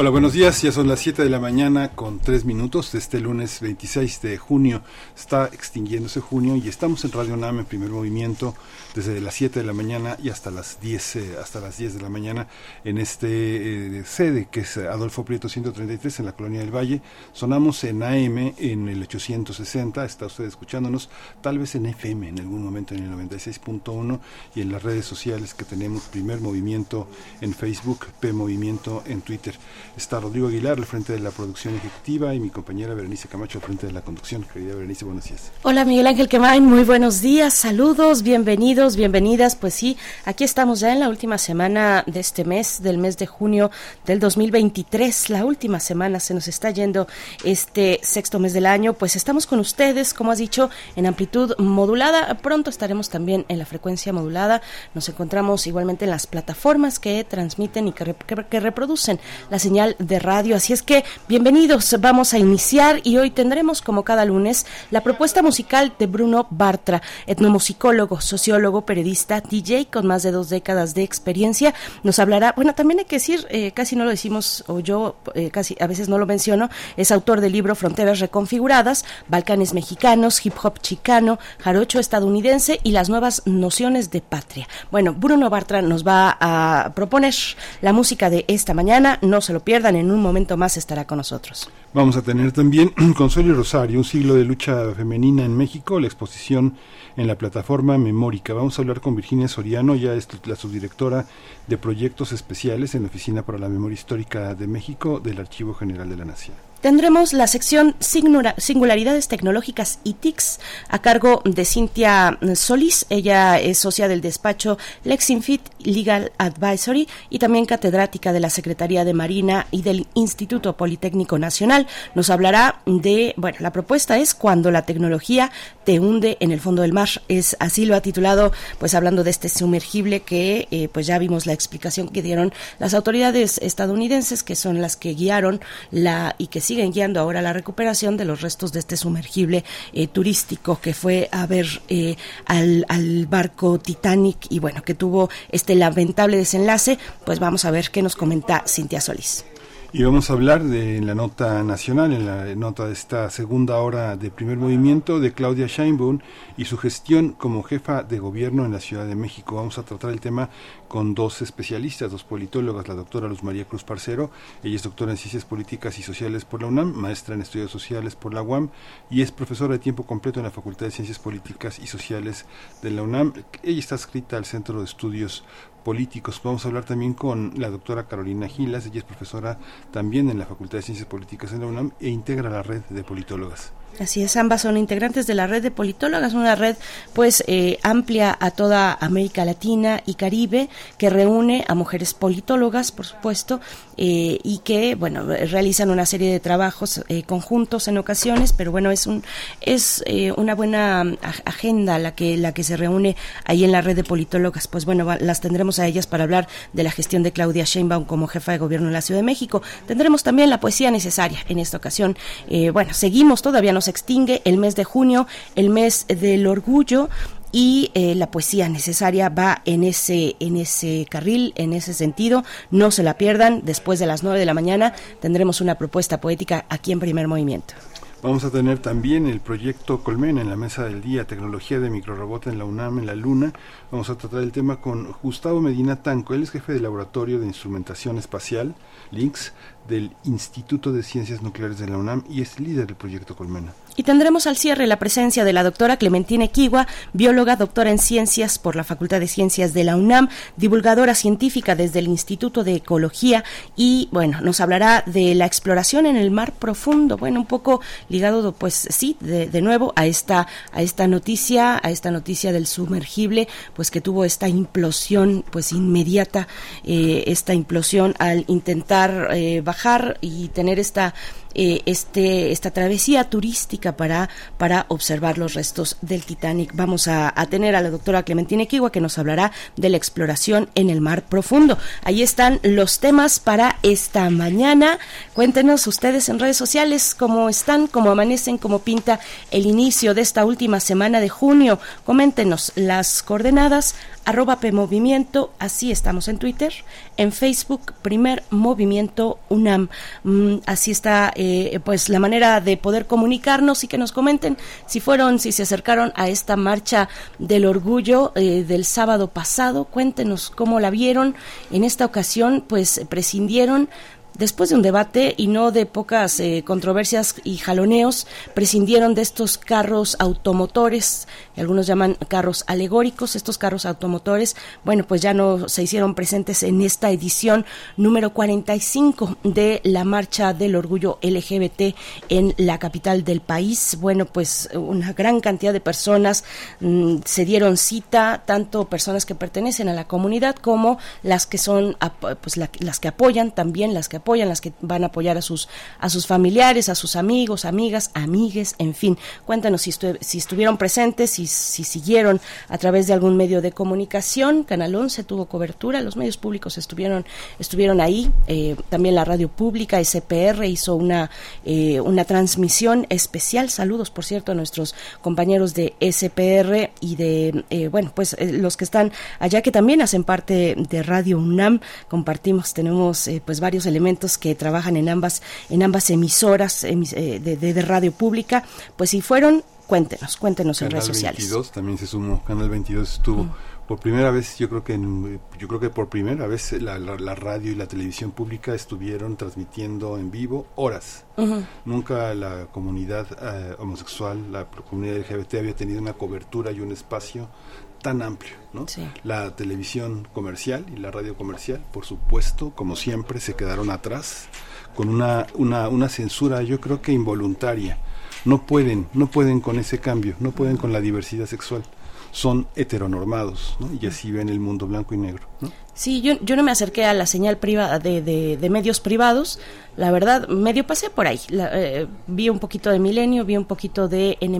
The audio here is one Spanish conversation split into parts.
Hola, buenos días. Ya son las 7 de la mañana con 3 minutos este lunes 26 de junio. Está extinguiéndose junio y estamos en Radio UNAM en primer movimiento desde las 7 de la mañana y hasta las 10, eh, hasta las 10 de la mañana en este eh, sede que es Adolfo Prieto 133 en la Colonia del Valle. Sonamos en AM en el 860. Está usted escuchándonos tal vez en FM en algún momento en el 96.1 y en las redes sociales que tenemos primer movimiento en Facebook, P Movimiento en Twitter. Está Rodrigo Aguilar al frente de la producción ejecutiva y mi compañera Berenice Camacho al frente de la conducción. Querida Berenice, buenos días. Hola Miguel Ángel Quemain, muy buenos días, saludos, bienvenidos, bienvenidas. Pues sí, aquí estamos ya en la última semana de este mes, del mes de junio del 2023. La última semana se nos está yendo este sexto mes del año. Pues estamos con ustedes, como has dicho, en amplitud modulada. Pronto estaremos también en la frecuencia modulada. Nos encontramos igualmente en las plataformas que transmiten y que, que reproducen la señal de radio. Así es que bienvenidos, vamos a iniciar y hoy tendremos como cada lunes la propuesta musical de Bruno Bartra, etnomusicólogo, sociólogo, periodista, DJ con más de dos décadas de experiencia. Nos hablará, bueno, también hay que decir, eh, casi no lo decimos o yo eh, casi a veces no lo menciono, es autor del libro Fronteras Reconfiguradas, Balcanes Mexicanos, Hip Hop Chicano, Jarocho Estadounidense y las nuevas nociones de patria. Bueno, Bruno Bartra nos va a proponer la música de esta mañana, no se lo pierdan, en un momento más estará con nosotros. Vamos a tener también Consuelo Rosario, un siglo de lucha femenina en México, la exposición en la plataforma Memórica. Vamos a hablar con Virginia Soriano, ya es la subdirectora de proyectos especiales en la Oficina para la Memoria Histórica de México del Archivo General de la Nación. Tendremos la sección Singularidades Tecnológicas y TICS a cargo de Cintia Solís. Ella es socia del despacho Lexinfit Legal Advisory y también catedrática de la Secretaría de Marina y del Instituto Politécnico Nacional. Nos hablará de, bueno, la propuesta es cuando la tecnología te hunde en el fondo del mar. Es así lo ha titulado, pues hablando de este sumergible que, eh, pues ya vimos la explicación que dieron las autoridades estadounidenses, que son las que guiaron la y que siguen guiando ahora la recuperación de los restos de este sumergible eh, turístico que fue a ver eh, al, al, barco Titanic y bueno, que tuvo este lamentable desenlace, pues vamos a ver qué nos comenta Cintia Solís. Y vamos a hablar de la nota nacional, en la nota de esta segunda hora de primer movimiento de Claudia Scheinbaum y su gestión como jefa de gobierno en la Ciudad de México. Vamos a tratar el tema con dos especialistas, dos politólogas, la doctora Luz María Cruz Parcero, ella es doctora en Ciencias Políticas y Sociales por la UNAM, maestra en Estudios Sociales por la UAM y es profesora de tiempo completo en la Facultad de Ciencias Políticas y Sociales de la UNAM. Ella está escrita al Centro de Estudios políticos. Vamos a hablar también con la doctora Carolina Gilas, ella es profesora también en la Facultad de Ciencias Políticas en la UNAM e integra la red de politólogas. Así es, ambas son integrantes de la red de politólogas, una red pues eh, amplia a toda América Latina y Caribe que reúne a mujeres politólogas, por supuesto, eh, y que bueno realizan una serie de trabajos eh, conjuntos en ocasiones, pero bueno es un es una buena agenda la que la que se reúne ahí en la red de politólogas. Pues bueno las tendremos a ellas para hablar de la gestión de Claudia Sheinbaum como jefa de gobierno en la Ciudad de México. Tendremos también la poesía necesaria en esta ocasión. bueno seguimos todavía no se extingue el mes de junio, el mes del orgullo y eh, la poesía necesaria va en ese en ese carril, en ese sentido. No se la pierdan. Después de las 9 de la mañana tendremos una propuesta poética aquí en Primer Movimiento. Vamos a tener también el proyecto Colmena en la mesa del día, tecnología de microrobot en la UNAM, en la Luna. Vamos a tratar el tema con Gustavo Medina Tanco, él es jefe del laboratorio de instrumentación espacial, LINX, del Instituto de Ciencias Nucleares de la UNAM y es líder del proyecto Colmena. Y tendremos al cierre la presencia de la doctora Clementina Equigua, bióloga, doctora en ciencias por la Facultad de Ciencias de la UNAM, divulgadora científica desde el Instituto de Ecología y, bueno, nos hablará de la exploración en el mar profundo, bueno, un poco ligado, pues sí, de, nuevo a esta, a esta noticia, a esta noticia del sumergible, pues que tuvo esta implosión, pues inmediata, eh, esta implosión al intentar eh, bajar y tener esta eh, este, esta travesía turística para, para observar los restos del Titanic. Vamos a, tener a la doctora Clementina Equigua que nos hablará de la exploración en el mar profundo. Ahí están los temas para esta mañana. Cuéntenos ustedes en redes sociales cómo están, cómo amanecen, cómo pinta el inicio de esta última semana de junio. Coméntenos las coordenadas arroba PMovimiento, así estamos en Twitter, en Facebook, Primer Movimiento UNAM. Mm, así está eh, pues la manera de poder comunicarnos y que nos comenten si fueron, si se acercaron a esta marcha del orgullo eh, del sábado pasado, cuéntenos cómo la vieron. En esta ocasión pues prescindieron después de un debate y no de pocas eh, controversias y jaloneos, prescindieron de estos carros automotores, algunos llaman carros alegóricos, estos carros automotores, bueno, pues ya no se hicieron presentes en esta edición número 45 de la Marcha del Orgullo LGBT en la capital del país. Bueno, pues una gran cantidad de personas mm, se dieron cita, tanto personas que pertenecen a la comunidad como las que son, pues las que apoyan también, las que apoyan las que van a apoyar a sus, a sus familiares, a sus amigos, amigas, amigues, en fin. Cuéntanos si, si estuvieron presentes, si, si siguieron a través de algún medio de comunicación. Canal 11 tuvo cobertura, los medios públicos estuvieron, estuvieron ahí, eh, también la radio pública, SPR hizo una, eh, una transmisión especial. Saludos, por cierto, a nuestros compañeros de SPR y de, eh, bueno, pues los que están allá que también hacen parte de Radio UNAM. Compartimos, tenemos pues varios elementos que trabajan en ambas, en ambas emisoras eh, de, radio pública, pues si fueron, cuéntenos, cuéntenos en redes sociales. 22 también se sumó, Canal 22 estuvo. Mm. Por primera vez, yo creo que yo creo que por primera vez la, radio y la televisión pública estuvieron transmitiendo en vivo horas. Nunca la comunidad eh, homosexual, la comunidad LGBT había tenido una cobertura y un espacio tan amplio, ¿no? La televisión comercial y la radio comercial, por supuesto, como siempre, se quedaron atrás con una, una, una censura, yo creo que involuntaria. No pueden, no pueden con ese cambio, no pueden con la diversidad sexual. Son heteronormados, ¿no? Y así ven el mundo blanco y negro, ¿no? Sí, yo, yo no me acerqué a la señal privada de, de, medios privados. La verdad, medio pasé por ahí. Eh, vi un poquito de Milenio, vi un poquito de N+,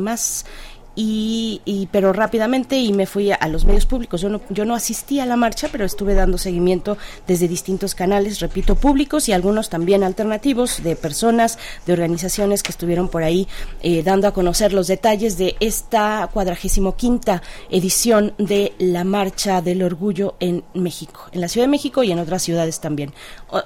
y, pero rápidamente y me fui a, los medios públicos. Yo no, yo no asistí a la marcha, pero estuve dando seguimiento desde distintos canales, repito, públicos y algunos también alternativos de personas, de organizaciones que estuvieron por ahí eh, dando a conocer los detalles de esta cuadragésimo quinta edición de la Marcha del Orgullo en México, en la Ciudad de México y en otras ciudades también.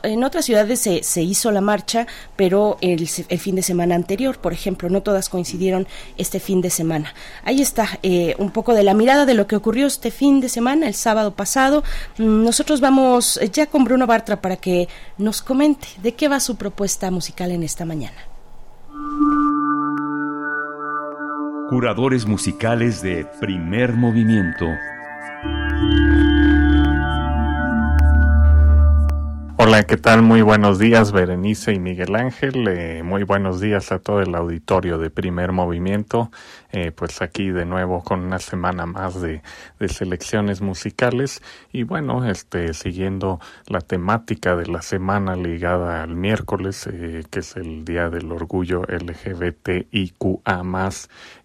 En otras ciudades se, se hizo la marcha, pero el, el fin de semana anterior, por ejemplo, no todas coincidieron este fin de semana. Ahí está eh, un poco de la mirada de lo que ocurrió este fin de semana, el sábado pasado. Mm, nosotros vamos eh, ya con Bruno Bartra para que nos comente de qué va su propuesta musical en esta mañana. Curadores musicales de primer movimiento. Hola, ¿qué tal? Muy buenos días, Berenice y Miguel Ángel. Eh, muy buenos días a todo el auditorio de Primer Movimiento. Eh, pues aquí de nuevo con una semana más de, selecciones musicales y bueno, este siguiendo la temática de la semana ligada al miércoles, eh, que es el Día del Orgullo LGBTIQA+,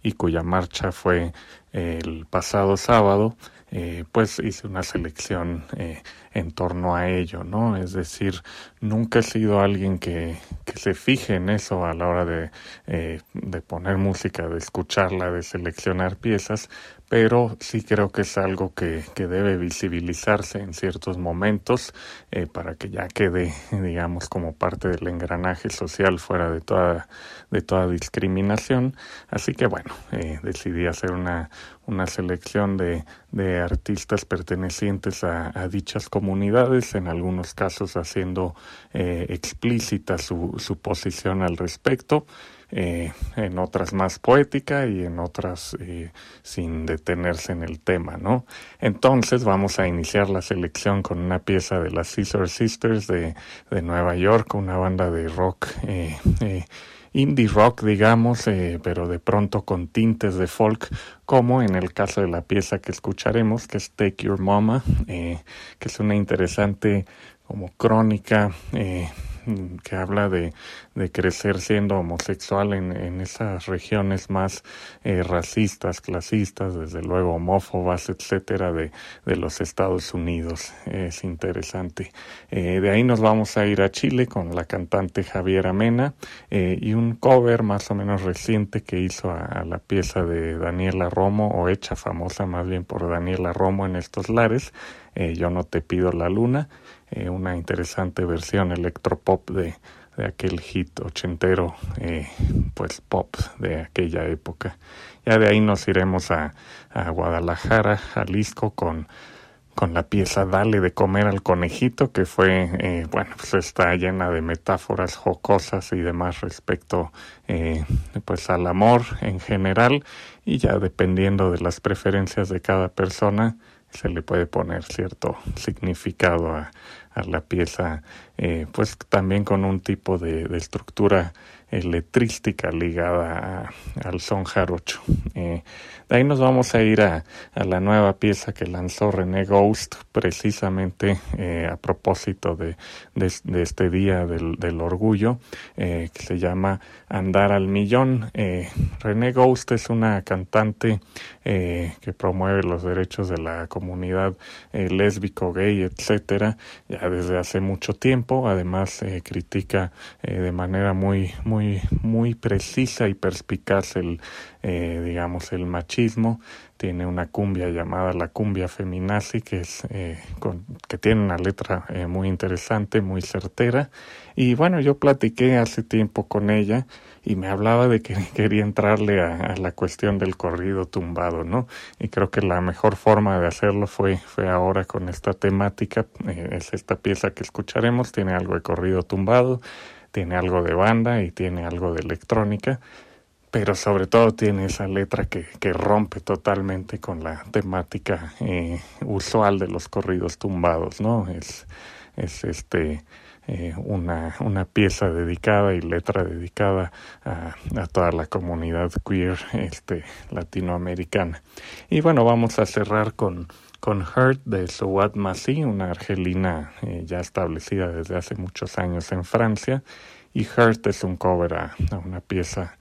y cuya marcha fue el pasado sábado. Eh, pues hice una selección eh, en torno a ello, ¿no? Es decir, nunca he sido alguien que, que se fije en eso a la hora de, eh, de poner música, de escucharla, de seleccionar piezas, pero sí creo que es algo que, que debe visibilizarse en ciertos momentos eh, para que ya quede, digamos, como parte del engranaje social fuera de toda, de toda discriminación. Así que bueno, eh, decidí hacer una, una selección de, de artistas pertenecientes a, a, dichas comunidades, en algunos casos haciendo eh, explícita su, su posición al respecto. Eh, en otras más poética y en otras eh, sin detenerse en el tema, ¿no? Entonces vamos a iniciar la selección con una pieza de las Scissor Sisters de, de Nueva York, una banda de rock eh, indie rock, digamos, pero de pronto con tintes de folk, como en el caso de la pieza que escucharemos, que es Take Your Mama, que es una interesante como crónica que habla de, de crecer siendo homosexual en, en esas regiones más eh, racistas, clasistas, desde luego homófobas, etcétera, de, de los Estados Unidos. Es interesante. Eh, de ahí nos vamos a ir a Chile con la cantante Javiera Mena eh, y un cover más o menos reciente que hizo a, la pieza de Daniela Romo, o hecha famosa más bien por Daniela Romo en estos lares, Yo no te pido la luna, una interesante versión electropop de, de aquel hit ochentero, pues pop de aquella época. Ya de ahí nos iremos a, a Guadalajara, Jalisco, con con la pieza Dale de comer al conejito, que fue, eh, bueno, pues está llena de metáforas jocosas y demás respecto, eh, pues al amor en general, y ya dependiendo de las preferencias de cada persona, se le puede poner cierto significado a, a la pieza, eh, pues también con un tipo de, de estructura letrística ligada al son jarocho. Eh, de ahí nos vamos a ir a, la nueva pieza que lanzó René Ghost precisamente eh, a propósito de, este día del, orgullo eh, que se llama Andar al Millón. René Ghost es una cantante que promueve los derechos de la comunidad lésbico, gay, etcétera, ya desde hace mucho tiempo. Además critica de manera muy muy muy precisa y perspicaz el eh, digamos, el machismo. Tiene una cumbia llamada la cumbia feminazi, que, es, eh, que tiene una letra eh, muy interesante, muy certera. Y bueno, yo platiqué hace tiempo con ella y me hablaba de que quería entrarle a, la cuestión del corrido tumbado, ¿no? Y creo que la mejor forma de hacerlo fue, fue ahora con esta temática. es esta pieza que escucharemos, tiene algo de corrido tumbado, tiene algo de banda y tiene algo de electrónica pero sobre todo tiene esa letra que, que rompe totalmente con la temática eh, usual de los corridos tumbados, ¿no? Es, es este eh, una, una pieza dedicada y letra dedicada a, a, toda la comunidad queer este, latinoamericana. Y bueno, vamos a cerrar con, con Hurt de Souad Massi, una argelina eh, ya establecida desde hace muchos años en Francia. Y Hurt es un cover a, a una pieza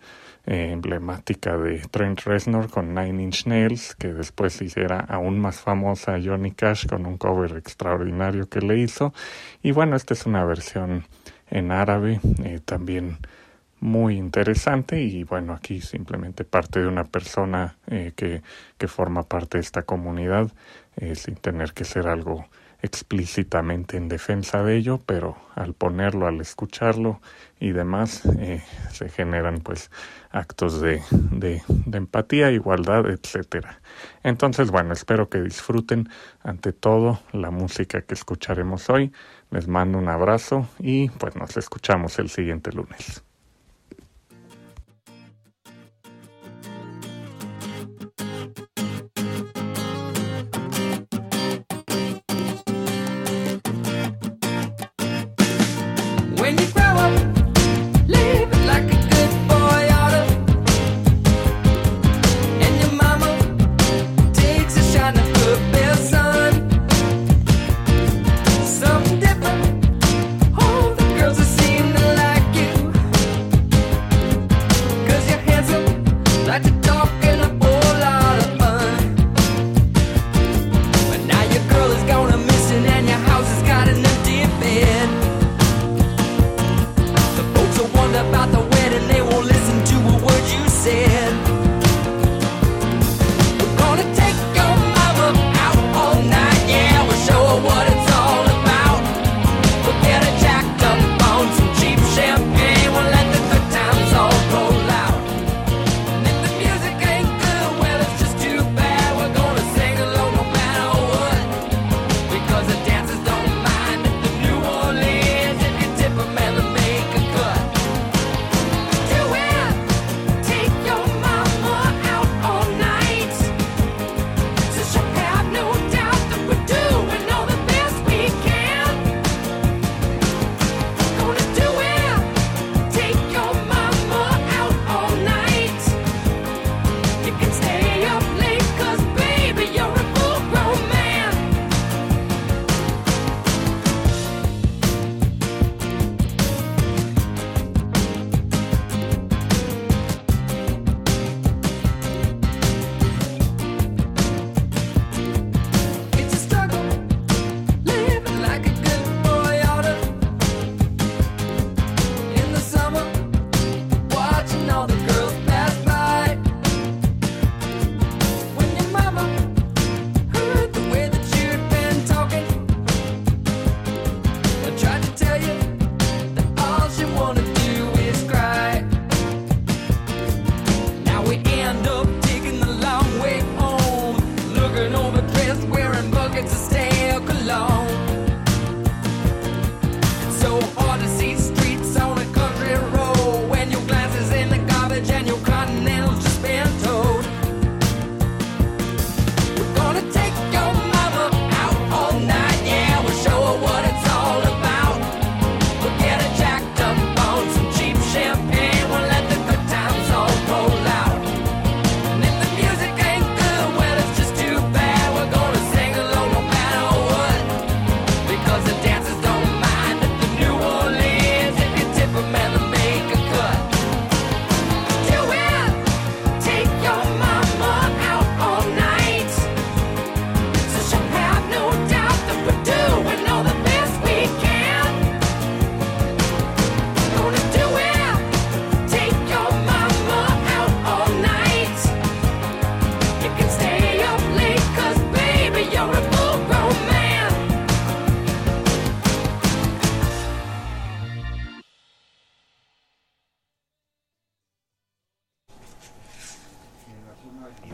eh, emblemática de Trent Reznor con Nine Inch Nails, que después hiciera aún más famosa Johnny Cash con un cover extraordinario que le hizo. Y bueno, esta es una versión en árabe, eh, también muy interesante y bueno, aquí simplemente parte de una persona eh, que, que forma parte de esta comunidad sin tener que ser algo explícitamente en defensa de ello, pero al ponerlo, al escucharlo y demás, eh, se generan pues actos de, de, de empatía, igualdad, etcétera. Entonces, bueno, espero que disfruten ante todo la música que escucharemos hoy. Les mando un abrazo y pues nos escuchamos el siguiente lunes.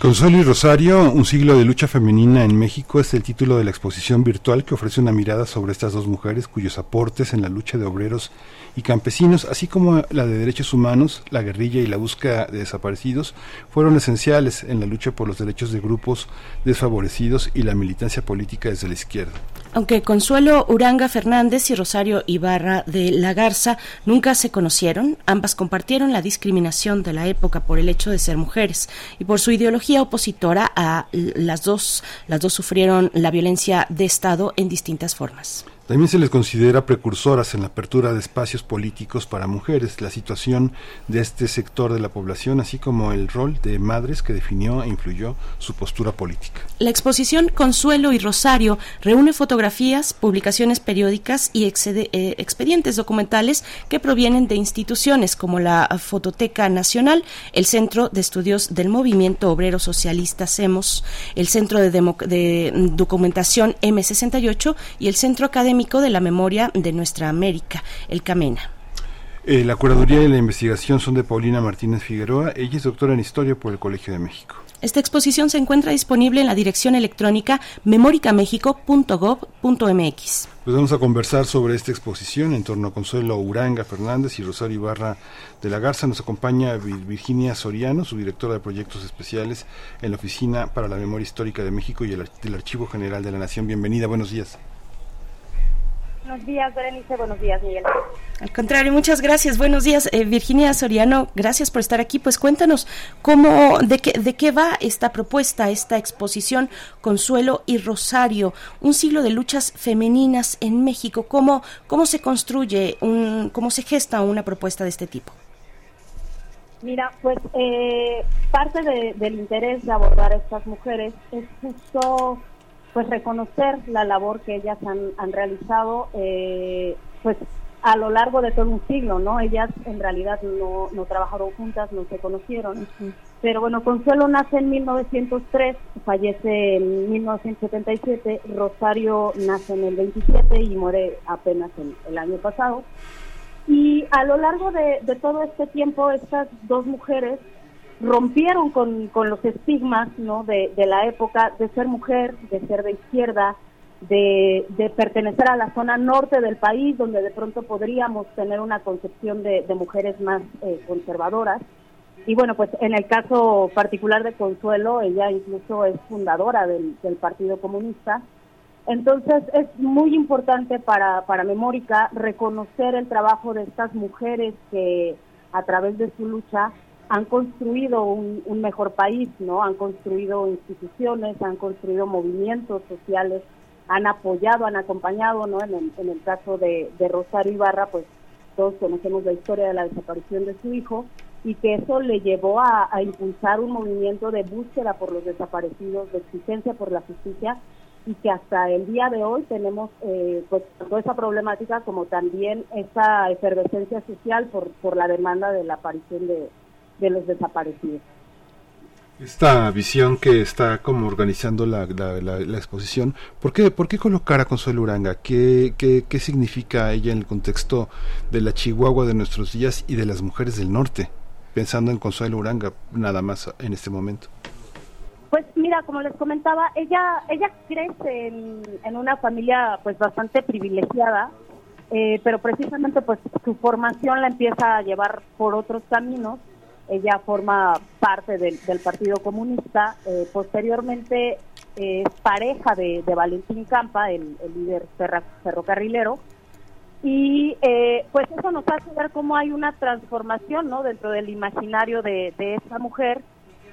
Consuelo y Rosario, un siglo de lucha femenina en México es el título de la exposición virtual que ofrece una mirada sobre estas dos mujeres cuyos aportes en la lucha de obreros y campesinos, así como la de derechos humanos, la guerrilla y la búsqueda de desaparecidos, fueron esenciales en la lucha por los derechos de grupos desfavorecidos y la militancia política desde la izquierda. Aunque Consuelo Uranga Fernández y Rosario Ibarra de la Garza nunca se conocieron, ambas compartieron la discriminación de la época por el hecho de ser mujeres y por su ideología opositora a las dos, las dos sufrieron la violencia de Estado en distintas formas. También se les considera precursoras en la apertura de espacios políticos para mujeres, la situación de este sector de la población, así como el rol de madres que definió e influyó su postura política. La exposición Consuelo y Rosario reúne fotografías, publicaciones periódicas y eh, expedientes documentales que provienen de instituciones como la Fototeca Nacional, el Centro de Estudios del Movimiento Obrero Socialista CEMOS, el Centro de, de Documentación M68 y el Centro Académico de la Memoria de Nuestra América, el CAMENA. Eh, la curaduría y la investigación son de Paulina Martínez Figueroa. Ella es doctora en Historia por el Colegio de México. Esta exposición se encuentra disponible en la dirección electrónica memoricamexico.gov.mx. Pues vamos a conversar sobre esta exposición en torno a Consuelo Uranga Fernández y Rosario Ibarra de la Garza. Nos acompaña Virginia Soriano, su directora de proyectos especiales en la Oficina para la Memoria Histórica de México y el, del Archivo General de la Nación. Bienvenida, buenos días. Buenos días, Berenice. Buenos días, Miguel. Al contrario, muchas gracias. Buenos días, eh, Virginia Soriano. Gracias por estar aquí. Pues cuéntanos cómo, de qué, de qué va esta propuesta, esta exposición Consuelo y Rosario, un siglo de luchas femeninas en México. ¿Cómo, cómo se construye, un, cómo se gesta una propuesta de este tipo? Mira, pues eh, parte del interés de abordar a estas mujeres es justo pues reconocer la labor que ellas han, realizado eh, pues a lo largo de todo un siglo, ¿no? Ellas en realidad no, no trabajaron juntas, no se conocieron. Pero bueno, Consuelo nace en 1903, fallece en 1977, Rosario nace en el 27 y muere apenas en, el año pasado. Y a lo largo de, de todo este tiempo, estas dos mujeres rompieron con, con los estigmas ¿no? de, de, la época de ser mujer, de ser de izquierda, de, de, pertenecer a la zona norte del país, donde de pronto podríamos tener una concepción de, mujeres más eh, conservadoras. Y bueno, pues en el caso particular de Consuelo, ella incluso es fundadora del, del Partido Comunista. Entonces es muy importante para, para Memórica reconocer el trabajo de estas mujeres que a través de su lucha han construido un, mejor país, ¿no? Han construido instituciones, han construido movimientos sociales, han apoyado, han acompañado, ¿no? En el, caso de, Rosario Ibarra, pues todos conocemos la historia de la desaparición de su hijo y que eso le llevó a, impulsar un movimiento de búsqueda por los desaparecidos, de exigencia por la justicia y que hasta el día de hoy tenemos eh, pues toda esa problemática como también esa efervescencia social por, por la demanda de la aparición de, de los desaparecidos. Esta visión que está como organizando la, la, exposición, ¿por qué, ¿por qué colocar a Consuelo Uranga? ¿Qué, ¿Qué, qué, significa ella en el contexto de la Chihuahua de nuestros días y de las mujeres del norte? Pensando en Consuelo Uranga nada más en este momento. Pues mira, como les comentaba, ella ella crece en, en una familia pues bastante privilegiada, eh, pero precisamente pues su formación la empieza a llevar por otros caminos ella forma parte del, Partido Comunista. Eh, posteriormente es pareja de, Valentín Campa, el, líder ferrocarrilero. Y eh, pues eso nos hace ver cómo hay una transformación ¿no? dentro del imaginario de, de esta mujer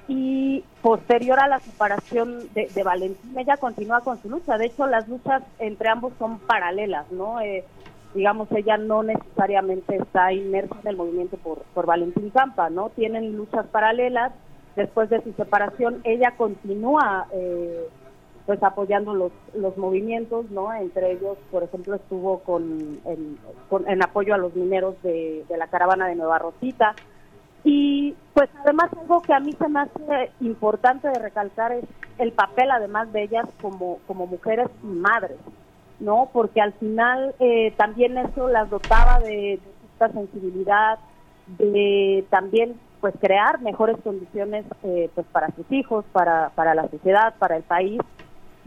y posterior a la separación de, Valentín, ella continúa con su lucha. De hecho, las luchas entre ambos son paralelas, ¿no? Eh, digamos, ella no necesariamente está inmersa en el movimiento por, por Valentín Campa, ¿no? Tienen luchas paralelas. Después de su separación, ella continúa eh, pues apoyando los, los movimientos, ¿no? Entre ellos, por ejemplo, estuvo con, en, apoyo a los mineros de, la caravana de Nueva Rosita. Y pues además algo que a mí se me hace importante de recalcar es el papel además de ellas como, como mujeres y madres, ¿no? Porque al final eh, también eso las dotaba de, esta sensibilidad, de también pues crear mejores condiciones eh, pues para sus hijos, para, para la sociedad, para el país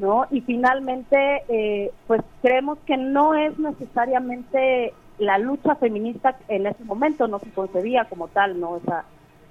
¿no? Y finalmente, eh, pues creemos que no es necesariamente la lucha feminista en ese momento, no se concebía como tal, ¿no? Esa,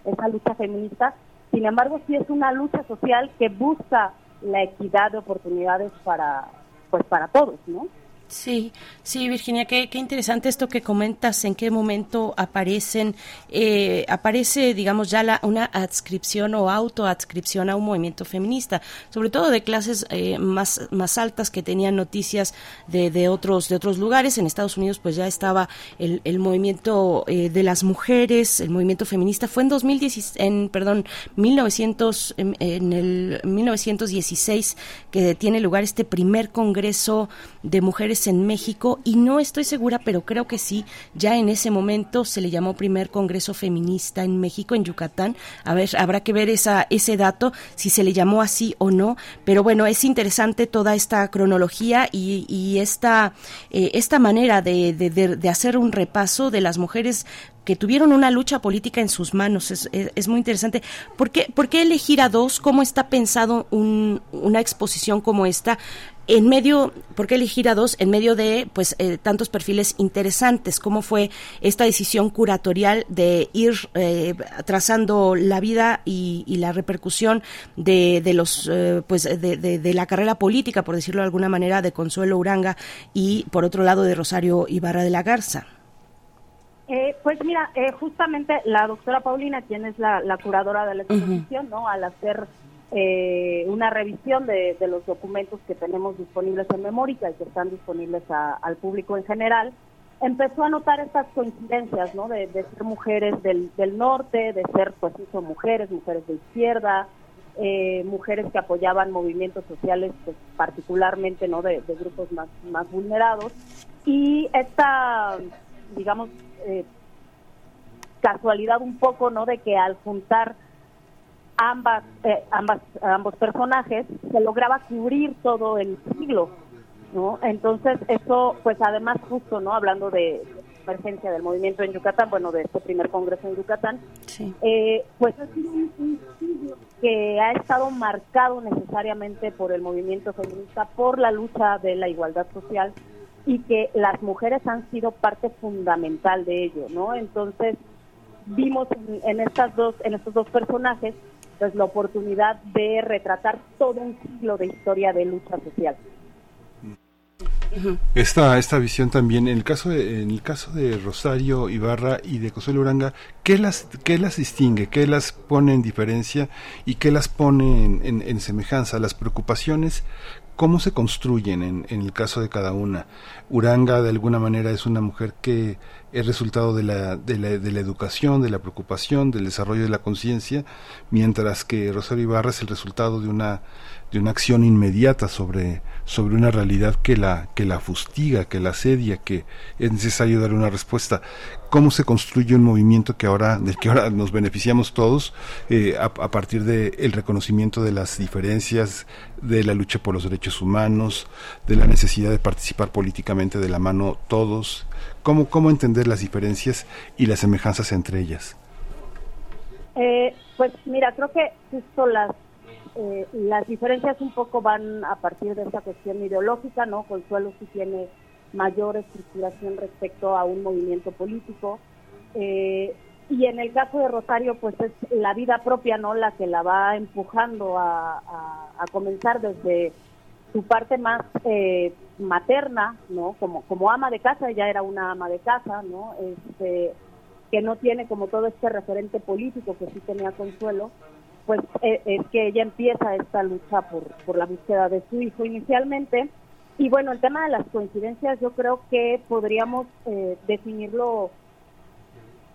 esa lucha feminista, sin embargo, sí es una lucha social que busca la equidad de oportunidades para, pues para todos, ¿no? Sí, sí, Virginia, qué, qué, interesante esto que comentas, en qué momento aparecen, eh, aparece, digamos, ya la, una adscripción o autoadscripción a un movimiento feminista, sobre todo de clases eh, más, más altas que tenían noticias de, de, otros, de otros lugares. En Estados Unidos, pues ya estaba el, el movimiento eh, de las mujeres, el movimiento feminista. Fue en 2016, en, perdón, 1900, en, en el 1916 que tiene lugar este primer congreso de mujeres en México y no estoy segura, pero creo que sí, ya en ese momento se le llamó primer Congreso Feminista en México, en Yucatán. A ver, habrá que ver esa, ese dato, si se le llamó así o no, pero bueno, es interesante toda esta cronología y, esta, eh, esta manera de, hacer un repaso de las mujeres que tuvieron una lucha política en sus manos. Es, muy interesante. ¿Por qué, ¿Por qué, elegir a dos? ¿Cómo está pensado un, una exposición como esta? En medio, ¿por qué elegir a dos? En medio de pues eh, tantos perfiles interesantes. ¿Cómo fue esta decisión curatorial de ir eh, trazando la vida y, la repercusión de, de los eh, pues de, de, la carrera política, por decirlo de alguna manera, de Consuelo Uranga y por otro lado de Rosario Ibarra de la Garza? pues mira, justamente la doctora Paulina, quien es la, curadora de la exposición, ¿no? Al hacer eh, una revisión de, los documentos que tenemos disponibles en Memórica y que están disponibles al público en general, empezó a notar estas coincidencias, ¿no? De, ser mujeres del, norte, de ser, pues, mujeres, mujeres de izquierda, eh, mujeres que apoyaban movimientos sociales, pues, particularmente, ¿no? De, grupos más, más vulnerados. Y esta, digamos, eh, casualidad un poco, ¿no? De que al juntar ambas, eh, ambas, ambos personajes, se lograba cubrir todo el siglo, ¿no? Entonces, eso, pues además justo, ¿no? Hablando de emergencia del movimiento en Yucatán, bueno, de este primer congreso en Yucatán, eh, pues es un, siglo que ha estado marcado necesariamente por el movimiento feminista, por la lucha de la igualdad social y que las mujeres han sido parte fundamental de ello, ¿no? Entonces, vimos en, en estas dos en estos dos personajes pues la oportunidad de retratar todo un siglo de historia de lucha social. Esta, esta visión también, en el caso de, en el caso de Rosario Ibarra y de Consuelo Uranga, ¿qué las, qué las distingue? ¿Qué las pone en diferencia y qué las pone en, en semejanza? Las preocupaciones ¿Cómo se construyen en, en, el caso de cada una? Uranga de alguna manera es una mujer que es resultado de la, de la, de la educación, de la preocupación, del desarrollo de la conciencia, mientras que Rosario Ibarra es el resultado de una de una acción inmediata sobre, sobre una realidad que la, que la fustiga, que la asedia, que es necesario dar una respuesta. ¿Cómo se construye un movimiento que ahora, del que ahora nos beneficiamos todos eh, a, partir del reconocimiento de las diferencias, de la lucha por los derechos humanos, de la necesidad de participar políticamente de la mano todos? ¿Cómo, cómo entender las diferencias y las semejanzas entre ellas? Eh, pues mira, creo que justo las eh, las diferencias un poco van a partir de esa cuestión ideológica, ¿no? Consuelo sí tiene mayor estructuración respecto a un movimiento político. Eh, y en el caso de Rosario, pues es la vida propia, ¿no? La que la va empujando a, a, comenzar desde su parte más eh, materna, ¿no? Como, como ama de casa, ella era una ama de casa, ¿no? Este, que no tiene como todo este referente político que sí tenía Consuelo, pues eh, es que ella empieza esta lucha por, por la búsqueda de su hijo inicialmente. Y bueno, el tema de las coincidencias yo creo que podríamos eh, definirlo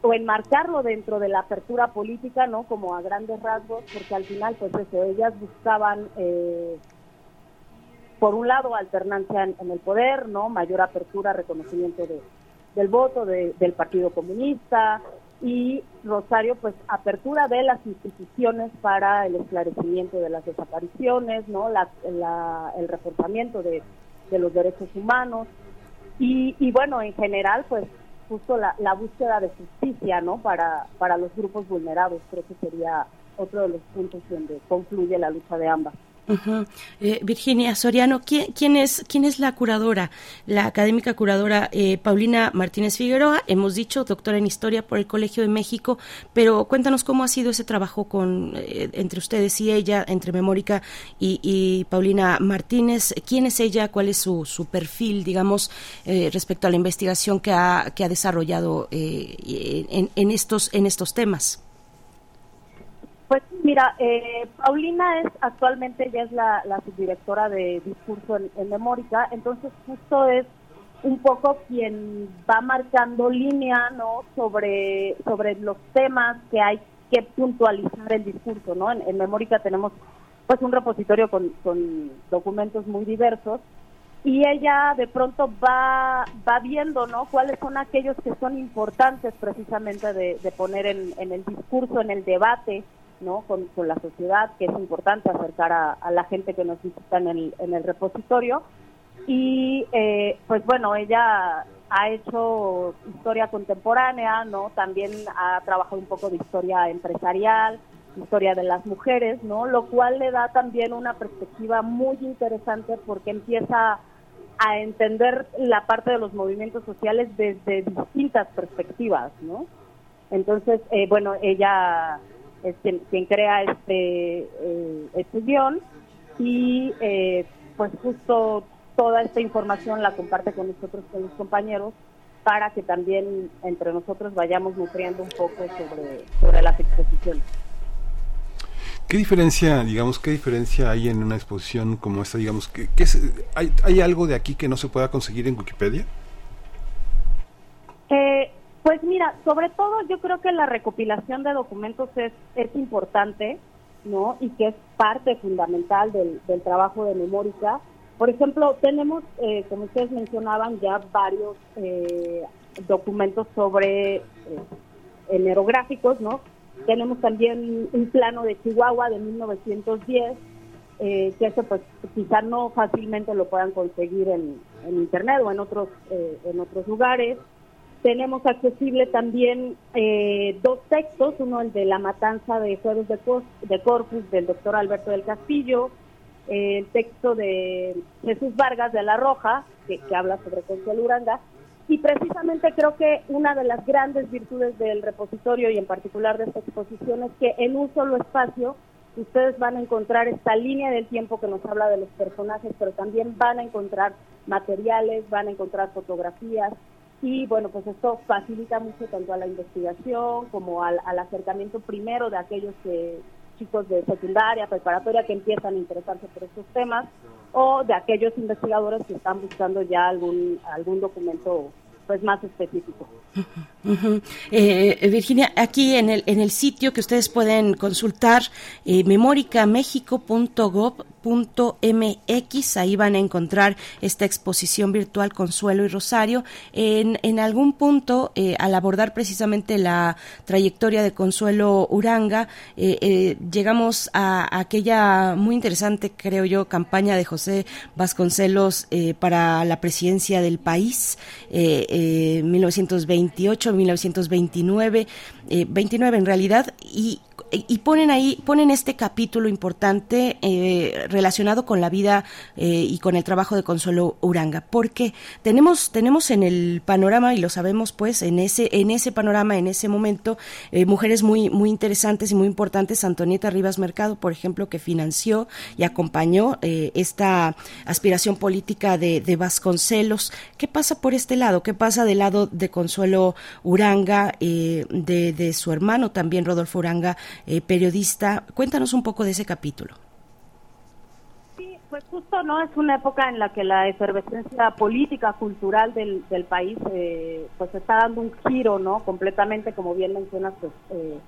o enmarcarlo dentro de la apertura política, ¿no? Como a grandes rasgos, porque al final, pues eso, ellas buscaban, eh, por un lado, alternancia en, el poder, ¿no? Mayor apertura, reconocimiento de, del voto del Partido Comunista y Rosario, pues apertura de las instituciones para el esclarecimiento de las desapariciones, ¿no? La, el reforzamiento de, de, los derechos humanos y, y, bueno, en general, pues justo la, la búsqueda de justicia, ¿no? Para, para los grupos vulnerados, creo que sería otro de los puntos donde concluye la lucha de ambas. Eh, Virginia Soriano, ¿quién, es, ¿quién es la curadora, la académica curadora eh, Paulina Martínez Figueroa? Hemos dicho, doctora en Historia por el Colegio de México, pero cuéntanos cómo ha sido ese trabajo con eh, entre ustedes y ella, entre Memórica y, Paulina Martínez. ¿Quién es ella? ¿Cuál es su, su perfil, digamos, respecto a la investigación que ha, que ha desarrollado en, en, estos, en estos temas? Pues mira, eh, Paulina es actualmente ya es la, subdirectora de discurso en, Memórica, entonces justo es un poco quien va marcando línea, ¿no? Sobre sobre los temas que hay que puntualizar el discurso, ¿no? En, Memórica tenemos pues un repositorio con, documentos muy diversos y ella de pronto va va viendo, ¿no? Cuáles son aquellos que son importantes precisamente de, poner en, en el discurso, en el debate ¿no? Con, la sociedad, que es importante acercar a, la gente que nos visita en el, repositorio. Y eh, pues bueno, ella ha hecho historia contemporánea, ¿no? También ha trabajado un poco de historia empresarial, historia de las mujeres, ¿no? Lo cual le da también una perspectiva muy interesante porque empieza a entender la parte de los movimientos sociales desde distintas perspectivas, ¿no? Entonces, eh, bueno, ella es quien, crea este, eh, este guion y eh, pues justo toda esta información la comparte con nosotros, con los compañeros, para que también entre nosotros vayamos nutriendo un poco sobre, sobre las exposiciones. ¿Qué diferencia, digamos, qué diferencia hay en una exposición como esta, digamos, que, hay, hay algo de aquí que no se pueda conseguir en Wikipedia? Eh, pues mira, sobre todo yo creo que la recopilación de documentos es, es importante, ¿no? Y que es parte fundamental del, trabajo de Memórica. Por ejemplo, tenemos, eh, como ustedes mencionaban, ya varios eh, documentos sobre eh, ¿no? Tenemos también un plano de Chihuahua de 1910, eh, que eso pues quizá no fácilmente lo puedan conseguir en, en internet o en otros, en otros lugares. Tenemos accesible también eh, dos textos, uno el de la matanza de Jueves de, Corpus del doctor Alberto del Castillo, eh, el texto de Jesús Vargas de la Roja, que, habla sobre Consuelo Uranga, y precisamente creo que una de las grandes virtudes del repositorio y en particular de esta exposición es que en un solo espacio ustedes van a encontrar esta línea del tiempo que nos habla de los personajes, pero también van a encontrar materiales, van a encontrar fotografías, y bueno, pues esto facilita mucho tanto a la investigación como al, acercamiento primero de aquellos chicos de secundaria, preparatoria que empiezan a interesarse por estos temas o de aquellos investigadores que están buscando ya algún algún documento pues más específico. Eh, Virginia, aquí en el, en el sitio que ustedes pueden consultar, eh, memoricamexico.gov.mx, ahí van a encontrar esta exposición virtual Consuelo y Rosario. En, en algún punto, eh, al abordar precisamente la trayectoria de Consuelo Uranga, eh, llegamos a, aquella muy interesante, creo yo, campaña de José Vasconcelos para la presidencia del país, 1928 1929, 29 en realidad, y y ponen ahí, ponen este capítulo importante eh, relacionado con la vida eh, y con el trabajo de Consuelo Uranga, porque tenemos, tenemos en el panorama, y lo sabemos pues, en ese, en ese panorama, en ese momento, eh, mujeres muy, muy interesantes y muy importantes, Antonieta Rivas Mercado, por ejemplo, que financió y acompañó esta aspiración política de, de, Vasconcelos. ¿Qué pasa por este lado? ¿Qué pasa del lado de Consuelo Uranga, de, de su hermano también, Rodolfo Uranga? Eh, periodista. Cuéntanos un poco de ese capítulo. Sí, pues justo no es una época en la que la efervescencia política, cultural del, del país, eh, pues está dando un giro, ¿no? Completamente, como bien mencionas, pues eh,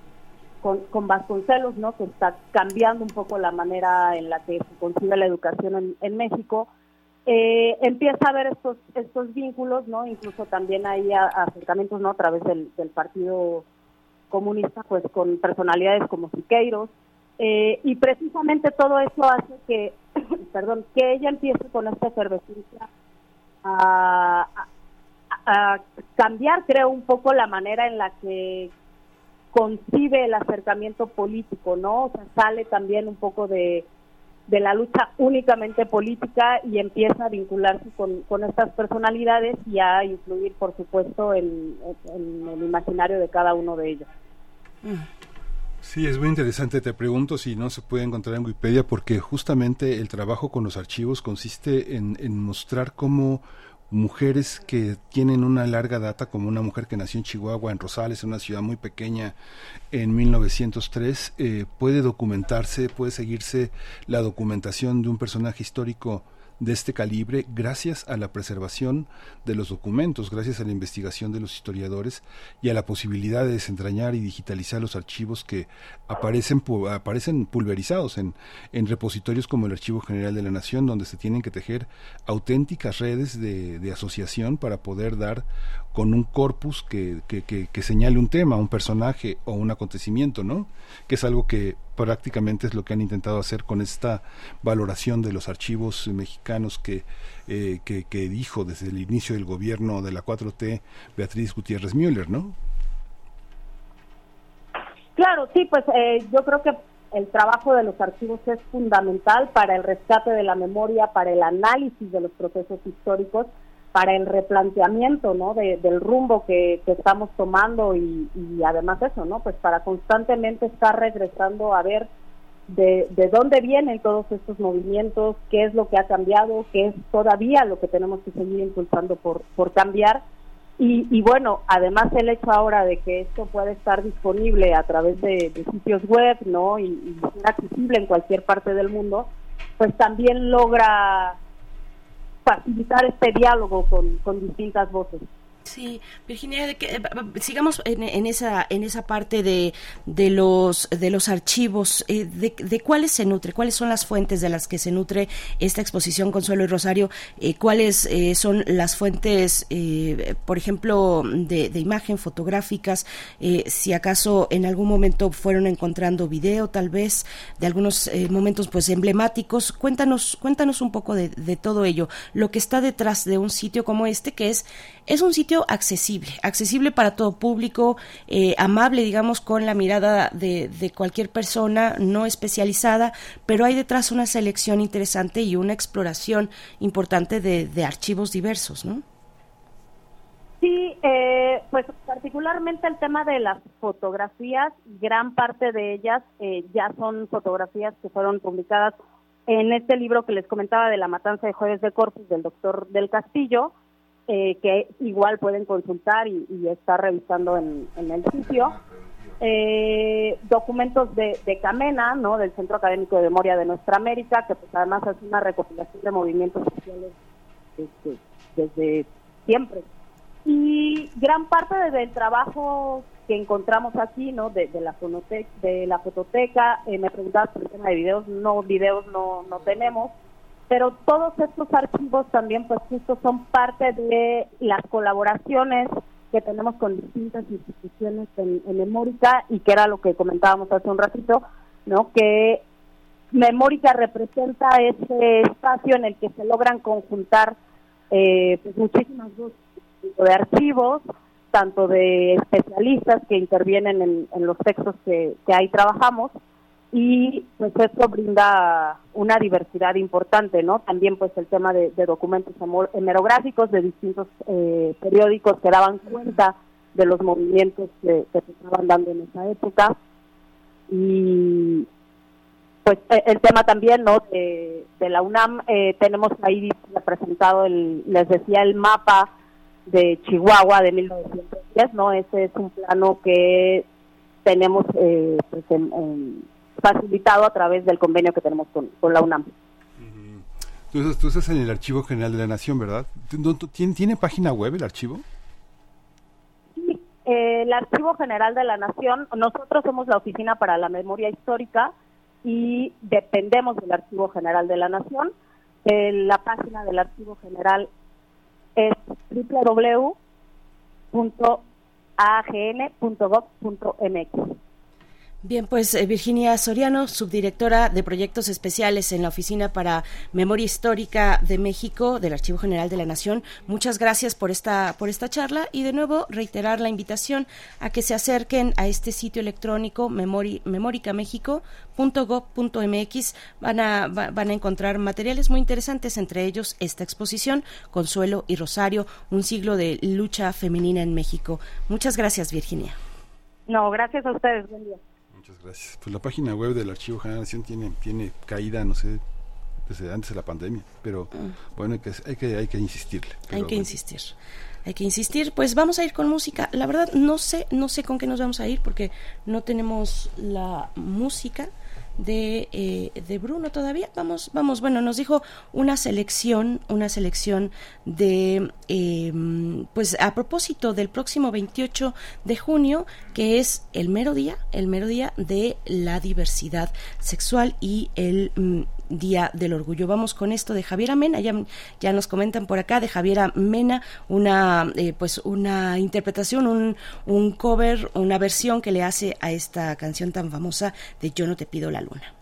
con, con, Vasconcelos, ¿no? Que está cambiando un poco la manera en la que se concibe la educación en, en México. eh, empieza a haber estos estos vínculos, ¿no? Incluso también hay acercamientos, ¿no? A través del, del Partido Comunista, pues con personalidades como Siqueiros, eh, y precisamente todo eso hace que, perdón, que ella empiece con esta efervescencia a, a, cambiar, creo, un poco la manera en la que concibe el acercamiento político, ¿no? O sea, sale también un poco de, de la lucha únicamente política y empieza a vincularse con, con estas personalidades y a influir, por supuesto, en, el imaginario de cada uno de ellos. Sí, es muy interesante. Te pregunto si no se puede encontrar en Wikipedia porque justamente el trabajo con los archivos consiste en, en mostrar cómo mujeres que tienen una larga data, como una mujer que nació en Chihuahua, en Rosales, en una ciudad muy pequeña, en 1903, eh, puede documentarse, puede seguirse la documentación de un personaje histórico de este calibre gracias a la preservación de los documentos, gracias a la investigación de los historiadores y a la posibilidad de desentrañar y digitalizar los archivos que aparecen, aparecen pulverizados en, en repositorios como el Archivo General de la Nación, donde se tienen que tejer auténticas redes de, de asociación para poder dar con un corpus que, que, que, señale un tema, un personaje o un acontecimiento, ¿no? Que es algo que prácticamente es lo que han intentado hacer con esta valoración de los archivos mexicanos que, eh, que, dijo desde el inicio del gobierno de la 4T Beatriz Gutiérrez Müller, ¿no? Claro, sí, pues eh, yo creo que el trabajo de los archivos es fundamental para el rescate de la memoria, para el análisis de los procesos históricos para el replanteamiento ¿no? del rumbo que, estamos tomando y, además eso, ¿no? Pues para constantemente estar regresando a ver de, de dónde vienen todos estos movimientos, qué es lo que ha cambiado, qué es todavía lo que tenemos que seguir impulsando por, por cambiar. Y, bueno, además el hecho ahora de que esto puede estar disponible a través de, sitios web, ¿no? Y, y accesible en cualquier parte del mundo, pues también logra facilitar este diálogo con, con distintas voces. Sí, Virginia, de que, eh, sigamos en, esa en esa parte de, de los de los archivos, eh, de, de, cuáles se nutre, cuáles son las fuentes de las que se nutre esta exposición Consuelo y Rosario, eh, cuáles son las fuentes, por ejemplo, de, de imagen fotográficas, si acaso en algún momento fueron encontrando video, tal vez de algunos momentos pues emblemáticos. Cuéntanos cuéntanos un poco de, de todo ello, lo que está detrás de un sitio como este que es es un sitio accesible, accesible para todo público, eh, amable, digamos, con la mirada de, cualquier persona, no especializada, pero hay detrás una selección interesante y una exploración importante de, archivos diversos, ¿no? Sí, eh, pues particularmente el tema de las fotografías, gran parte de ellas eh, ya son fotografías que fueron publicadas en este libro que les comentaba de la matanza de Jueves de Corpus del doctor del Castillo, eh, que igual pueden consultar y, estar revisando en, el sitio. Eh, documentos de, Camena, ¿no? del Centro Académico de Memoria de Nuestra América, que pues además hace una recopilación de movimientos sociales este, desde siempre. Y gran parte del trabajo que encontramos aquí, ¿no? De, la fonoteca, de la fototeca, eh, me preguntabas por el tema de videos, no, videos no, no tenemos, pero todos estos archivos también pues justo son parte de las colaboraciones que tenemos con distintas instituciones en, en Memórica y que era lo que comentábamos hace un ratito, ¿no? Que Memórica representa ese espacio en el que se logran conjuntar eh, pues muchísimas de archivos, tanto de especialistas que intervienen en, en los textos que ahí trabajamos, y pues esto brinda una diversidad importante, ¿no? También pues el tema de, documentos hemerográficos de distintos eh, periódicos que daban cuenta de los movimientos que, se estaban dando en esa época y pues e, el tema también, ¿no? De, la UNAM eh, tenemos ahí representado el, les decía el mapa de Chihuahua de 1910, ¿no? Ese es un plano que tenemos eh, pues en facilitado a través del convenio que tenemos con, la UNAM. Entonces, tú estás en el Archivo General de la Nación, ¿verdad? ¿Tiene, ¿tiene página web el archivo? Sí, eh, el Archivo General de la Nación, nosotros somos la Oficina para la Memoria Histórica y dependemos del Archivo General de la Nación. eh, la página del Archivo General es www.agn.gov.mx. Bien, pues eh, Virginia Soriano, subdirectora de proyectos especiales en la Oficina para Memoria Histórica de México del Archivo General de la Nación, muchas gracias por esta por esta charla y de nuevo reiterar la invitación a que se acerquen a este sitio electrónico memori, memoricamexico.gov.mx. Van a van a encontrar materiales muy interesantes, entre ellos esta exposición Consuelo y Rosario, un siglo de lucha femenina en México. Muchas gracias, Virginia. No, gracias a ustedes. Buen día. Muchas gracias. Pues la página web del Archivo General de Nación tiene, tiene caída, no sé, desde antes de la pandemia, pero mm. bueno, hay que, hay que, hay que insistirle. Hay que insistir. Hay que insistir, pues vamos a ir con música. La verdad no sé, no sé con qué nos vamos a ir porque no tenemos la música de, eh, de Bruno todavía. Vamos, vamos, bueno, nos dijo una selección, una selección de, em, pues a propósito del próximo 28 de junio, que es el mero día, el mero día de la diversidad sexual y el mm, Día del Orgullo. Vamos con esto de Javiera Mena, ya, ya nos comentan por acá de Javiera Mena, una eh, pues una interpretación, un, un cover, una versión que le hace a esta canción tan famosa de Yo no te pido la luna.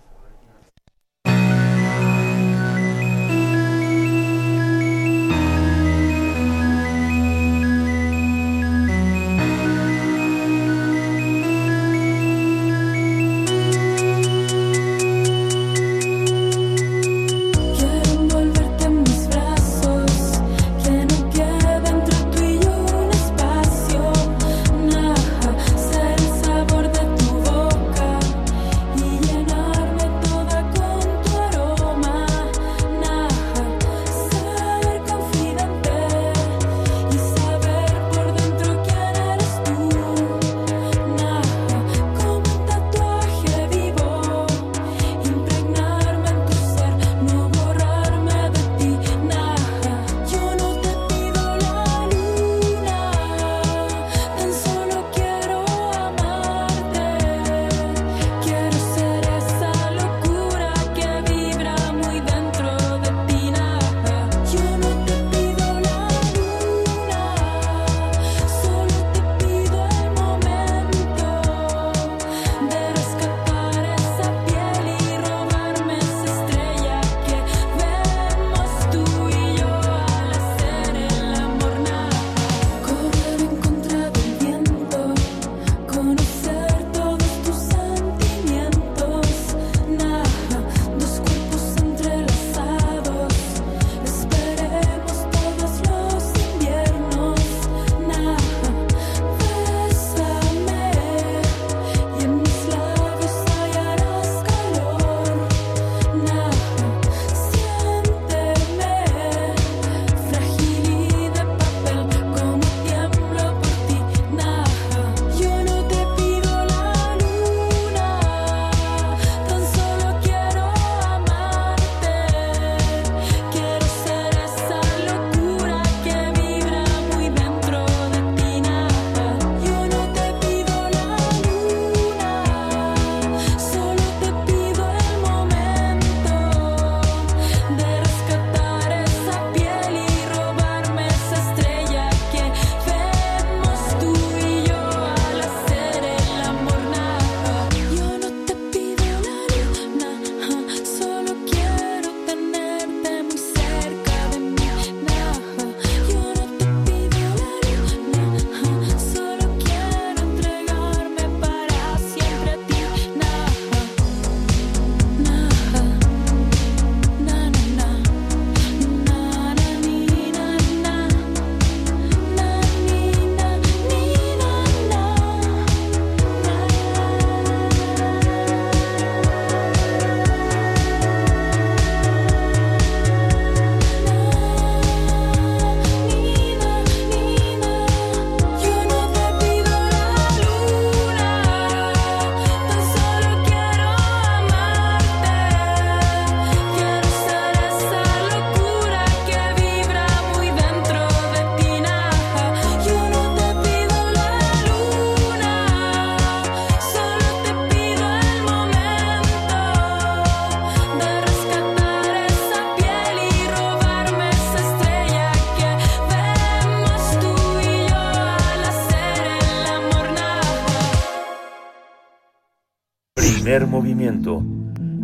Primer movimiento.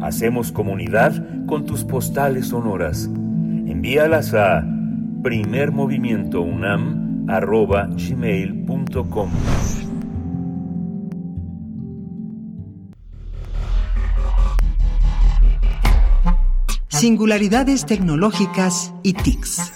Hacemos comunidad con tus postales sonoras. Envíalas a primermovimientounam.gmail.com Singularidades tecnológicas y TICs.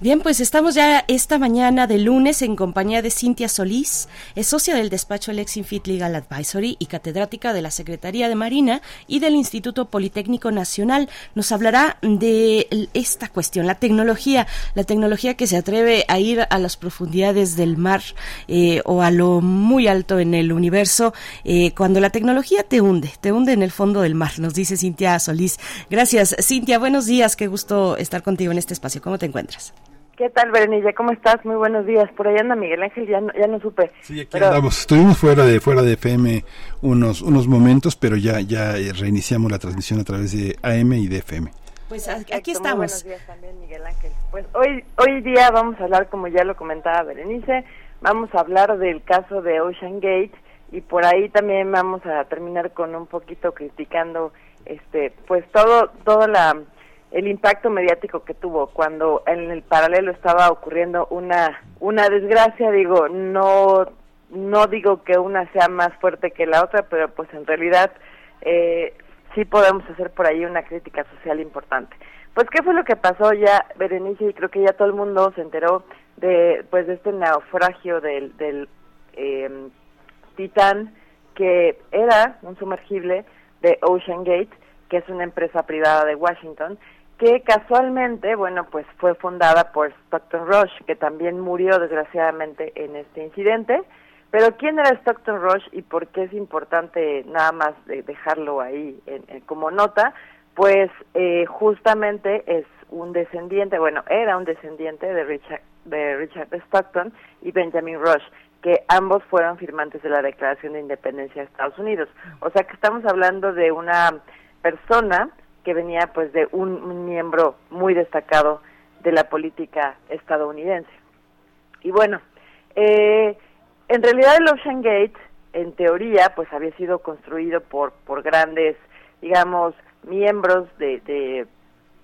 Bien, pues estamos ya esta mañana de lunes en compañía de Cintia Solís, es socia del despacho Lexinfit Legal Advisory y catedrática de la Secretaría de Marina y del Instituto Politécnico Nacional. Nos hablará de esta cuestión, la tecnología, la tecnología que se atreve a ir a las profundidades del mar eh, o a lo muy alto en el universo, eh, cuando la tecnología te hunde, te hunde en el fondo del mar, nos dice Cintia Solís. Gracias, Cintia, buenos días, qué gusto estar contigo en este espacio. ¿Cómo te encuentras? ¿Qué tal, Berenilla? ¿Cómo estás? Muy buenos días. Por ahí anda Miguel Ángel, ya no, ya no supe. Sí, aquí andamos. Estuvimos fuera de fuera de FM unos unos momentos, pero ya ya reiniciamos la transmisión a través de AM y de FM. Pues aquí estamos. Muy buenos días también, Miguel Ángel. Pues hoy hoy día vamos a hablar, como ya lo comentaba Berenice, vamos a hablar del caso de Ocean Gate y por ahí también vamos a terminar con un poquito criticando este pues todo toda la el impacto mediático que tuvo cuando en el paralelo estaba ocurriendo una una desgracia digo no no digo que una sea más fuerte que la otra pero pues en realidad eh, sí podemos hacer por ahí una crítica social importante. Pues qué fue lo que pasó ya Berenice y creo que ya todo el mundo se enteró de pues de este naufragio del del eh, Titán que era un sumergible de Ocean Gate que es una empresa privada de Washington que casualmente, bueno, pues fue fundada por Stockton Rush, que también murió desgraciadamente en este incidente. Pero ¿quién era Stockton Rush y por qué es importante nada más dejarlo ahí como nota? Pues eh, justamente es un descendiente, bueno, era un descendiente de Richard, de Richard Stockton y Benjamin Rush, que ambos fueron firmantes de la Declaración de Independencia de Estados Unidos. O sea que estamos hablando de una persona que venía pues de un, miembro muy destacado de la política estadounidense. Y bueno, eh, en realidad el Ocean Gate, en teoría, pues había sido construido por, por grandes, digamos, miembros de,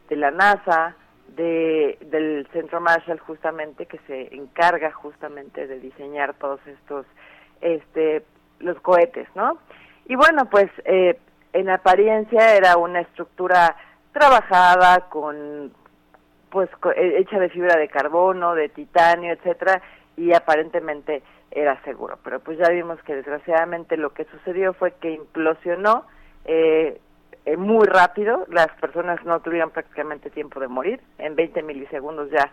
de, la NASA, de, del Centro Marshall justamente, que se encarga justamente de diseñar todos estos, este, los cohetes, ¿no? Y bueno, pues eh, en apariencia era una estructura trabajada con pues eh, hecha de fibra de carbono, de titanio, etcétera, y aparentemente era seguro. Pero pues ya vimos que desgraciadamente lo que sucedió fue que implosionó eh, eh muy rápido, las personas no tuvieron prácticamente tiempo de morir, en 20 milisegundos ya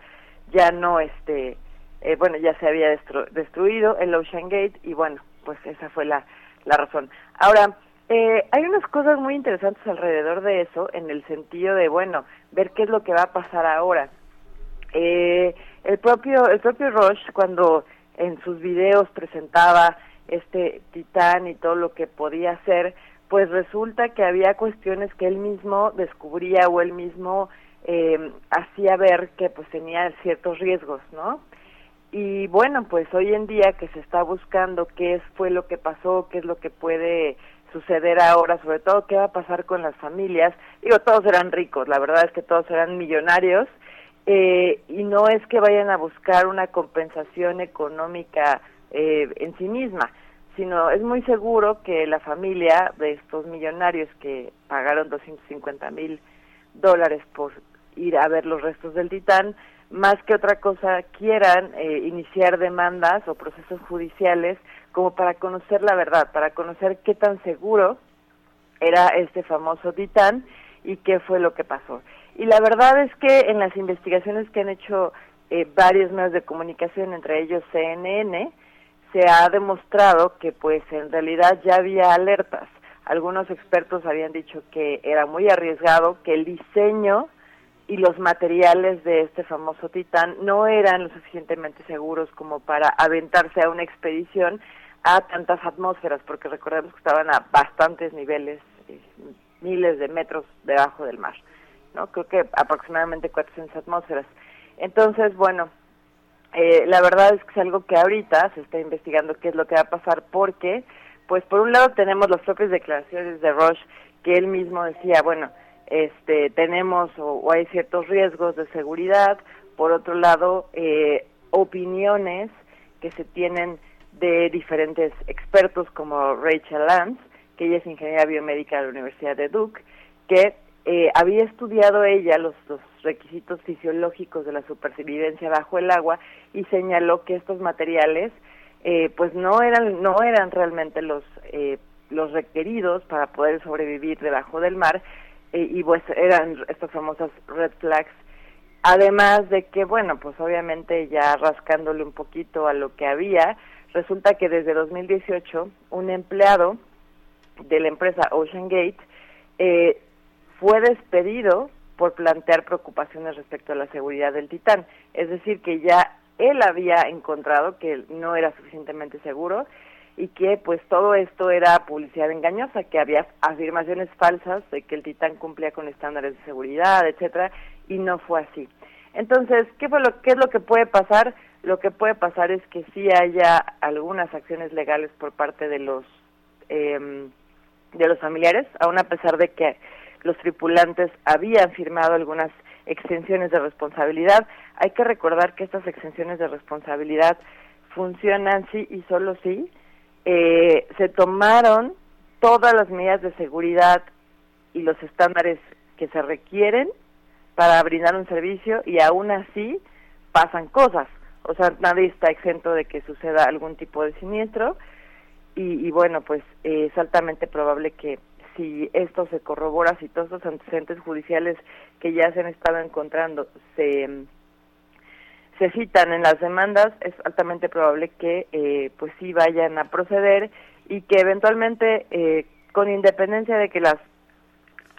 ya no este eh, bueno ya se había destruido el Ocean Gate y bueno pues esa fue la la razón. Ahora eh, hay unas cosas muy interesantes alrededor de eso, en el sentido de, bueno, ver qué es lo que va a pasar ahora. Eh, el propio el propio Rush cuando en sus videos presentaba este titán y todo lo que podía hacer, pues resulta que había cuestiones que él mismo descubría o él mismo eh, hacía ver que pues tenía ciertos riesgos, ¿no? Y bueno, pues hoy en día que se está buscando qué fue lo que pasó, qué es lo que puede suceder ahora, sobre todo qué va a pasar con las familias. Digo, todos eran ricos, la verdad es que todos eran millonarios eh, y no es que vayan a buscar una compensación económica eh, en sí misma, sino es muy seguro que la familia de estos millonarios que pagaron 250 mil dólares por ir a ver los restos del titán, más que otra cosa quieran eh, iniciar demandas o procesos judiciales como para conocer la verdad, para conocer qué tan seguro era este famoso titán y qué fue lo que pasó. Y la verdad es que en las investigaciones que han hecho eh, varios medios de comunicación, entre ellos CNN, se ha demostrado que pues en realidad ya había alertas. Algunos expertos habían dicho que era muy arriesgado, que el diseño y los materiales de este famoso titán no eran lo suficientemente seguros como para aventarse a una expedición a tantas atmósferas, porque recordemos que estaban a bastantes niveles, eh, miles de metros debajo del mar, ¿no? Creo que aproximadamente 400 atmósferas. Entonces, bueno, eh, la verdad es que es algo que ahorita se está investigando qué es lo que va a pasar, porque pues por un lado tenemos las propias declaraciones de Roche que él mismo decía, bueno, este, tenemos o, hay ciertos riesgos de seguridad, por otro lado, eh, opiniones que se tienen de diferentes expertos como Rachel Lance, que ella es ingeniera biomédica de la Universidad de Duke, que eh, había estudiado ella los, requisitos fisiológicos de la supervivencia bajo el agua y señaló que estos materiales eh, pues no eran no eran realmente los eh, los requeridos para poder sobrevivir debajo del mar y pues eran estas famosas red flags. Además de que bueno pues obviamente ya rascándole un poquito a lo que había resulta que desde 2018 un empleado de la empresa Ocean Gate eh, fue despedido por plantear preocupaciones respecto a la seguridad del Titán. Es decir, que ya él había encontrado que no era suficientemente seguro y que pues todo esto era publicidad engañosa, que había afirmaciones falsas de que el Titán cumplía con estándares de seguridad, etcétera, y no fue así. Entonces, ¿qué fue lo qué es lo que puede pasar? Lo que puede pasar es que sí haya algunas acciones legales por parte de los eh, de los familiares, aun a pesar de que los tripulantes habían firmado algunas extensiones de responsabilidad. Hay que recordar que estas extensiones de responsabilidad funcionan sí y solo sí. Eh, se tomaron todas las medidas de seguridad y los estándares que se requieren para brindar un servicio y aún así pasan cosas. O sea, nadie está exento de que suceda algún tipo de siniestro. Y, bueno, pues eh, es altamente probable que si esto se corrobora, si todos los antecedentes judiciales que ya se han estado encontrando se se citan en las demandas, es altamente probable que eh, pues sí vayan a proceder y que eventualmente, eh, con independencia de que las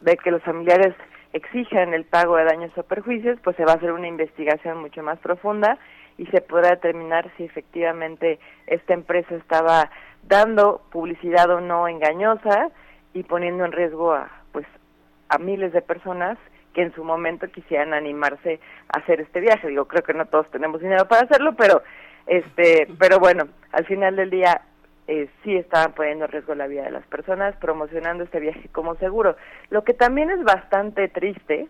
de que los familiares exijan el pago de daños o perjuicios, pues se va a hacer una investigación mucho más profunda y se podrá determinar si efectivamente esta empresa estaba dando publicidad o no engañosa y poniendo en riesgo a pues a miles de personas que en su momento quisieran animarse a hacer este viaje. Digo, creo que no todos tenemos dinero para hacerlo, pero este, pero bueno, al final del día eh, sí estaban poniendo en riesgo la vida de las personas, promocionando este viaje como seguro. Lo que también es bastante triste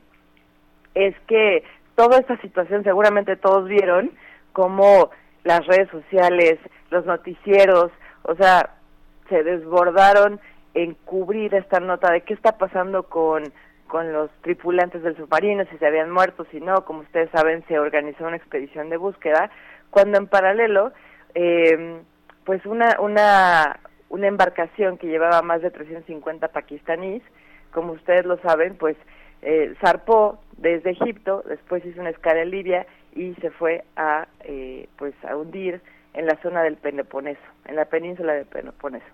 es que toda esta situación, seguramente todos vieron cómo las redes sociales, los noticieros, o sea, se desbordaron en cubrir esta nota de qué está pasando con, con los tripulantes del submarino, si se habían muerto, si no, como ustedes saben, se organizó una expedición de búsqueda, cuando en paralelo, eh, pues una, una, una embarcación que llevaba más de 350 pakistaníes, como ustedes lo saben, pues eh, zarpó desde Egipto, después hizo una escala en Libia y se fue a, eh, pues, a hundir en la zona del Peloponeso, en la península del Peloponeso.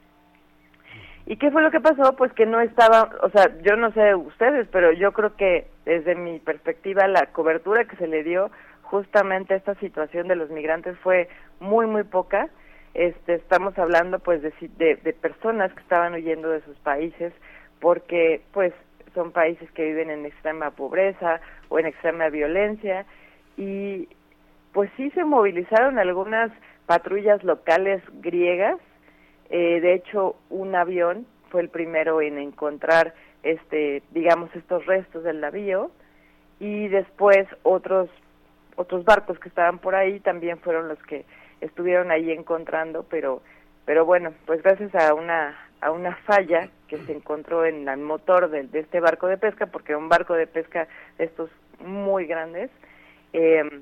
¿Y qué fue lo que pasó? Pues que no estaba, o sea, yo no sé ustedes, pero yo creo que desde mi perspectiva la cobertura que se le dio justamente a esta situación de los migrantes fue muy, muy poca. Este, estamos hablando pues de, de, de personas que estaban huyendo de sus países porque pues son países que viven en extrema pobreza o en extrema violencia y pues sí se movilizaron algunas patrullas locales griegas. Eh, de hecho, un avión fue el primero en encontrar, este, digamos, estos restos del navío y después otros otros barcos que estaban por ahí también fueron los que estuvieron ahí encontrando, pero pero bueno, pues gracias a una a una falla que se encontró en el motor de, de este barco de pesca, porque un barco de pesca de estos muy grandes, eh,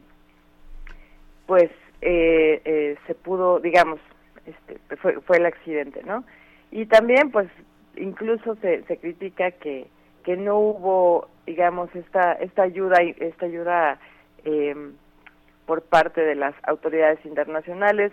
pues eh, eh, se pudo, digamos, este, fue, fue el accidente, ¿no? Y también, pues, incluso se, se critica que, que no hubo, digamos, esta, esta ayuda, esta ayuda eh, por parte de las autoridades internacionales,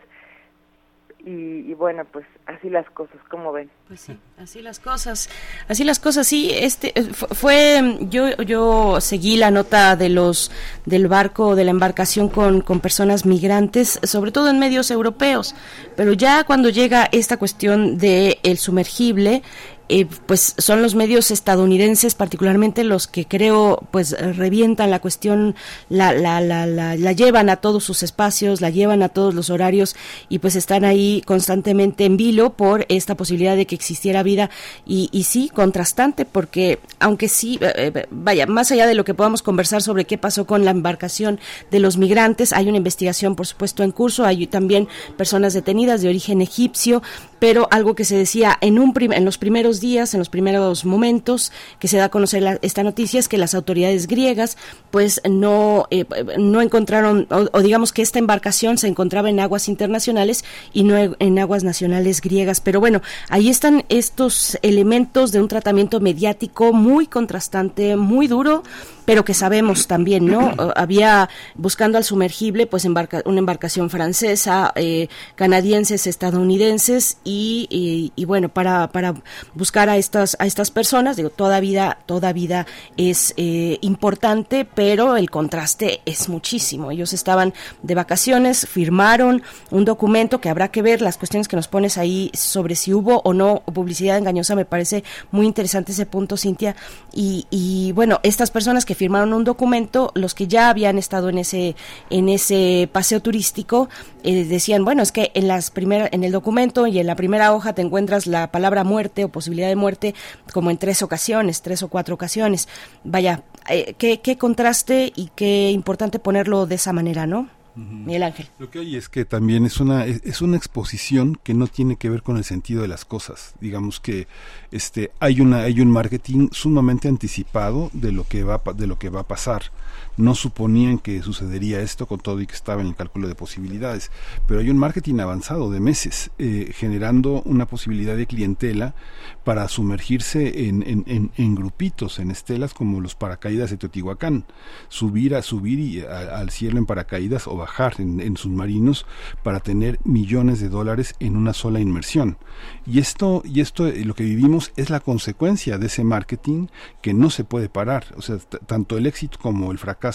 y, bueno, pues así las cosas, como ven? Pues sí, así las cosas, así las cosas, sí, este eh, fue, yo, yo seguí la nota de los, del barco, de la embarcación con, con personas migrantes, sobre todo en medios europeos, pero ya cuando llega esta cuestión de el sumergible, eh, pues son los medios estadounidenses particularmente los que creo pues revientan la cuestión, la, la, la, la, llevan a todos sus espacios, la llevan a todos los horarios y pues están ahí constantemente en vilo por esta posibilidad de que existiera vida y, y sí, contrastante porque aunque sí, eh, eh, vaya, más allá de lo que podamos conversar sobre qué pasó con la embarcación de los migrantes, hay una investigación por supuesto en curso, hay también personas detenidas de origen egipcio, pero algo que se decía en, un en los primeros días, en los primeros momentos que se da a conocer esta noticia es que las autoridades griegas pues no, eh, no encontraron, o, digamos que esta embarcación se encontraba en aguas internacionales y no en aguas nacionales griegas. Pero bueno, ahí están estos elementos de un tratamiento mediático muy contrastante, muy duro, pero que sabemos también, ¿no? Había buscando al sumergible, pues embarca, una embarcación francesa, eh, canadienses, estadounidenses y, y, bueno, para, para buscar a estas, a estas personas, digo, toda vida, toda vida es eh, importante, pero el contraste es muchísimo. Ellos estaban de vacaciones, firmaron un documento que habrá que ver, las cuestiones que nos pones ahí sobre si hubo o no publicidad engañosa, me parece muy interesante ese punto, Cintia. Y, y bueno, estas personas que firmaron un documento, los que ya habían estado en ese, en ese paseo turístico, eh, decían, bueno, es que en las primeras, en el documento y en la primera hoja te encuentras la palabra muerte o posibilidad de muerte como en tres ocasiones, tres o cuatro ocasiones. Vaya, eh, qué, qué contraste y qué importante ponerlo de esa manera, ¿no? Miguel Ángel. Lo que hay es que también es una es una exposición que no tiene que ver con el sentido de las cosas. Digamos que este hay una hay un marketing sumamente anticipado de lo que va de lo que va a pasar no suponían que sucedería esto con todo y que estaba en el cálculo de posibilidades. Pero hay un marketing avanzado de meses, eh, generando una posibilidad de clientela para sumergirse en, en, en, grupitos, en estelas como los paracaídas de Teotihuacán, subir a subir y al cielo en paracaídas o bajar en, submarinos para tener millones de dólares en una sola inmersión. Y esto, y esto, eh, lo que vivimos es la consecuencia de ese marketing que no se puede parar. O sea, tanto el éxito como el fracaso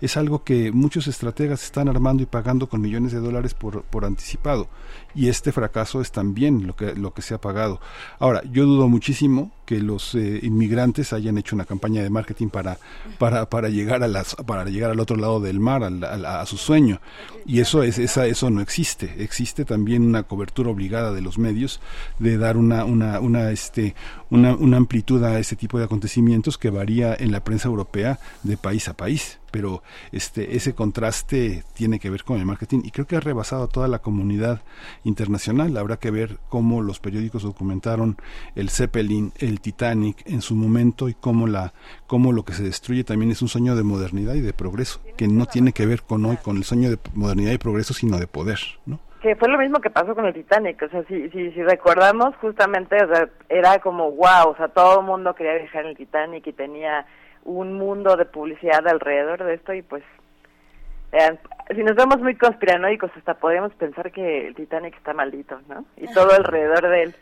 es algo que muchos estrategas están armando y pagando con millones de dólares por, por anticipado. Y este fracaso es también lo que, lo que se ha pagado. Ahora, yo dudo muchísimo que los eh, inmigrantes hayan hecho una campaña de marketing para, para, para, llegar, a las, para llegar al otro lado del mar, a, su sueño. Y eso, es, esa, eso no existe. Existe también una cobertura obligada de los medios de dar una, una, este, una, una amplitud a ese tipo de acontecimientos que varía en la prensa europea de país a país pero este ese contraste tiene que ver con el marketing y creo que ha rebasado a toda la comunidad internacional. Habrá que ver cómo los periódicos documentaron el Zeppelin, el Titanic en su momento y cómo la cómo lo que se destruye también es un sueño de modernidad y de progreso, que no tiene que ver con hoy con el sueño de modernidad y progreso, sino de poder, ¿no? que fue lo mismo que pasó con el Titanic, o sea, si, si, si recordamos justamente, o sea, era como wow, o sea, todo el mundo quería viajar en el Titanic y tenía un mundo de publicidad alrededor de esto y pues si nos vemos muy conspiranoicos hasta podríamos pensar que el Titanic está maldito, ¿no? Y todo alrededor de él.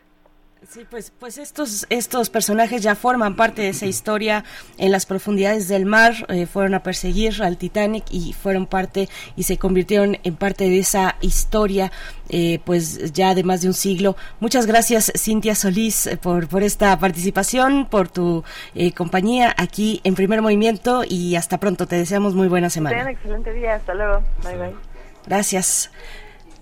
Sí, pues, pues estos, estos personajes ya forman parte de esa historia en las profundidades del mar, eh, fueron a perseguir al Titanic y fueron parte y se convirtieron en parte de esa historia, eh, pues ya de más de un siglo. Muchas gracias, Cintia Solís, eh, por, por esta participación, por tu compañía aquí en Primer Movimiento y hasta pronto. Te deseamos muy buena semana. un excelente día, hasta luego. Bye, bye. Gracias.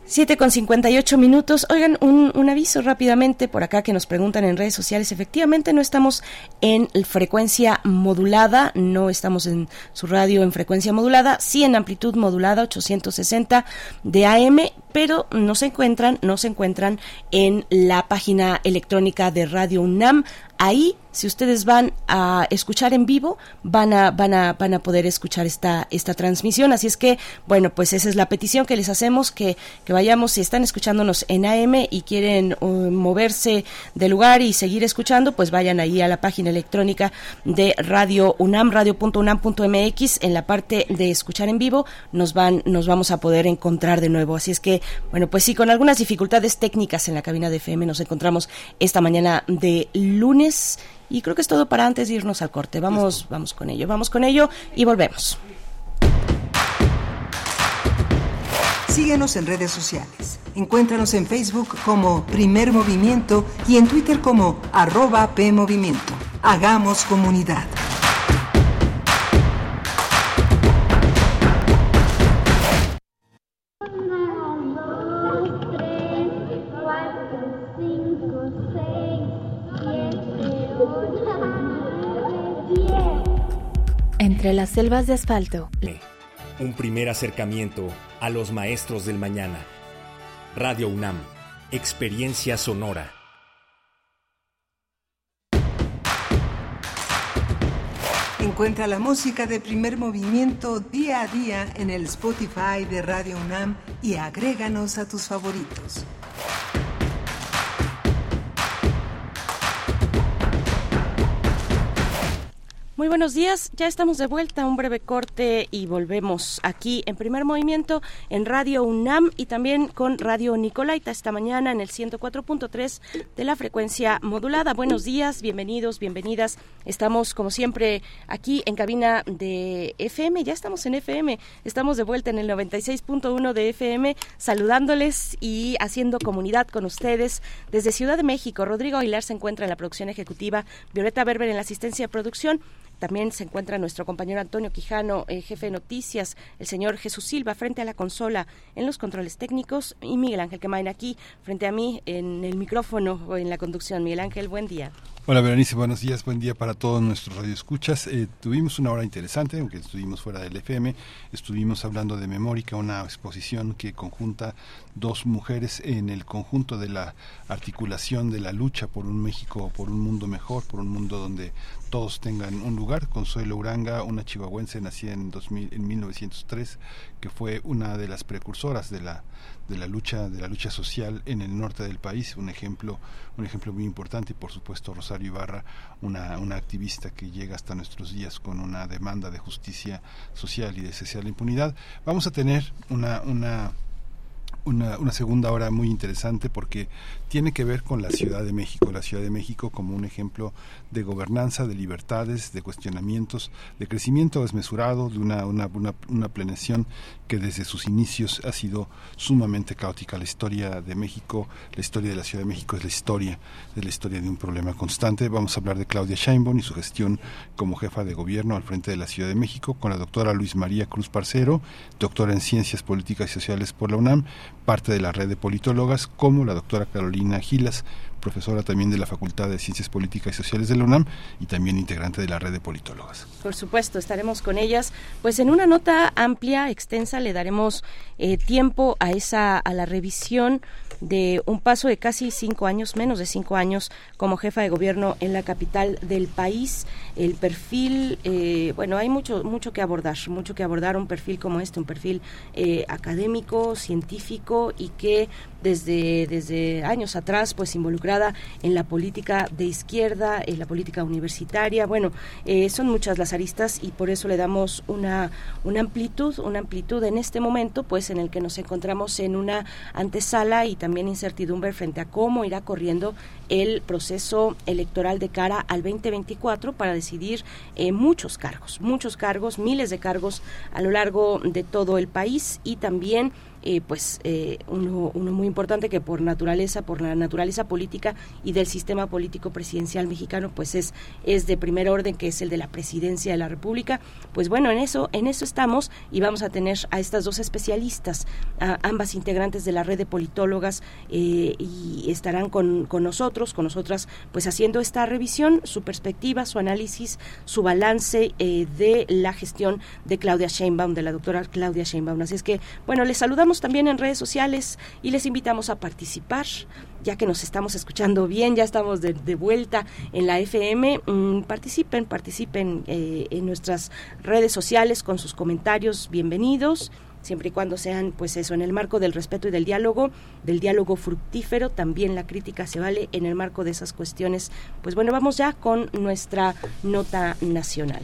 7 con 58 minutos. Oigan, un, un, aviso rápidamente por acá que nos preguntan en redes sociales. Efectivamente, no estamos en frecuencia modulada, no estamos en su radio en frecuencia modulada, sí en amplitud modulada 860 de AM, pero no se encuentran, no se encuentran en la página electrónica de Radio UNAM. Ahí si ustedes van a escuchar en vivo, van a, van a, van a poder escuchar esta, esta transmisión. Así es que, bueno, pues esa es la petición que les hacemos, que, que vayamos, si están escuchándonos en AM y quieren uh, moverse de lugar y seguir escuchando, pues vayan ahí a la página electrónica de Radio UNAM, radio.unam.mx, en la parte de escuchar en vivo, nos van, nos vamos a poder encontrar de nuevo. Así es que, bueno, pues sí, con algunas dificultades técnicas en la cabina de FM nos encontramos esta mañana de lunes y creo que es todo para antes de irnos al corte. Vamos, vamos con ello, vamos con ello y volvemos. Síguenos en redes sociales. Encuéntranos en Facebook como Primer Movimiento y en Twitter como arroba PMovimiento. Hagamos comunidad. Entre las selvas de asfalto. Un primer acercamiento a los maestros del mañana. Radio UNAM, Experiencia Sonora. Encuentra la música de primer movimiento día a día en el Spotify de Radio UNAM y agréganos a tus favoritos. Muy buenos días, ya estamos de vuelta, un breve corte y volvemos aquí en primer movimiento en Radio UNAM y también con Radio Nicolaita esta mañana en el 104.3 de la frecuencia modulada. Buenos días, bienvenidos, bienvenidas. Estamos como siempre aquí en cabina de FM, ya estamos en FM, estamos de vuelta en el 96.1 de FM saludándoles y haciendo comunidad con ustedes desde Ciudad de México. Rodrigo Aguilar se encuentra en la producción ejecutiva, Violeta Berber en la asistencia de producción. También se encuentra nuestro compañero Antonio Quijano, eh, jefe de noticias, el señor Jesús Silva frente a la consola en los controles técnicos y Miguel Ángel Quemain aquí frente a mí en el micrófono o en la conducción. Miguel Ángel, buen día. Hola Berenice, buenos días, buen día para todos nuestros radioescuchas. Eh, tuvimos una hora interesante, aunque estuvimos fuera del FM, estuvimos hablando de Memórica, una exposición que conjunta dos mujeres en el conjunto de la articulación de la lucha por un México, por un mundo mejor, por un mundo donde todos tengan un lugar. Consuelo Uranga, una chihuahuense nacida en, 2000, en 1903, que fue una de las precursoras de la de la lucha de la lucha social en el norte del país. Un ejemplo un ejemplo muy importante. Y por supuesto Rosario Ibarra una, una activista que llega hasta nuestros días con una demanda de justicia social y de cese a la impunidad. Vamos a tener una una una, una, segunda hora muy interesante porque tiene que ver con la Ciudad de México, la Ciudad de México como un ejemplo de gobernanza, de libertades, de cuestionamientos, de crecimiento desmesurado, de una, una, una, una planeación que desde sus inicios ha sido sumamente caótica. La historia de México, la historia de la Ciudad de México es la historia, de la historia de un problema constante. Vamos a hablar de Claudia Sheinbaum y su gestión como jefa de gobierno al frente de la Ciudad de México con la doctora Luis María Cruz Parcero, doctora en Ciencias Políticas y Sociales por la UNAM, parte de la red de politólogas, como la doctora Carolina Gilas, profesora también de la Facultad de Ciencias Políticas y Sociales de la UNAM y también integrante de la red de politólogas. Por supuesto, estaremos con ellas. Pues en una nota amplia, extensa, le daremos eh, tiempo a esa a la revisión de un paso de casi cinco años, menos de cinco años, como jefa de gobierno en la capital del país. El perfil, eh, bueno, hay mucho, mucho que abordar, mucho que abordar un perfil como este, un perfil eh, académico, científico y que desde, desde años atrás, pues involucrada en la política de izquierda, en la política universitaria. Bueno, eh, son muchas las aristas y por eso le damos una, una amplitud, una amplitud en este momento, pues en el que nos encontramos en una antesala y también incertidumbre frente a cómo irá corriendo el proceso electoral de cara al 2024 para decidir eh, muchos cargos, muchos cargos, miles de cargos a lo largo de todo el país y también eh, pues eh, uno, muy importante que por naturaleza, por la naturaleza política y del sistema político presidencial mexicano, pues es, es de primer orden, que es el de la presidencia de la República. Pues bueno, en eso, en eso estamos y vamos a tener a estas dos especialistas, ambas integrantes de la red de politólogas, eh, y estarán con, con nosotros, con nosotras, pues haciendo esta revisión, su perspectiva, su análisis, su balance de la gestión de Claudia Sheinbaum, de la doctora Claudia Sheinbaum. Así es que, bueno, les saludamos también en redes sociales y les invitamos a participar ya que nos estamos escuchando bien, ya estamos de, vuelta en la FM, mmm, participen, participen eh, en nuestras redes sociales con sus comentarios, bienvenidos siempre y cuando sean, pues eso, en el marco del respeto y del diálogo, del diálogo fructífero, también la crítica se vale en el marco de esas cuestiones. Pues bueno, vamos ya con nuestra nota nacional.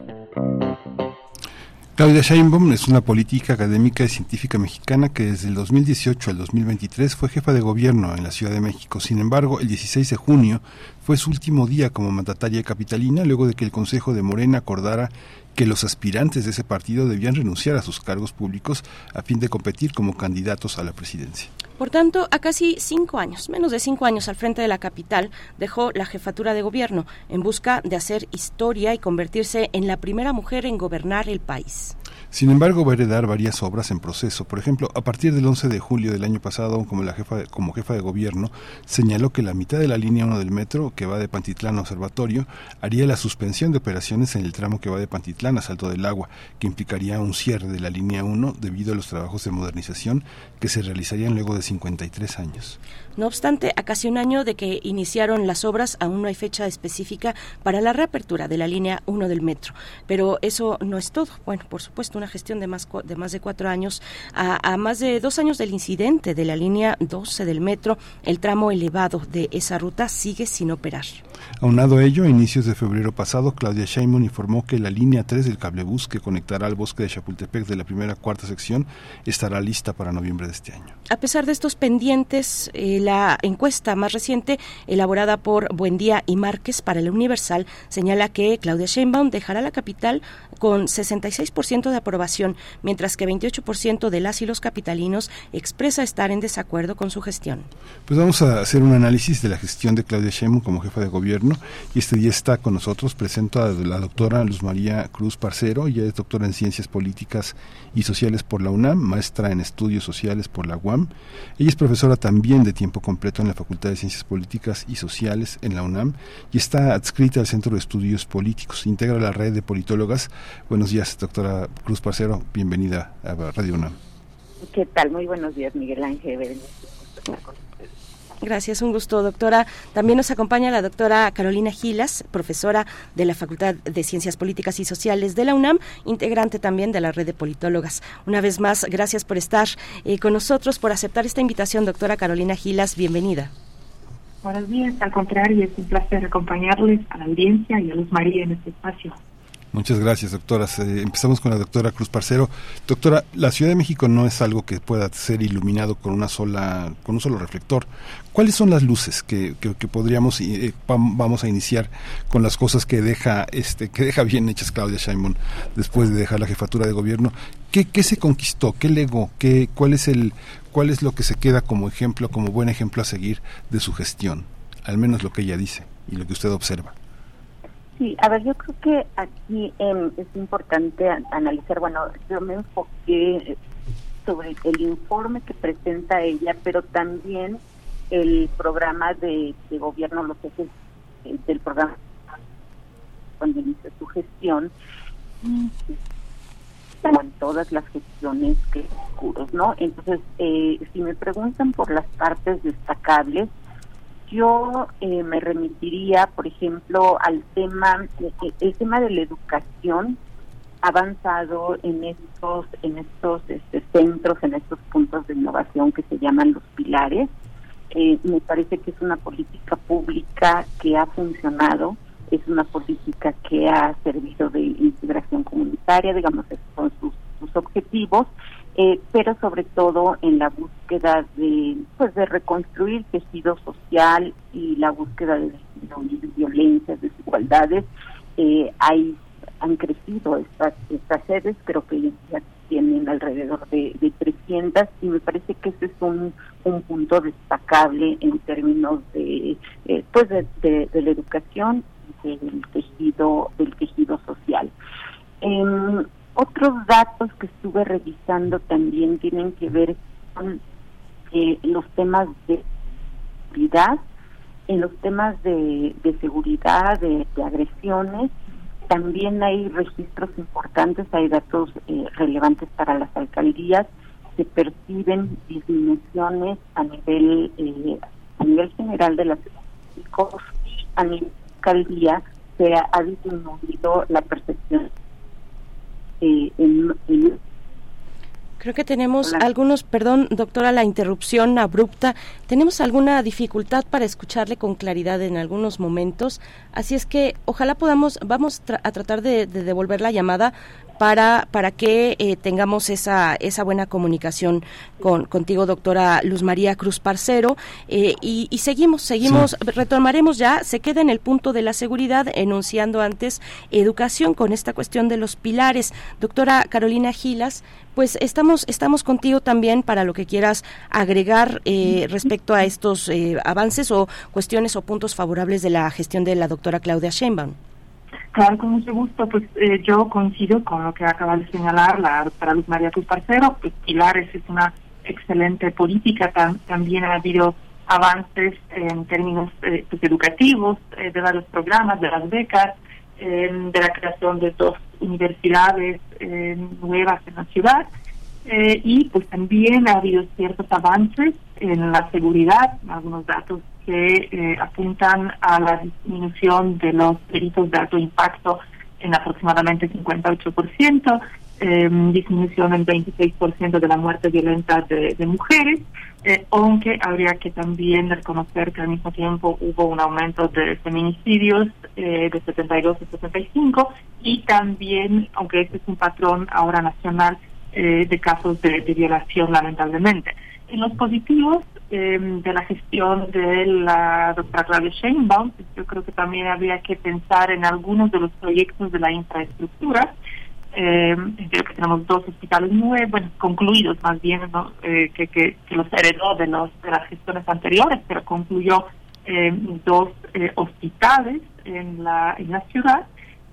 Claudia Sheinbaum es una política académica y científica mexicana que desde el 2018 al 2023 fue jefa de gobierno en la Ciudad de México. Sin embargo, el 16 de junio fue su último día como mandataria capitalina luego de que el Consejo de Morena acordara que los aspirantes de ese partido debían renunciar a sus cargos públicos a fin de competir como candidatos a la presidencia. Por tanto, a casi cinco años, menos de cinco años al frente de la capital, dejó la jefatura de gobierno en busca de hacer historia y convertirse en la primera mujer en gobernar el país. Sin embargo, va a heredar varias obras en proceso. Por ejemplo, a partir del 11 de julio del año pasado, como, la jefa, como jefa de gobierno, señaló que la mitad de la línea 1 del metro, que va de Pantitlán a Observatorio, haría la suspensión de operaciones en el tramo que va de Pantitlán a Salto del Agua, que implicaría un cierre de la línea 1 debido a los trabajos de modernización que se realizarían luego de 53 años. No obstante, a casi un año de que iniciaron las obras, aún no hay fecha específica para la reapertura de la línea 1 del metro. Pero eso no es todo. Bueno, por supuesto, una gestión de más, de más de cuatro años, a, más de dos años del incidente de la línea 12 del metro, el tramo elevado de esa ruta sigue sin operar. Aunado a ello, a inicios de febrero pasado, Claudia Sheinbaum informó que la línea 3 del cablebús que conectará al bosque de Chapultepec de la primera cuarta sección estará lista para noviembre de este año. A pesar de estos pendientes, eh, la encuesta más reciente, elaborada por Buendía y Márquez para el Universal, señala que Claudia Sheinbaum dejará la capital con 66% de aprobación, mientras que 28% de las y los capitalinos expresa estar en desacuerdo con su gestión. Pues vamos a hacer un análisis de la gestión de Claudia Sheinbaum como jefa de gobierno y este día está con nosotros, presento a la doctora Luz María Cruz Parcero, ella es doctora en Ciencias Políticas y Sociales por la UNAM, maestra en Estudios Sociales por la UAM, ella es profesora también de tiempo completo en la Facultad de Ciencias Políticas y Sociales en la UNAM y está adscrita al Centro de Estudios Políticos, integra la red de politólogas Buenos días, doctora Cruz Parcero. Bienvenida a Radio UNAM. ¿Qué tal? Muy buenos días, Miguel Ángel. Gracias, un gusto, doctora. También nos acompaña la doctora Carolina Gilas, profesora de la Facultad de Ciencias Políticas y Sociales de la UNAM, integrante también de la red de politólogas. Una vez más, gracias por estar eh, con nosotros, por aceptar esta invitación, doctora Carolina Gilas. Bienvenida. Buenos días, al contrario, es un placer acompañarles a la audiencia y a Luz María en este espacio. Muchas gracias, doctora. empezamos con la doctora Cruz Parcero. Doctora, la Ciudad de México no es algo que pueda ser iluminado con una sola, con un solo reflector. ¿Cuáles son las luces que, que, podríamos eh, vamos a iniciar con las cosas que deja este que deja bien hechas Claudia Sheinbaum después de dejar la jefatura de gobierno? ¿Qué, qué se conquistó? ¿Qué legó? ¿Qué, cuál es el cuál es lo que se queda como ejemplo, como buen ejemplo a seguir de su gestión? Al menos lo que ella dice y lo que usted observa. Sí, a ver, yo creo que aquí em, es importante analizar, bueno, yo me enfoqué sobre el informe que presenta ella, pero también el programa de, gobierno, los ejes eh, del programa cuando inicia su gestión, como en todas las gestiones que oscuros, ¿no? Entonces, eh, si me preguntan por las partes destacables, yo eh, me remitiría, por ejemplo, al tema, eh, el tema de la educación avanzado en estos, en estos este, centros, en estos puntos de innovación que se llaman los pilares. Eh, me parece que es una política pública que ha funcionado, es una política que ha servido de integración comunitaria, digamos, son sus, sus objetivos, eh, pero sobre todo en la búsqueda de pues de reconstruir tejido social y la búsqueda de disminuir violencias, desigualdades. Eh, hay han crecido estas estas sedes, creo que ya tienen alrededor de, de 300 y me parece que ese es un, un punto destacable en términos de eh, pues de, de, la educación y del tejido del tejido social. Eh, otros datos que estuve revisando también tienen que ver con eh, los temas de seguridad, en los temas de, seguridad, de, agresiones, también hay registros importantes, hay datos eh, relevantes para las alcaldías, se perciben disminuciones a nivel eh, a nivel general de las a nivel alcaldía se ha disminuido la percepción eh, Creo que tenemos algunos, perdón, doctora, la interrupción abrupta. Tenemos alguna dificultad para escucharle con claridad en algunos momentos. Así es que ojalá podamos, vamos a tratar de, devolver la llamada. Para, para que eh, tengamos esa, esa buena comunicación con, contigo, doctora Luz María Cruz Parcero. Eh, y, seguimos, seguimos, retomaremos ya, se queda en el punto de la seguridad, enunciando antes educación con esta cuestión de los pilares. Doctora Carolina Gilas, pues estamos, estamos contigo también para lo que quieras agregar eh, respecto a estos avances o cuestiones o puntos favorables de la gestión de la doctora Claudia Sheinbaum. Claro, con mucho gusto. Pues eh, yo coincido con lo que acaba de señalar la doctora Luz María Cruz. Pues Pilares es una excelente política. también ha habido avances en términos eh, pues, educativos, eh, de varios programas, de las becas, de la creación de dos universidades nuevas en la ciudad. y pues también ha habido ciertos avances en la seguridad, algunos datos que eh, apuntan a la disminución de los delitos de alto impacto en aproximadamente 58%, eh, disminución en 26% de la muerte violenta de, mujeres, eh, aunque habría que también reconocer que al mismo tiempo hubo un aumento de feminicidios eh, de 72 a 75 y también, aunque este es un patrón ahora nacional, de casos de violación lamentablemente. En los positivos em, de la gestión de la doctora Claudia Sheinbaum, yo creo que también habría que pensar en algunos de los proyectos de la infraestructura. Eh, creo que tenemos dos hospitales nuevos, bueno, concluidos más bien, eh, que, que, los heredó de, los, de las gestiones anteriores, pero concluyó em, dos eh, hospitales en la, en la ciudad.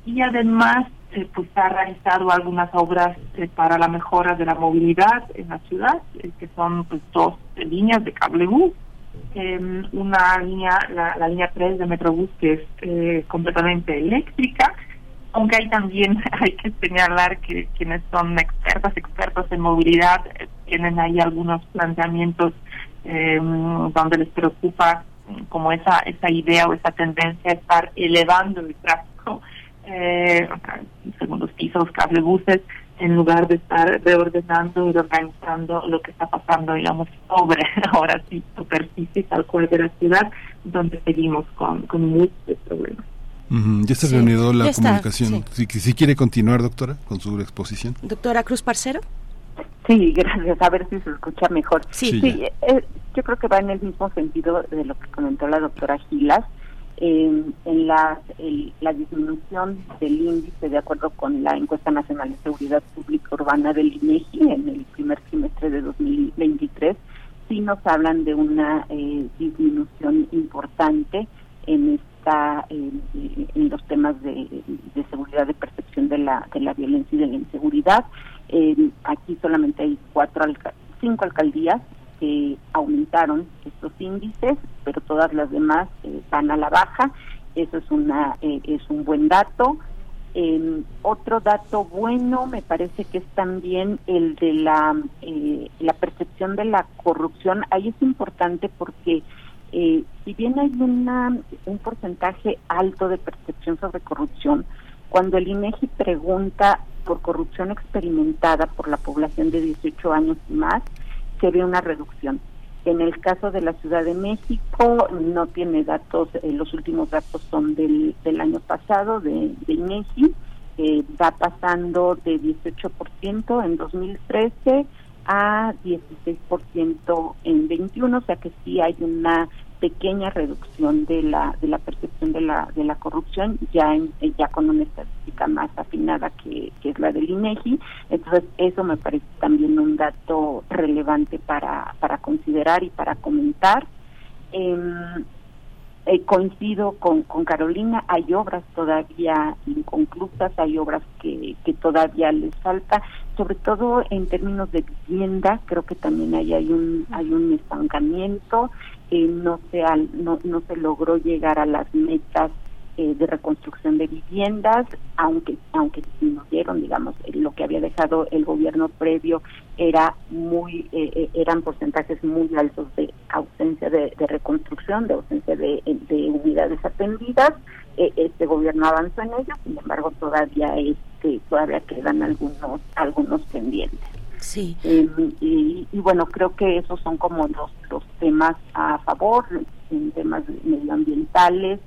Y además eh, pues ha realizado algunas obras eh, para la mejora de la movilidad en la ciudad, eh, que son pues dos líneas de cable bus, em, una línea, la, línea 3 de Metrobús que es completamente eléctrica, aunque hay también hay que señalar que quienes son expertas, expertos en movilidad, tienen ahí algunos planteamientos em, donde les preocupa como esa, esa idea o esa tendencia a estar elevando el tráfico eh, segundos pisos, cablebuses, en lugar de estar reordenando y organizando lo que está pasando, digamos, sobre, ahora sí, superficie, tal cual de la ciudad, donde seguimos con, con muchos problemas. Ya se ha reunido la comunicación. Si, si, quiere continuar, doctora, con su exposición. Doctora Cruz Parcero. Sí, gracias. A ver si se escucha mejor. Sí, sí, eh, yo creo que va en el mismo sentido de lo que comentó la doctora Gilas en la, la disminución del índice de acuerdo con la encuesta nacional de seguridad pública urbana del INEGI en el primer trimestre de 2023 sí nos hablan de una eh, disminución importante en esta en, los temas de, seguridad de percepción de la de la violencia y de la inseguridad. Aquí solamente hay cuatro cinco alcaldías que aumentaron estos índices, pero todas las demás eh, van a la baja. Eso es una eh, es un buen dato. Otro dato bueno me parece que es también el de la eh, la percepción de la corrupción. Ahí es importante porque si bien hay una un porcentaje alto de percepción sobre corrupción, cuando el INEGI pregunta por corrupción experimentada por la población de 18 años y más, se ve una reducción. En el caso de la Ciudad de México, no tiene datos, eh, los últimos datos son del, del año pasado, de, de INEGI, eh, va pasando de 18% en 2013 a 16% en 21, o sea que sí hay una pequeña reducción de la de la percepción de la de la corrupción ya en, ya con una estadística más afinada que, que es la del INEGI entonces eso me parece también un dato relevante para para considerar y para comentar. Eh, eh, coincido con, con Carolina, hay obras todavía inconclusas, hay obras que, que todavía les falta, sobre todo en términos de vivienda, creo que también ahí hay un, hay un estancamiento, eh, no, se no, no se logró llegar a las metas eh, de reconstrucción de viviendas, aunque aunque nos dieron, digamos, eh, lo que había dejado el gobierno previo era muy eh, eran porcentajes muy altos de ausencia de, reconstrucción, de ausencia de, unidades atendidas. este gobierno avanzó en ello, sin embargo, todavía este todavía quedan algunos algunos pendientes. Sí. y, y, bueno, creo que esos son como los, los temas a favor, en temas medioambientales,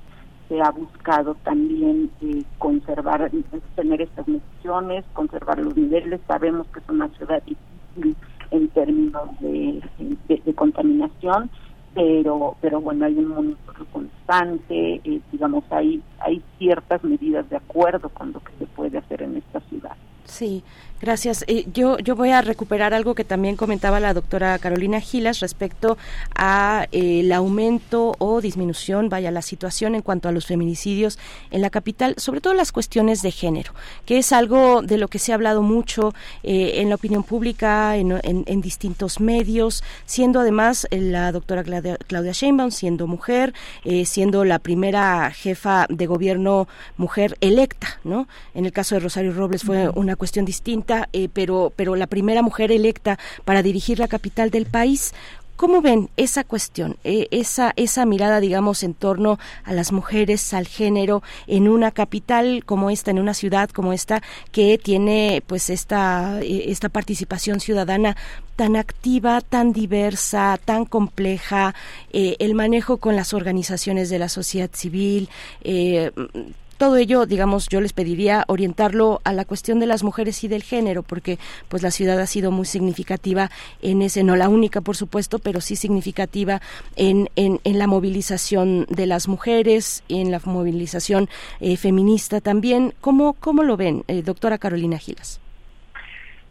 se ha buscado también eh, conservar, tener estas mediciones, conservar los niveles. Sabemos que es una ciudad difícil en términos de, de, contaminación, pero pero bueno hay un monitoreo constante, eh, digamos hay hay ciertas medidas de acuerdo con lo que se puede hacer en esta ciudad. Sí, gracias. Eh, yo, yo voy a recuperar algo que también comentaba la doctora Carolina Gilas respecto a eh, el aumento o disminución, vaya, la situación en cuanto a los feminicidios en la capital, sobre todo las cuestiones de género, que es algo de lo que se ha hablado mucho eh, en la opinión pública, en, en, distintos medios, siendo además la doctora Claudia, Claudia Sheinbaum, siendo mujer, siendo la primera jefa de gobierno mujer electa, ¿no? En el caso de Rosario Robles fue una cuestión distinta, eh, pero, pero la primera mujer electa para dirigir la capital del país. ¿Cómo ven esa cuestión, eh, esa, esa mirada, digamos, en torno a las mujeres, al género, en una capital como esta, en una ciudad como esta, que tiene pues esta, eh, esta participación ciudadana tan activa, tan diversa, tan compleja, el manejo con las organizaciones de la sociedad civil, todo ello, digamos, yo les pediría orientarlo a la cuestión de las mujeres y del género, porque pues la ciudad ha sido muy significativa en ese, no la única, por supuesto, pero sí significativa en, en, la movilización de las mujeres, en la movilización eh, feminista también. ¿Cómo, cómo lo ven, eh, doctora Carolina Gilas?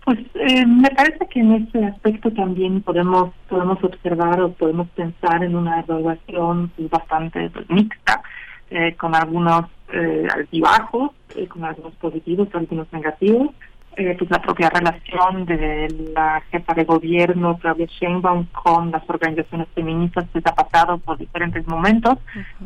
Pues eh, me parece que en ese aspecto también podemos podemos observar o podemos pensar en una evaluación pues, bastante mixta, con algunos eh, altibajos, eh, con algunos positivos, algunos negativos. Eh, pues la propia relación de la jefa de gobierno, Claudia Sheinbaum, con las organizaciones feministas que ha pasado por diferentes momentos.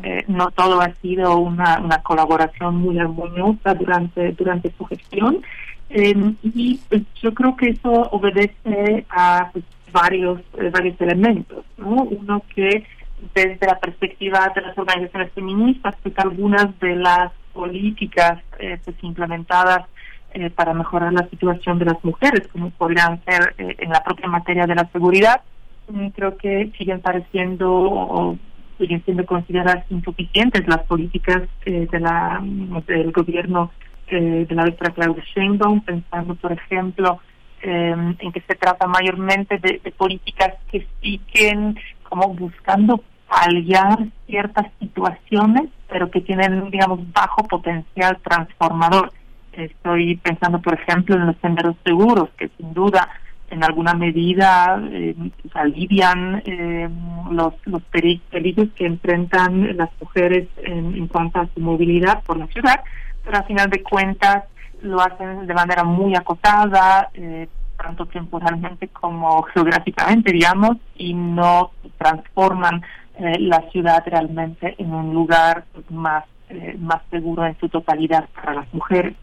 Eh, no todo ha sido una, una colaboración muy armoniosa durante, durante su gestión. y pues, yo creo que eso obedece a pues, varios, varios elementos. ¿no? Uno que desde la perspectiva de las organizaciones feministas, pues algunas de las políticas eh, pues implementadas eh, para mejorar la situación de las mujeres, como podrían ser eh, en la propia materia de la seguridad, mm, creo que siguen pareciendo o siguen siendo consideradas insuficientes las políticas de la del gobierno de la doctora Claudia Sheinbaum, pensando, por ejemplo, en que se trata mayormente de, de políticas que siguen como buscando paliar ciertas situaciones, pero que tienen, digamos, bajo potencial transformador. Estoy pensando, por ejemplo, en los senderos seguros, que sin duda en alguna medida eh, alivian eh, los, los peligros que enfrentan las mujeres en, en cuanto a su movilidad por la ciudad, pero al final de cuentas lo hacen de manera muy acotada, eh, tanto temporalmente como geográficamente, digamos, y no transforman eh, la ciudad realmente en un lugar más, eh, más seguro en su totalidad para las mujeres.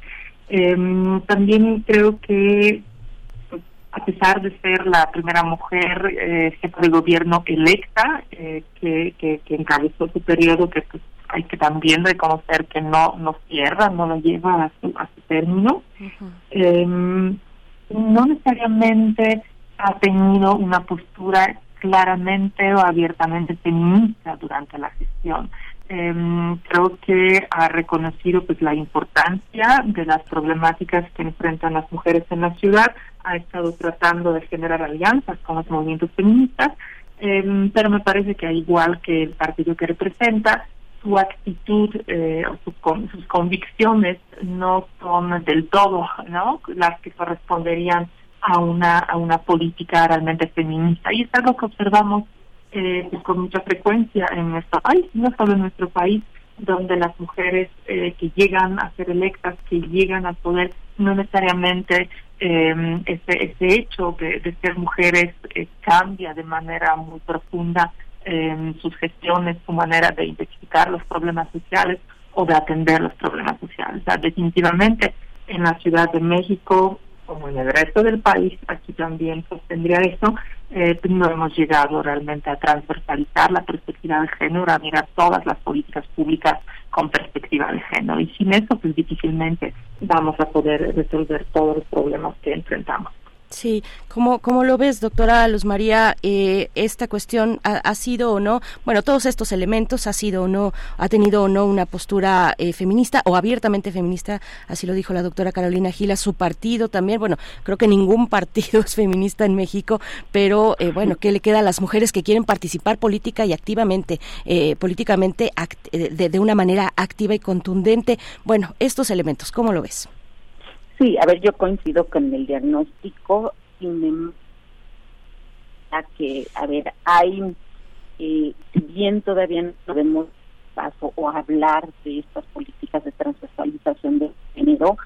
Em, también creo que pues, a pesar de ser la primera mujer eh, jefa de gobierno electa que, que, que, encabezó su periodo, que pues, hay que también reconocer que no no cierra, no lo lleva a su, a su término. No necesariamente ha tenido una postura claramente o abiertamente feminista durante la gestión. Em, creo que ha reconocido pues la importancia de las problemáticas que enfrentan las mujeres en la ciudad, ha estado tratando de generar alianzas con los movimientos feministas, em, pero me parece que igual que el partido que representa, su actitud eh, o sus convicciones no son del todo ¿no? las que corresponderían a una, a una política realmente feminista. Y es algo que observamos eh, con mucha frecuencia en nuestro país, no solo en nuestro país, donde las mujeres eh, que llegan a ser electas, que llegan al poder, no necesariamente eh, ese, ese hecho de, de ser mujeres eh, cambia de manera muy profunda eh, sus gestiones, su manera de identificar los problemas sociales o de atender los problemas sociales. Definitivamente en la Ciudad de México como en el resto del país, aquí también sostendría eso, eh, no hemos llegado realmente a transversalizar la perspectiva de género, a mirar todas las políticas públicas con perspectiva de género. Y sin eso, pues difícilmente vamos a poder resolver todos los problemas que enfrentamos. Sí, ¿cómo, cómo lo ves, doctora Luz María? Eh, ¿Esta cuestión ha, sido o no, bueno, todos estos elementos, ha sido o no, ha tenido o no una postura eh, feminista o abiertamente feminista? Así lo dijo la doctora Carolina Gila, su partido también. Bueno, creo que ningún partido es feminista en México, pero eh, bueno, ¿qué le queda a las mujeres que quieren participar política y activamente, políticamente de, de una manera activa y contundente? Bueno, estos elementos, ¿cómo lo ves? Sí, a ver, yo coincido con el diagnóstico, sin a que, a ver, hay, eh, si bien todavía no podemos paso o hablar de estas políticas de transversalización de género,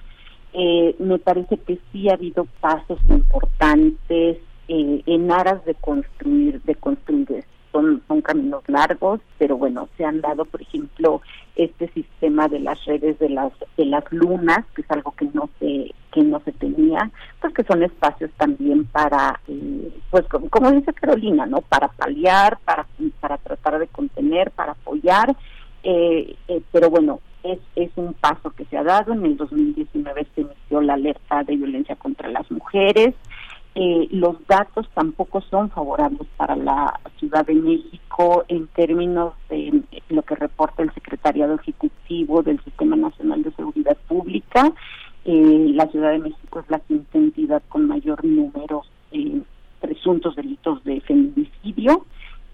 eh, me parece que sí ha habido pasos importantes eh, en aras de construir, de construir esto son, caminos largos, pero bueno, se han dado, por ejemplo, este sistema de las redes de las de las lunas, que es algo que no se que no se tenía, pues que son espacios también para, eh, pues como, dice Carolina, ¿no? Para paliar, para para tratar de contener, para apoyar, eh, eh, pero bueno, es, es un paso que se ha dado. En el 2019 se emitió la alerta de violencia contra las mujeres. Eh, los datos tampoco son favorables para la Ciudad de México en términos de lo que reporta el Secretariado Ejecutivo del Sistema Nacional de Seguridad Pública. Eh, la Ciudad de México es la quinta entidad con mayor número de presuntos delitos de feminicidio.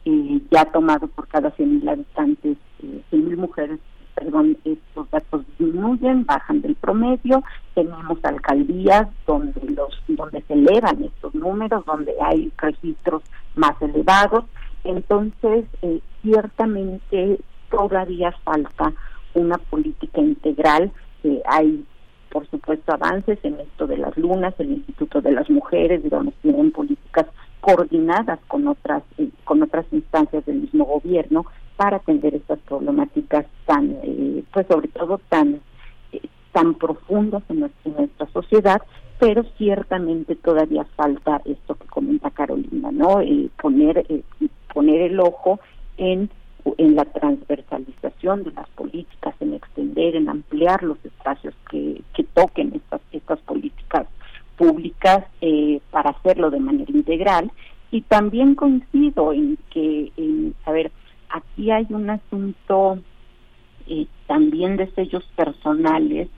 Eh, ya tomado por cada 100.000 habitantes 100.000 mujeres perdón, estos datos disminuyen, bajan del promedio, tenemos alcaldías donde los donde se elevan estos números, donde hay registros más elevados, entonces eh, ciertamente todavía falta una política integral, hay por supuesto avances en esto de las lunas, el Instituto de las Mujeres, digamos, tienen políticas coordinadas con otras eh, con otras instancias del mismo gobierno para atender estas problemáticas tan, eh, pues sobre todo tan, eh, tan profundas en nuestra, sociedad, pero ciertamente todavía falta esto que comenta Carolina, ¿no? Eh, poner, poner el ojo en en la transversalización de las políticas, en extender, en ampliar los espacios que, que toquen estas, estas políticas públicas para hacerlo de manera integral. Y también coincido en que, en, a aquí hay un asunto eh, también de sellos personales,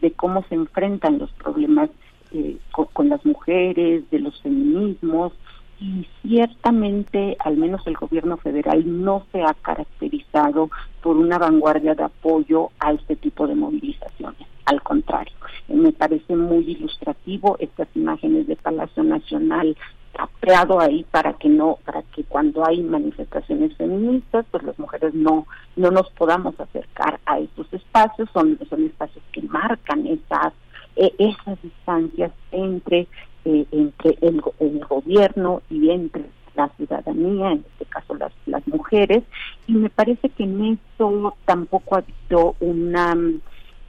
de cómo se enfrentan los problemas eh, con, las mujeres, de los feminismos, y ciertamente, al menos el gobierno federal no se ha caracterizado por una vanguardia de apoyo a este tipo de movilizaciones. Al contrario, me parece muy ilustrativo estas imágenes de Palacio Nacional creado ahí para que no para que cuando hay manifestaciones feministas pues las mujeres no no nos podamos acercar a estos espacios. Son son espacios que marcan esas eh, esas distancias entre eh, entre el, gobierno y entre la ciudadanía, en este caso las, las mujeres, y me parece que en eso tampoco ha habido una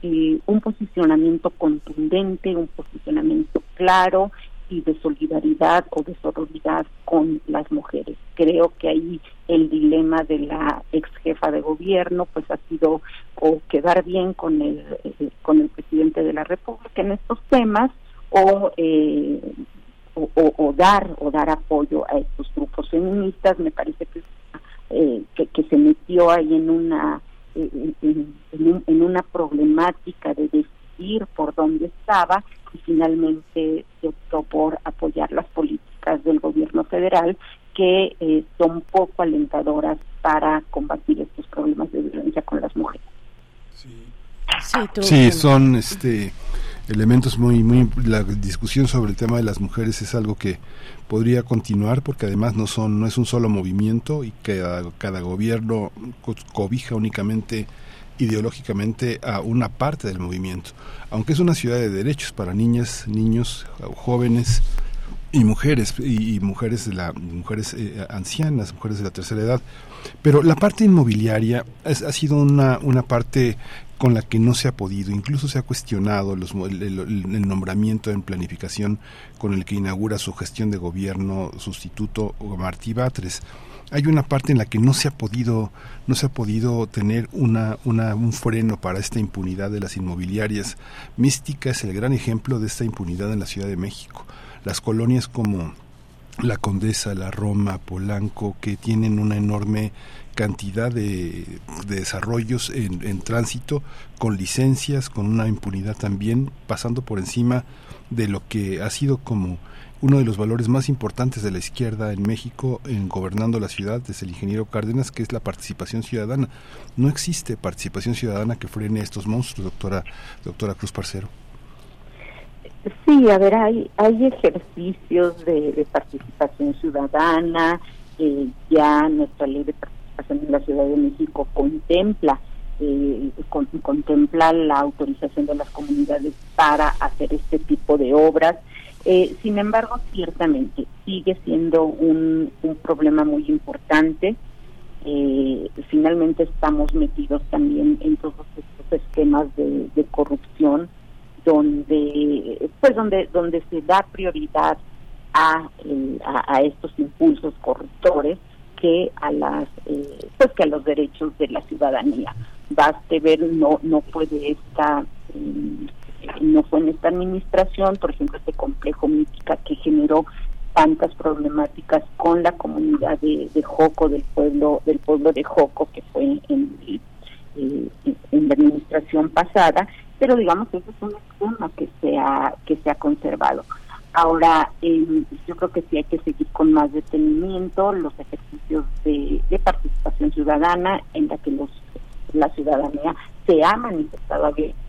eh, un posicionamiento contundente, un posicionamiento claro y de solidaridad o de sororidad con las mujeres. Creo que ahí el dilema de la ex jefa de gobierno pues ha sido o quedar bien con el eh, con el presidente de la República en estos temas o, eh, o, dar o dar apoyo a estos grupos feministas. Me parece que eh, que, se metió ahí en una en, en, una problemática de decidir por dónde estaba y finalmente se optó por apoyar las políticas del gobierno federal que eh, son poco alentadoras para combatir estos problemas de violencia con las mujeres. Sí, son este elementos muy muy la discusión sobre el tema de las mujeres es algo que podría continuar porque además no son no es un solo movimiento y que cada, cada gobierno cobija únicamente ideológicamente a una parte del movimiento, aunque es una ciudad de derechos para niñas, niños, jóvenes y mujeres y, mujeres de la mujeres eh, ancianas, mujeres de la tercera edad, pero la parte inmobiliaria ha sido una una parte con la que no se ha podido, incluso se ha cuestionado los, el, nombramiento en planificación con el que inaugura su gestión de gobierno sustituto Martí Batres hay una parte en la que no se ha podido no se ha podido tener una, una, un freno para esta impunidad de las inmobiliarias. Mística es el gran ejemplo de esta impunidad en la Ciudad de México. las colonias como la Condesa, la Roma, Polanco, que tienen una enorme cantidad de, desarrollos en, en, tránsito, con licencias, con una impunidad también, pasando por encima de lo que ha sido como uno de los valores más importantes de la izquierda en México en gobernando la ciudad desde el ingeniero Cárdenas, que es la participación ciudadana. No existe participación ciudadana que frene estos monstruos, doctora, doctora Cruz Parcero. Sí, a ver, hay, hay ejercicios de, participación ciudadana, eh, ya nuestra ley de participación en la Ciudad de México contempla eh, contempla la autorización de las comunidades para hacer este tipo de obras. Eh, sin embargo, ciertamente sigue siendo un, un problema muy importante. Eh, finalmente estamos metidos también en todos estos esquemas de, corrupción donde pues donde donde se da prioridad a, a, estos impulsos corruptores que a las eh, pues que a los derechos de la ciudadanía baste ver no no puede esta no fue en esta administración, por ejemplo, este complejo mítica que generó tantas problemáticas con la comunidad de, Joco, del pueblo, del pueblo de Joco, que fue en, en, la administración pasada, pero digamos que eso es un esquema que se ha, que se ha conservado. Ahora, eh, yo creo que sí hay que seguir con más detenimiento los ejercicios de, de participación ciudadana en la que los la ciudadanía se ha manifestado abierta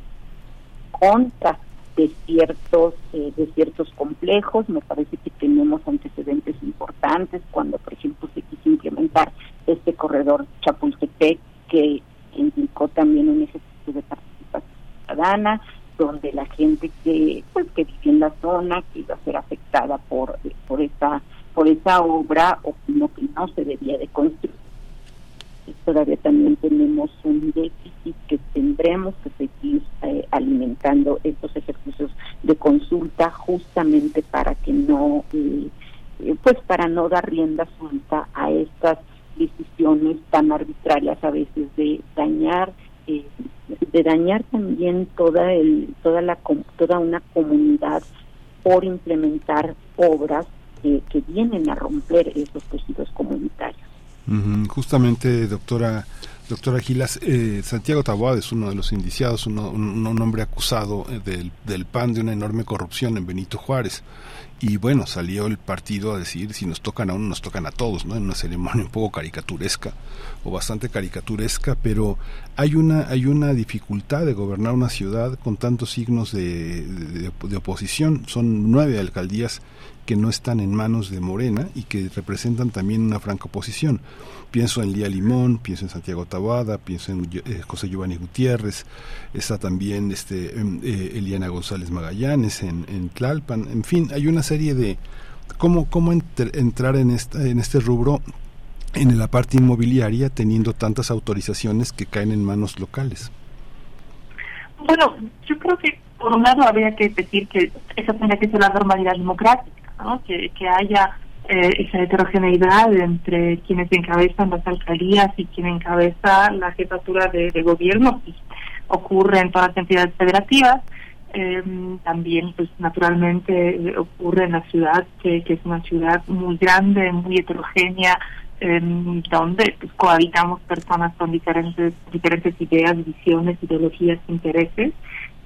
contra de ciertos eh, de ciertos complejos. Me parece que tenemos antecedentes importantes cuando por ejemplo se quiso implementar este corredor Chapultepec que implicó también un ejercicio de participación ciudadana donde la gente que pues que vive en la zona que iba a ser afectada por por esa por esa obra o no que no se debía de construir todavía también tenemos un déficit que tendremos que seguir eh, alimentando estos ejercicios de consulta justamente para que no eh, eh, pues para no dar rienda suelta a estas decisiones tan arbitrarias a veces de dañar de dañar también toda el toda la toda una comunidad por implementar obras que vienen a romper esos tejidos comunitarios Justamente, doctora doctora Gilas, eh, Santiago Taboada es uno de los indiciados, un, un, hombre acusado eh, del, del, PAN de una enorme corrupción en Benito Juárez. Y bueno, salió el partido a decir si nos tocan a uno, nos tocan a todos, ¿no? En una ceremonia un poco caricaturesca o bastante caricaturesca, pero hay una, hay una dificultad de gobernar una ciudad con tantos signos de, de oposición. Son nueve alcaldías que no están en manos de Morena y que representan también una franca oposición. Pienso en Lía Limón, pienso en Santiago Tabada, pienso en eh, José Giovanni Gutiérrez, está también este em, eh, Eliana González Magallanes en, Tlalpan, en fin, hay una serie de cómo, cómo entrar en, esta, en este rubro en la parte inmobiliaria teniendo tantas autorizaciones que caen en manos locales. Bueno, yo creo que por un lado habría que decir que esa tendría que ser la normalidad democrática que, que haya eh, esa heterogeneidad entre quienes encabezan las alcaldías y quien encabeza la jefatura de, gobierno, ocurre en todas las entidades federativas. Em, también, pues naturalmente, ocurre en la ciudad, que, que es una ciudad muy grande, muy heterogénea, em, donde pues, cohabitamos personas con diferentes diferentes ideas, visiones, ideologías, intereses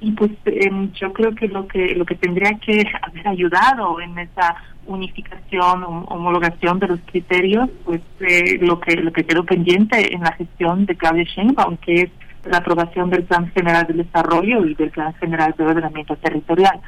y pues em, yo creo que lo que lo que tendría que haber ayudado en esa unificación homologación de los criterios pues eh, lo que lo que quedó pendiente en la gestión de Claudia Sheinbaum que es la aprobación del plan general de desarrollo y del plan general de ordenamiento territorial.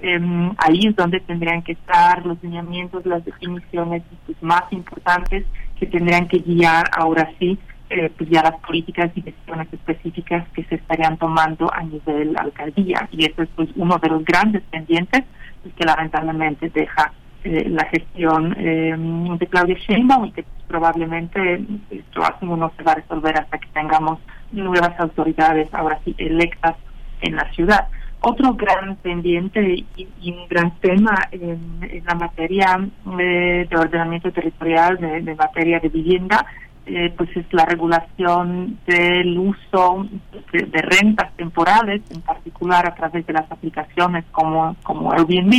Em, ahí es donde tendrían que estar los lineamientos las definiciones pues, más importantes que tendrían que guiar ahora sí eh, pues ya las políticas y decisiones específicas que se estarían tomando a nivel alcaldía. Y eso es pues uno de los grandes pendientes pues, que lamentablemente deja eh, la gestión eh, de Claudia Sheinbaum y que probablemente esto no se va a resolver hasta que tengamos nuevas autoridades ahora sí electas en la ciudad. Otro gran pendiente y, un gran tema en, la materia de ordenamiento territorial, de materia de vivienda, eh, pues es la regulación del uso de, rentas temporales, en particular a través de las aplicaciones como, como Airbnb,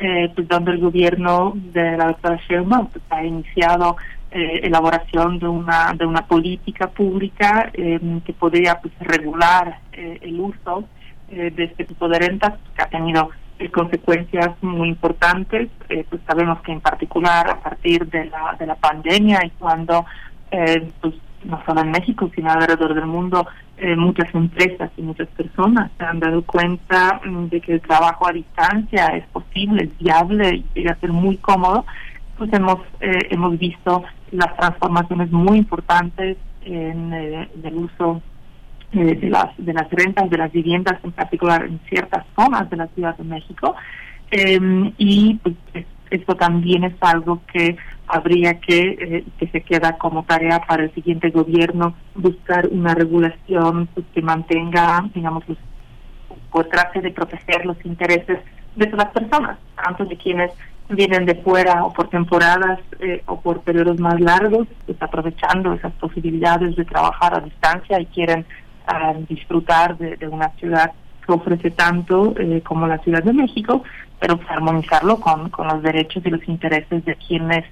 eh, pues donde el gobierno de la doctora Sheinbaum pues, ha iniciado eh, elaboración de una de una política pública em, que podría pues, regular eh, el uso de este tipo de rentas que ha tenido consecuencias muy importantes. Pues sabemos que en particular a partir de la de la pandemia y cuando pues no solo en México, sino alrededor del mundo, eh, muchas empresas y muchas personas se han dado cuenta mm, de que el trabajo a distancia es posible, es viable y llega a ser muy cómodo, pues hemos, eh, hemos visto las transformaciones muy importantes en, eh, el uso de las de las rentas de las viviendas en particular en ciertas zonas de la Ciudad de México. Y pues esto también es algo que habría que, eh, que se queda como tarea para el siguiente gobierno, buscar una regulación pues, que mantenga, digamos, los, trate de proteger los intereses de las personas, tanto de quienes vienen de fuera o por temporadas eh, o por periodos más largos, pues aprovechando esas posibilidades de trabajar a distancia y quieren ah, disfrutar de, de, una ciudad ofrece tanto eh, como la Ciudad de México, pero armonizarlo con, con los derechos y los intereses de quienes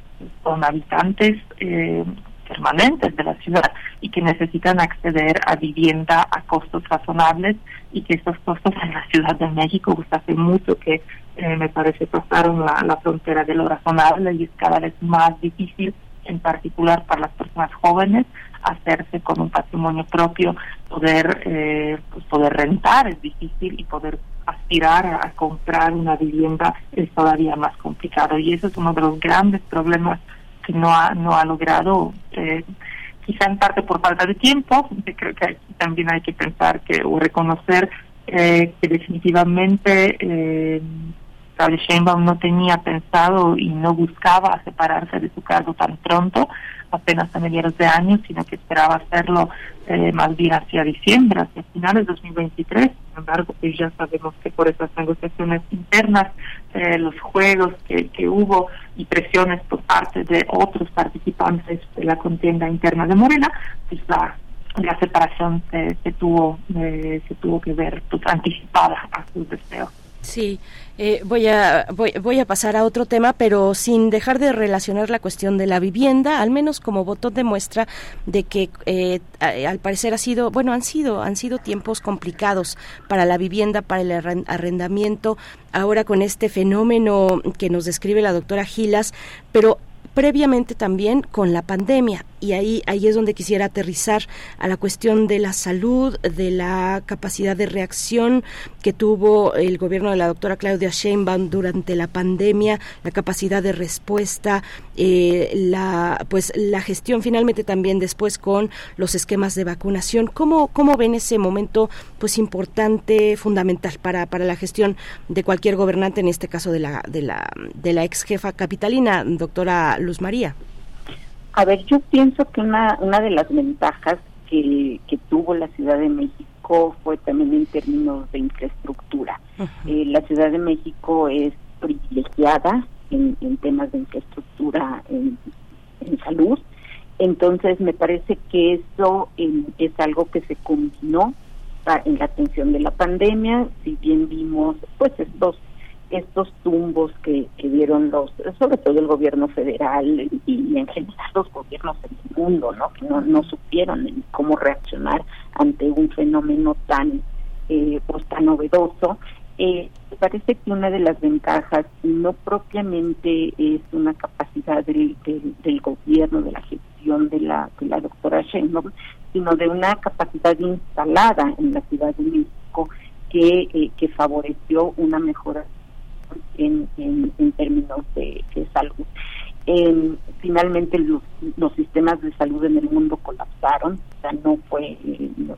son habitantes eh, permanentes de la ciudad y que necesitan acceder a vivienda a costos razonables y que estos costos en la Ciudad de México pues hace mucho que eh, me parece pasaron la, la frontera de lo razonable y es cada vez más difícil en particular para las personas jóvenes hacerse con un patrimonio propio poder eh, pues poder rentar es difícil y poder aspirar a, comprar una vivienda es todavía más complicado. Y eso es uno de los grandes problemas que no ha no ha logrado eh, quizá en parte por falta de tiempo creo que también hay que pensar que o reconocer eh, que definitivamente eh, Sheinbaum no tenía pensado y no buscaba separarse de su cargo tan pronto apenas a mediados de año, sino que esperaba hacerlo eh, más bien hacia diciembre, hacia finales de 2023. Sin embargo, pues ya sabemos que por esas negociaciones internas, eh, los juegos que, que hubo y presiones por parte de otros participantes de la contienda interna de Morena, pues la la separación se, se tuvo eh, se tuvo que ver pues, anticipada a sus deseos. Sí, eh, voy, a, voy, voy, a pasar a otro tema, pero sin dejar de relacionar la cuestión de la vivienda, al menos como botón de muestra de que eh, al parecer ha sido, bueno, han sido, han sido tiempos complicados para la vivienda, para el arrendamiento, ahora con este fenómeno que nos describe la doctora Gilas, pero previamente también con la pandemia y ahí ahí es donde quisiera aterrizar a la cuestión de la salud, de la capacidad de reacción que tuvo el gobierno de la doctora Claudia Sheinbaum durante la pandemia, la capacidad de respuesta, eh, la pues la gestión finalmente también después con los esquemas de vacunación. ¿Cómo cómo ven ese momento pues importante, fundamental para para la gestión de cualquier gobernante en este caso de la de la de la ex jefa capitalina, doctora Luz María? A ver, yo pienso que una, una de las ventajas que, que tuvo la Ciudad de México fue también en términos de infraestructura. Eh, la Ciudad de México es privilegiada en, en temas de infraestructura en, en, salud, entonces me parece que eso es algo que se combinó en la atención de la pandemia, si bien vimos pues estos estos tumbos que, que dieron los, sobre todo el gobierno federal y, en general los gobiernos en el mundo, ¿no? Que no, no supieron cómo reaccionar ante un fenómeno tan, eh, pues tan novedoso. Eh, parece que una de las ventajas no propiamente es una capacidad del, del, gobierno, de la gestión de la, de la doctora Sheinbaum, sino de una capacidad instalada en la Ciudad de México que, eh, que favoreció una mejora en, términos de, salud. finalmente los, los, sistemas de salud en el mundo colapsaron, o sea, no fue,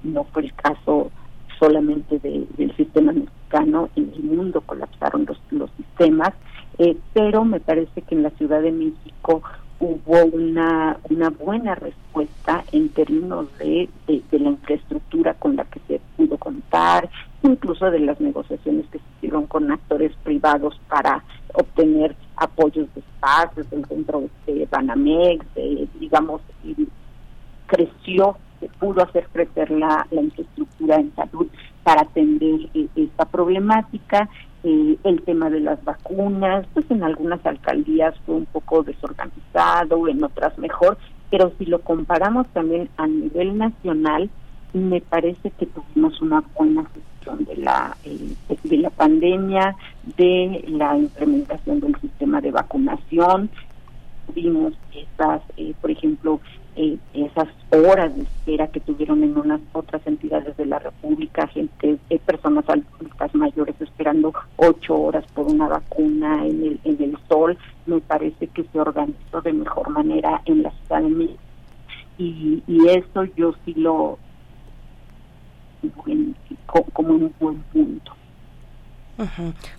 no, fue el caso solamente del sistema mexicano, en el mundo colapsaron los, los sistemas, eh, pero me parece que en la Ciudad de México hubo una, una buena respuesta en términos de, de, la infraestructura con la que se pudo contar, incluso de las negociaciones que se hicieron con actores privados para obtener apoyos de espacios, del centro de Banamex, digamos, creció, se pudo hacer crecer la, la infraestructura en salud para atender eh, esta problemática eh, el tema de las vacunas, pues en algunas alcaldías fue un poco desorganizado, en otras mejor, pero si lo comparamos también a nivel nacional, me parece que tuvimos una buena gestión de la eh, de la pandemia, de la implementación del sistema de vacunación, vimos esas, eh, por ejemplo, eh, esas horas de espera que tuvieron en unas otras entidades de la República, gente, eh, personas adultas mayores esperando ocho horas por una vacuna en el, en el sol, me parece que se organizó de mejor manera en la Ciudad de México. Y, y eso yo sí lo como un buen punto.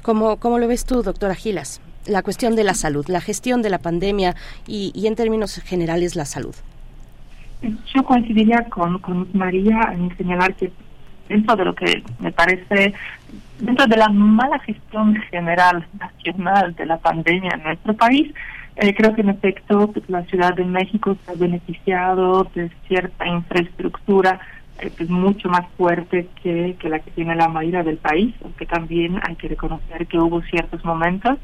¿Cómo, ¿Cómo lo ves tú, doctora Gilas? La cuestión de la salud, la gestión de la pandemia y, y en términos generales la salud. Yo coincidiría con, con María en señalar que dentro de lo que me parece, dentro de la mala gestión general nacional de la pandemia en nuestro país, eh, creo que en efecto pues, la Ciudad de México se ha beneficiado de cierta infraestructura eh, pues, mucho más fuerte que, que la que tiene la mayoría del país, aunque también hay que reconocer que hubo ciertos momentos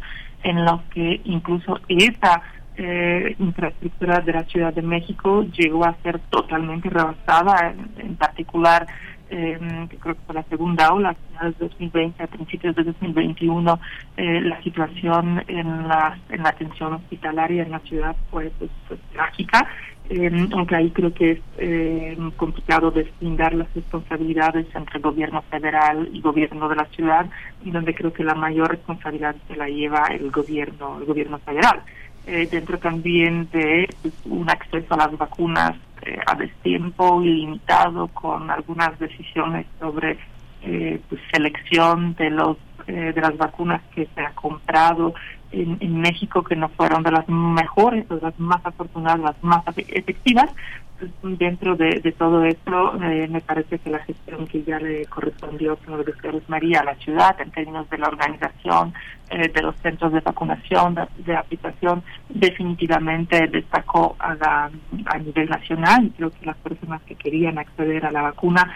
en los que incluso esa eh, infraestructura de la Ciudad de México llegó a ser totalmente rebasada, en, particular eh, creo que fue la segunda ola, a finales de 2020, a principios de 2021, eh, la situación en la, en la atención hospitalaria en la ciudad fue pues, pues trágica, eh, aunque ahí creo que es eh, complicado deslindar las responsabilidades entre gobierno federal y gobierno de la ciudad, y donde creo que la mayor responsabilidad se la lleva el gobierno, el gobierno federal eh, dentro también de un acceso a las vacunas eh, a destiempo ilimitado con algunas decisiones sobre eh, pues, selección de los eh, de las vacunas que se ha comprado en, en, México que no fueron de las mejores, de las más afortunadas, las más efectivas. Dentro de, todo esto, eh, me parece que la gestión que ya le correspondió, como decía María, a la ciudad, en términos de la organización eh, de los centros de vacunación, de, de, aplicación, definitivamente destacó a, la, a nivel nacional. Creo que las personas que querían acceder a la vacuna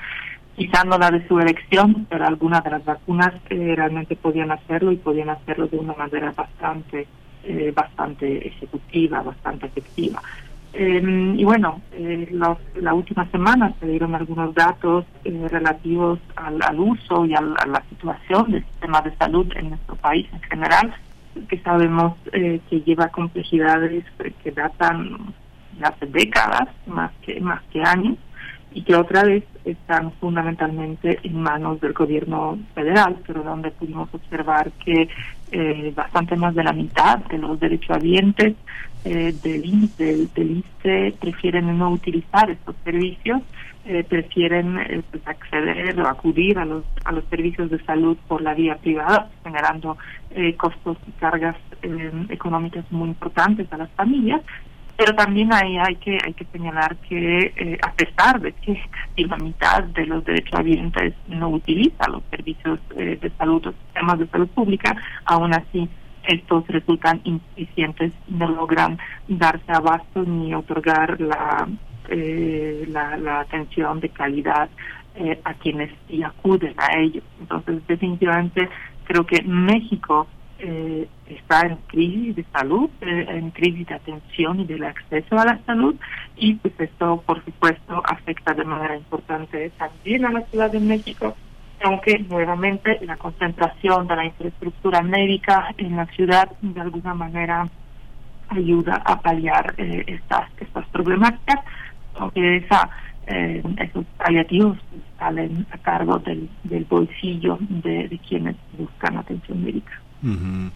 quizá no la de su elección, pero algunas de las vacunas eh, realmente podían hacerlo y podían hacerlo de una manera bastante, eh, bastante ejecutiva, bastante efectiva. Eh, y bueno, eh, los, la última semana se dieron algunos datos eh, relativos al, al, uso y al, a la situación del sistema de salud en nuestro país en general, que sabemos eh, que lleva complejidades que datan de hace décadas, más que, más que años y que otra vez están fundamentalmente en manos del gobierno federal, pero donde pudimos observar que eh, bastante más de la mitad de los derechohabientes eh, del, del, del ISTE prefieren no utilizar estos servicios, eh, prefieren eh, pues acceder o acudir a los, a los servicios de salud por la vía privada, generando eh, costos y cargas económicas muy importantes a las familias pero también ahí hay que hay que señalar que eh, a pesar de que la mitad de los derechohabientes no utiliza los servicios eh, de salud los sistemas de salud pública aún así estos resultan insuficientes no logran darse abasto ni otorgar la eh, la, la atención de calidad eh, a quienes y acuden a ellos. Entonces definitivamente creo que México eh, está en crisis de salud, eh, en crisis de atención y del acceso a la salud y pues esto por supuesto afecta de manera importante también a la Ciudad de México, aunque nuevamente la concentración de la infraestructura médica en la ciudad de alguna manera ayuda a paliar eh, estas estas problemáticas, aunque esa eh, esos paliativos salen a cargo del, del bolsillo de, de quienes buscan atención médica. Uh.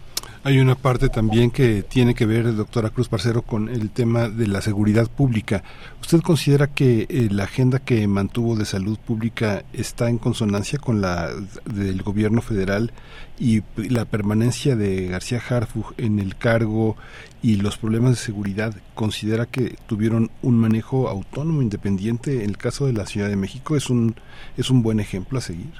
Hay una parte también que tiene que ver, doctora Cruz Parcero, con el tema de la seguridad pública. ¿Usted considera que eh, la agenda que mantuvo de salud pública está en consonancia con la del gobierno federal y la permanencia de García Harfug en el cargo y los problemas de seguridad? ¿Considera que tuvieron un manejo autónomo, independiente? En el caso de la Ciudad de México, ¿es un, es un buen ejemplo a seguir?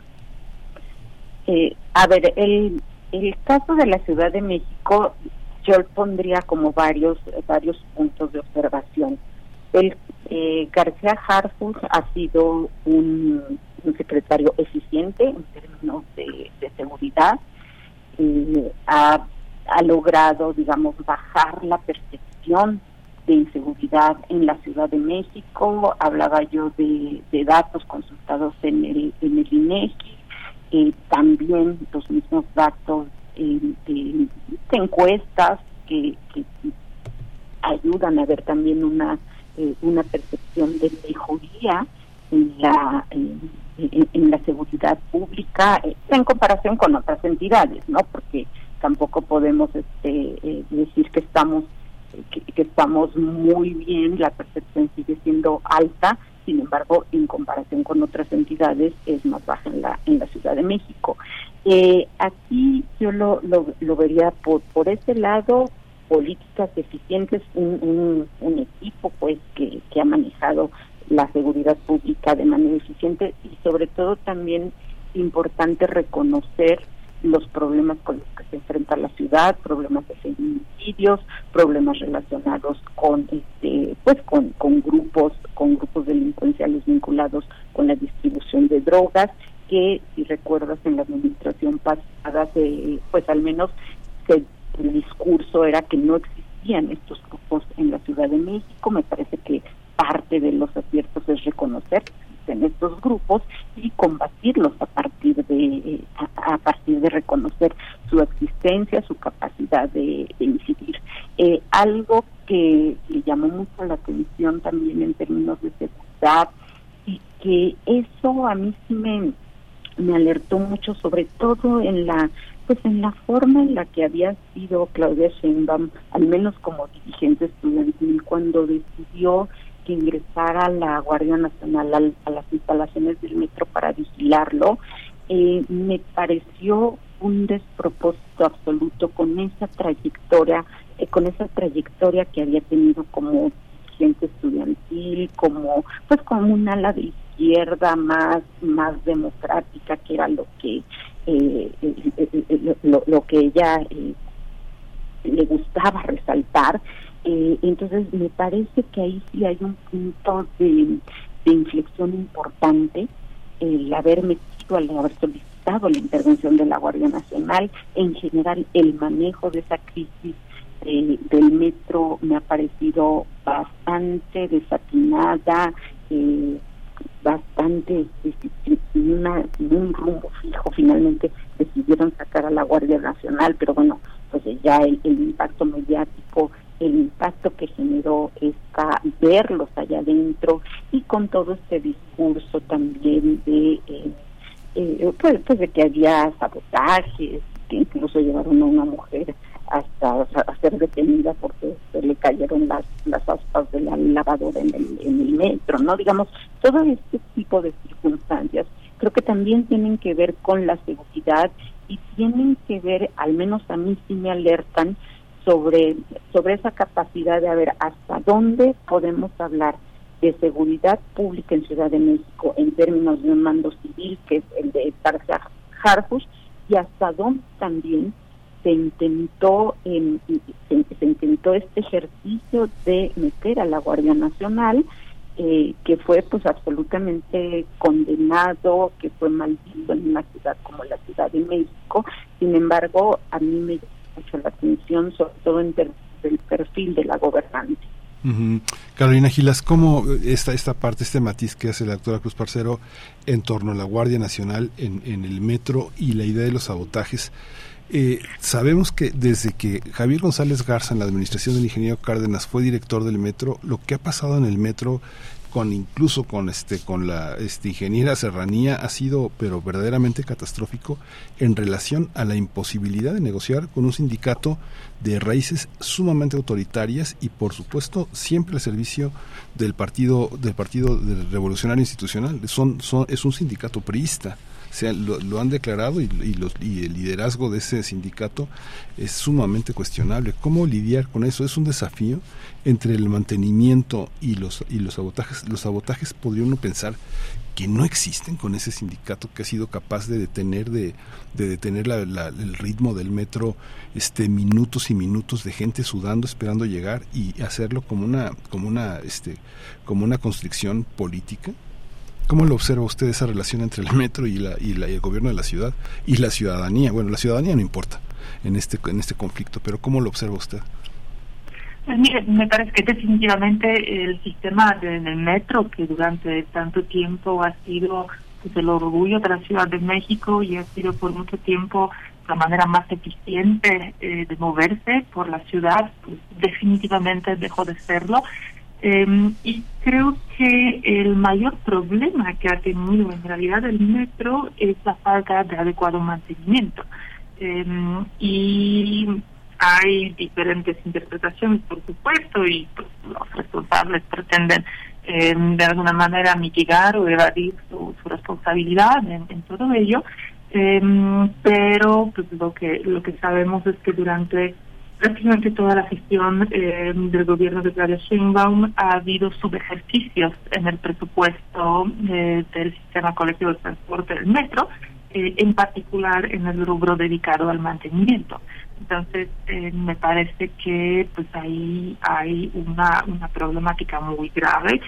Eh, a ver, el el caso de la Ciudad de México yo pondría como varios varios puntos de observación. El eh, García Harfus ha sido un, secretario eficiente en términos de, de seguridad. eh, ha, ha logrado, digamos, bajar la percepción de inseguridad en la Ciudad de México. Hablaba yo de, datos consultados en el, en el INEGI, eh, también los mismos datos eh, de, encuestas que, ayudan a ver también una, eh, una percepción de mejoría en la, en, la seguridad pública en comparación con otras entidades, ¿no? Porque tampoco podemos este, decir que estamos que, estamos muy bien, la percepción sigue siendo alta, sin embargo, en comparación con otras entidades es más baja en la, en la Ciudad de México. Eh, aquí yo lo, lo, vería por, por ese lado, políticas eficientes, un, un, equipo pues que, que ha manejado la seguridad pública de manera eficiente y sobre todo también importante reconocer los problemas con los que se enfrenta la ciudad, problemas de feminicidios, problemas relacionados con este, pues con, con grupos, con grupos delincuenciales vinculados con la distribución de drogas, que si recuerdas en la administración pasada, pues al menos el discurso era que no existían estos grupos en la Ciudad de México. Me parece que parte de los aciertos es reconocer en estos grupos y combatirlos a partir de eh, a, partir de reconocer su existencia, su capacidad de, incidir. Eh, algo que le llamó mucho la atención también en términos de seguridad y que eso a mí sí me, me alertó mucho, sobre todo en la pues en la forma en la que había sido Claudia Sheinbaum, al menos como dirigente estudiantil, cuando decidió que ingresara la Guardia Nacional a, las instalaciones del metro para vigilarlo, eh, me pareció un despropósito absoluto con esa trayectoria, eh, con esa trayectoria que había tenido como gente estudiantil, como pues como un ala de izquierda más más democrática que era lo que eh, lo, que ella le gustaba resaltar eh, entonces, me parece que ahí sí hay un punto de, inflexión importante, el haber metido, al haber solicitado la intervención de la Guardia Nacional, en general el manejo de esa crisis eh, del metro me ha parecido bastante desatinada, eh, bastante sin, una, un rumbo fijo. Finalmente decidieron sacar a la Guardia Nacional, pero bueno, pues ya el impacto mediático el impacto que generó esta verlos allá adentro y con todo este discurso también de eh, eh, pues, pues, de que había sabotajes que incluso llevaron a una mujer hasta a ser detenida porque se le cayeron las las aspas de la lavadora en el, en el metro no digamos todo este tipo de circunstancias creo que también tienen que ver con la seguridad y tienen que ver al menos a mí sí me alertan sobre, sobre esa capacidad de ver hasta dónde podemos hablar de seguridad pública en Ciudad de México en términos de un mando civil, que es el de Tarja Harfush, y hasta dónde también se intentó se, intentó este ejercicio de meter a la Guardia Nacional eh, que fue pues absolutamente condenado que fue maldito en una ciudad como la Ciudad de México sin embargo a mí me la atención, sobre todo en el perfil de la gobernante. Carolina Gilas, ¿cómo esta, esta parte, este matiz que hace la doctora Cruz Parcero en torno a la Guardia Nacional en, en el metro y la idea de los sabotajes? Eh, sabemos que desde que Javier González Garza en la administración del ingeniero Cárdenas fue director del metro, lo que ha pasado en el metro con incluso con este con la este, ingeniera Serranía ha sido pero verdaderamente catastrófico en relación a la imposibilidad de negociar con un sindicato de raíces sumamente autoritarias y por supuesto siempre al servicio del partido del partido revolucionario institucional. Son, son es un sindicato priista sea, lo, han declarado y, los, y, el liderazgo de ese sindicato es sumamente cuestionable. ¿Cómo lidiar con eso? Es un desafío entre el mantenimiento y los, y los sabotajes. Los sabotajes podría uno pensar que no existen con ese sindicato que ha sido capaz de detener de, de detener el ritmo del metro este minutos y minutos de gente sudando esperando llegar y hacerlo como una como una este como una constricción política ¿Cómo lo observa usted esa relación entre el metro y, la, y, la, y el gobierno de la ciudad y la ciudadanía? Bueno, la ciudadanía no importa en este, en este conflicto, pero ¿cómo lo observa usted? Pues mire, me parece que definitivamente el sistema del metro, que durante tanto tiempo ha sido pues, el orgullo de la Ciudad de México y ha sido por mucho tiempo la manera más eficiente eh, de moverse por la ciudad, pues, definitivamente dejó de serlo. Eh, y creo que el mayor problema que ha tenido en realidad el metro es la falta de adecuado mantenimiento. Eh, y hay diferentes interpretaciones, por supuesto, y pues, los responsables pretenden eh, de alguna manera mitigar o evadir su, responsabilidad en, todo ello. Pero pues, lo que lo que sabemos es que durante prácticamente toda la gestión eh, del gobierno de Claudia Sheinbaum ha habido subejercicios en el presupuesto eh, del sistema colectivo de transporte del metro, eh, en particular en el rubro dedicado al mantenimiento. Entonces, eh, me parece que pues ahí hay una, una problemática muy grave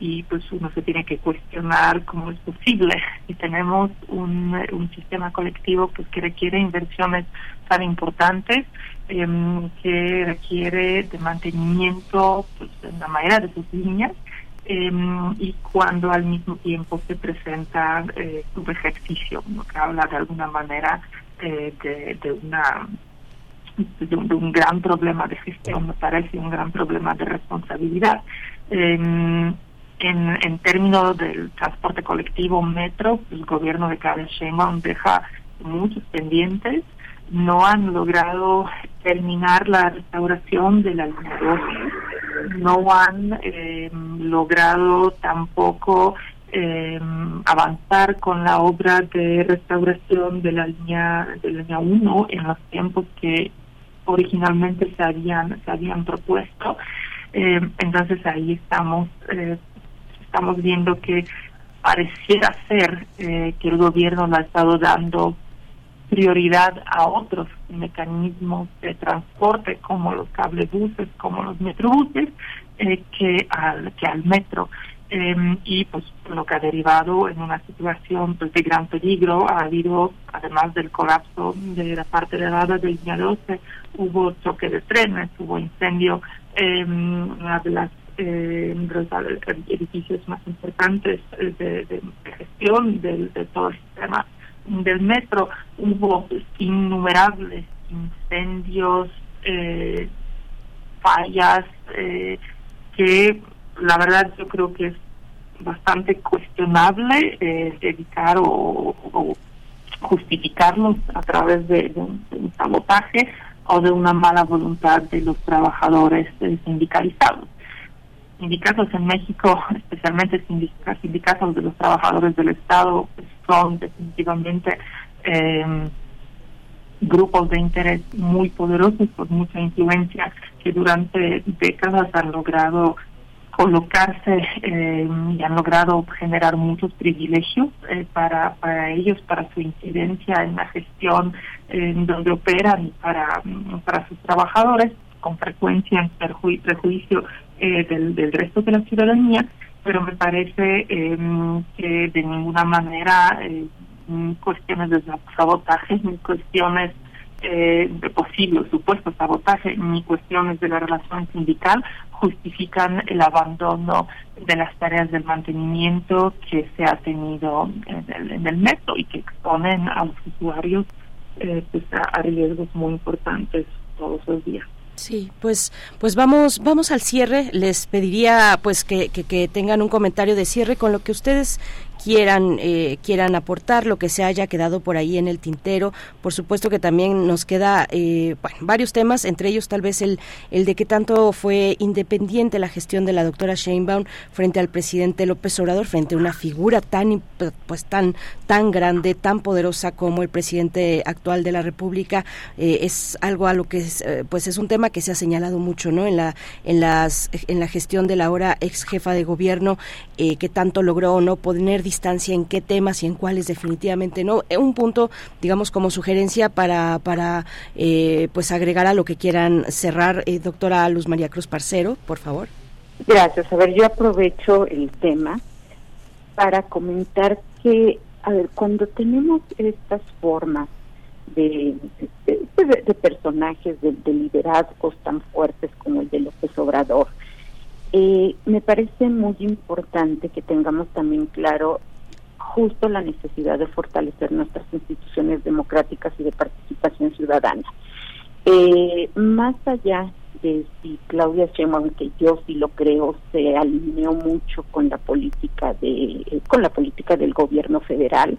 y pues uno se tiene que cuestionar cómo es posible si tenemos un, un sistema colectivo pues que requiere inversiones tan importantes em, que requiere de mantenimiento pues, en la mayoría de sus líneas em, y cuando al mismo tiempo se presenta eh, un ejercicio, que habla de alguna manera eh, de, una un, gran problema de gestión, me parece un gran problema de responsabilidad. en, en términos del transporte colectivo metro, el gobierno de Claudia Sheinbaum deja muchos pendientes, no han logrado terminar la restauración de la línea 12, no han eh, logrado tampoco eh, avanzar con la obra de restauración de la línea de la línea 1 en los tiempos que originalmente se habían se habían propuesto. Eh, entonces ahí estamos eh, estamos viendo que pareciera ser eh, que el gobierno le ha estado dando prioridad a otros mecanismos de transporte como los cablebuses, como los metrobuses, eh, que al que al metro. Em, y pues lo que ha derivado en una situación pues, de gran peligro. Ha habido, además del colapso de la parte elevada del día 12, hubo choque de trenes, hubo incendio en una de las eh, los edificios más importantes de, gestión del, de todo el sistema del metro. Hubo innumerables incendios, eh, fallas, eh, que la verdad yo creo que es bastante cuestionable eh, dedicar o, justificarlos a través de, un, sabotaje o de una mala voluntad de los trabajadores sindicalizados. Sindicatos en México, especialmente sindicatos de los trabajadores del Estado, pues, son definitivamente eh, grupos de interés muy poderosos, con mucha influencia, que durante décadas han logrado colocarse eh, y han logrado generar muchos privilegios eh, para, para ellos, para su incidencia en la gestión en donde operan y para, para sus trabajadores, con frecuencia en perjuicio eh, del, del resto de la ciudadanía, pero me parece que de ninguna manera cuestiones de sabotaje ni cuestiones eh, de posible supuesto sabotaje ni cuestiones de la relación sindical justifican el abandono de las tareas del mantenimiento que se ha tenido en el, en el metro y que exponen a los usuarios eh, pues a riesgos muy importantes todos los días. Sí, pues, pues vamos, vamos al cierre. Les pediría, pues, que, que, que, tengan un comentario de cierre con lo que ustedes quieran eh, quieran aportar lo que se haya quedado por ahí en el tintero. Por supuesto que también nos queda eh, varios temas entre ellos tal vez el el de qué tanto fue independiente la gestión de la doctora Sheinbaum frente al presidente López Obrador frente a una figura tan pues tan tan grande tan poderosa como el presidente actual de la República eh, es algo a lo que es, pues es un tema que se ha señalado mucho no en la en las en la gestión de la ahora ex jefa de gobierno que tanto logró no poner distancia en qué temas y en cuáles definitivamente no. Eh, un punto, digamos, como sugerencia para, para eh, pues agregar a lo que quieran cerrar, eh, doctora Luz María Cruz Parcero, por favor. Gracias. A ver, yo aprovecho el tema para comentar que, a ver, cuando tenemos estas formas de, de, personajes, de, liderazgos tan fuertes como el de López Obrador, eh, me parece muy importante que tengamos también claro justo la necesidad de fortalecer nuestras instituciones democráticas y de participación ciudadana. Eh, más allá de si Claudia Sheinbaum, que yo sí lo creo, se alineó mucho con la política de eh, con la política del gobierno federal,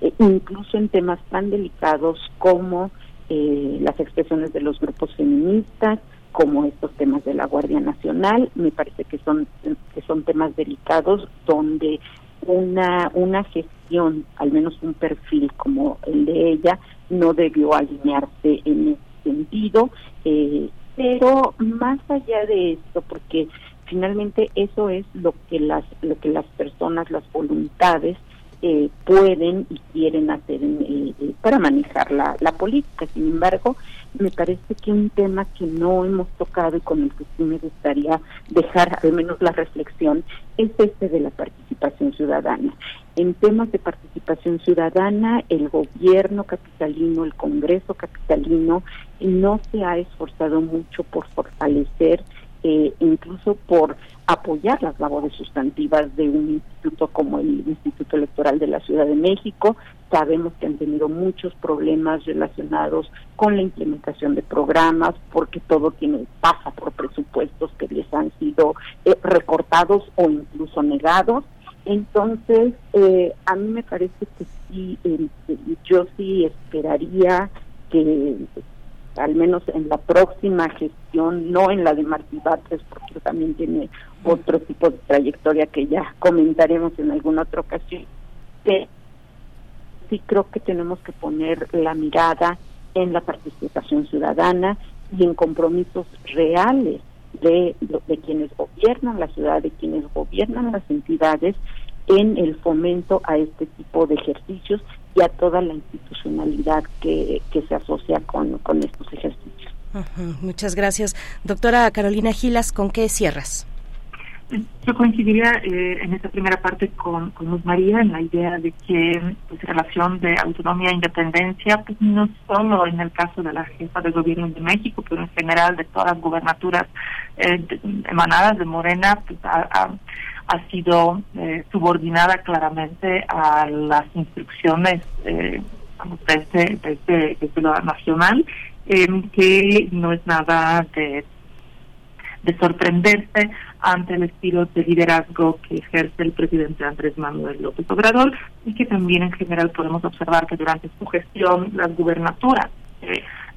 eh, incluso en temas tan delicados como eh, las expresiones de los grupos feministas, como estos temas de la Guardia Nacional, me parece que son que son temas delicados donde una una gestión, al menos un perfil como el de ella, no debió alinearse en ese sentido. Eh, pero más allá de esto, porque finalmente eso es lo que las lo que las personas, las voluntades eh, pueden y quieren hacer eh, eh, para manejar la, la política. Sin embargo, me parece que un tema que no hemos tocado y con el que sí me gustaría dejar al menos la reflexión es este de la participación ciudadana. En temas de participación ciudadana, el gobierno capitalino, el Congreso capitalino, no se ha esforzado mucho por fortalecer eh, incluso por apoyar las labores sustantivas de un instituto como el Instituto Electoral de la Ciudad de México. Sabemos que han tenido muchos problemas relacionados con la implementación de programas, porque todo tiene pasa por presupuestos que les han sido eh, recortados o incluso negados. Entonces, eh, a mí me parece que sí, yo sí esperaría que al menos en la próxima gestión, no en la de Martí Batres, porque también tiene otro tipo de trayectoria que ya comentaremos en alguna otra ocasión, que sí creo que tenemos que poner la mirada en la participación ciudadana y en compromisos reales de, quienes gobiernan la ciudad, de quienes gobiernan las entidades en el fomento a este tipo de ejercicios y a toda la institucionalidad que, se asocia con estos ejercicios. Muchas gracias. Doctora Carolina Gilas, ¿con qué cierras? Yo coincidiría eh, en esta primera parte con, con Luz María en la idea de que pues, relación de autonomía e independencia, pues no solo en el caso de la jefa de gobierno de México, pero en general de todas las gubernaturas eh, emanadas de Morena, pues ha, sido eh, subordinada claramente a las instrucciones eh, desde, desde, desde, lo nacional, em, que no es nada de, de sorprenderse ante el estilo de liderazgo que ejerce el presidente Andrés Manuel López Obrador y que también en general podemos observar que durante su gestión las gubernaturas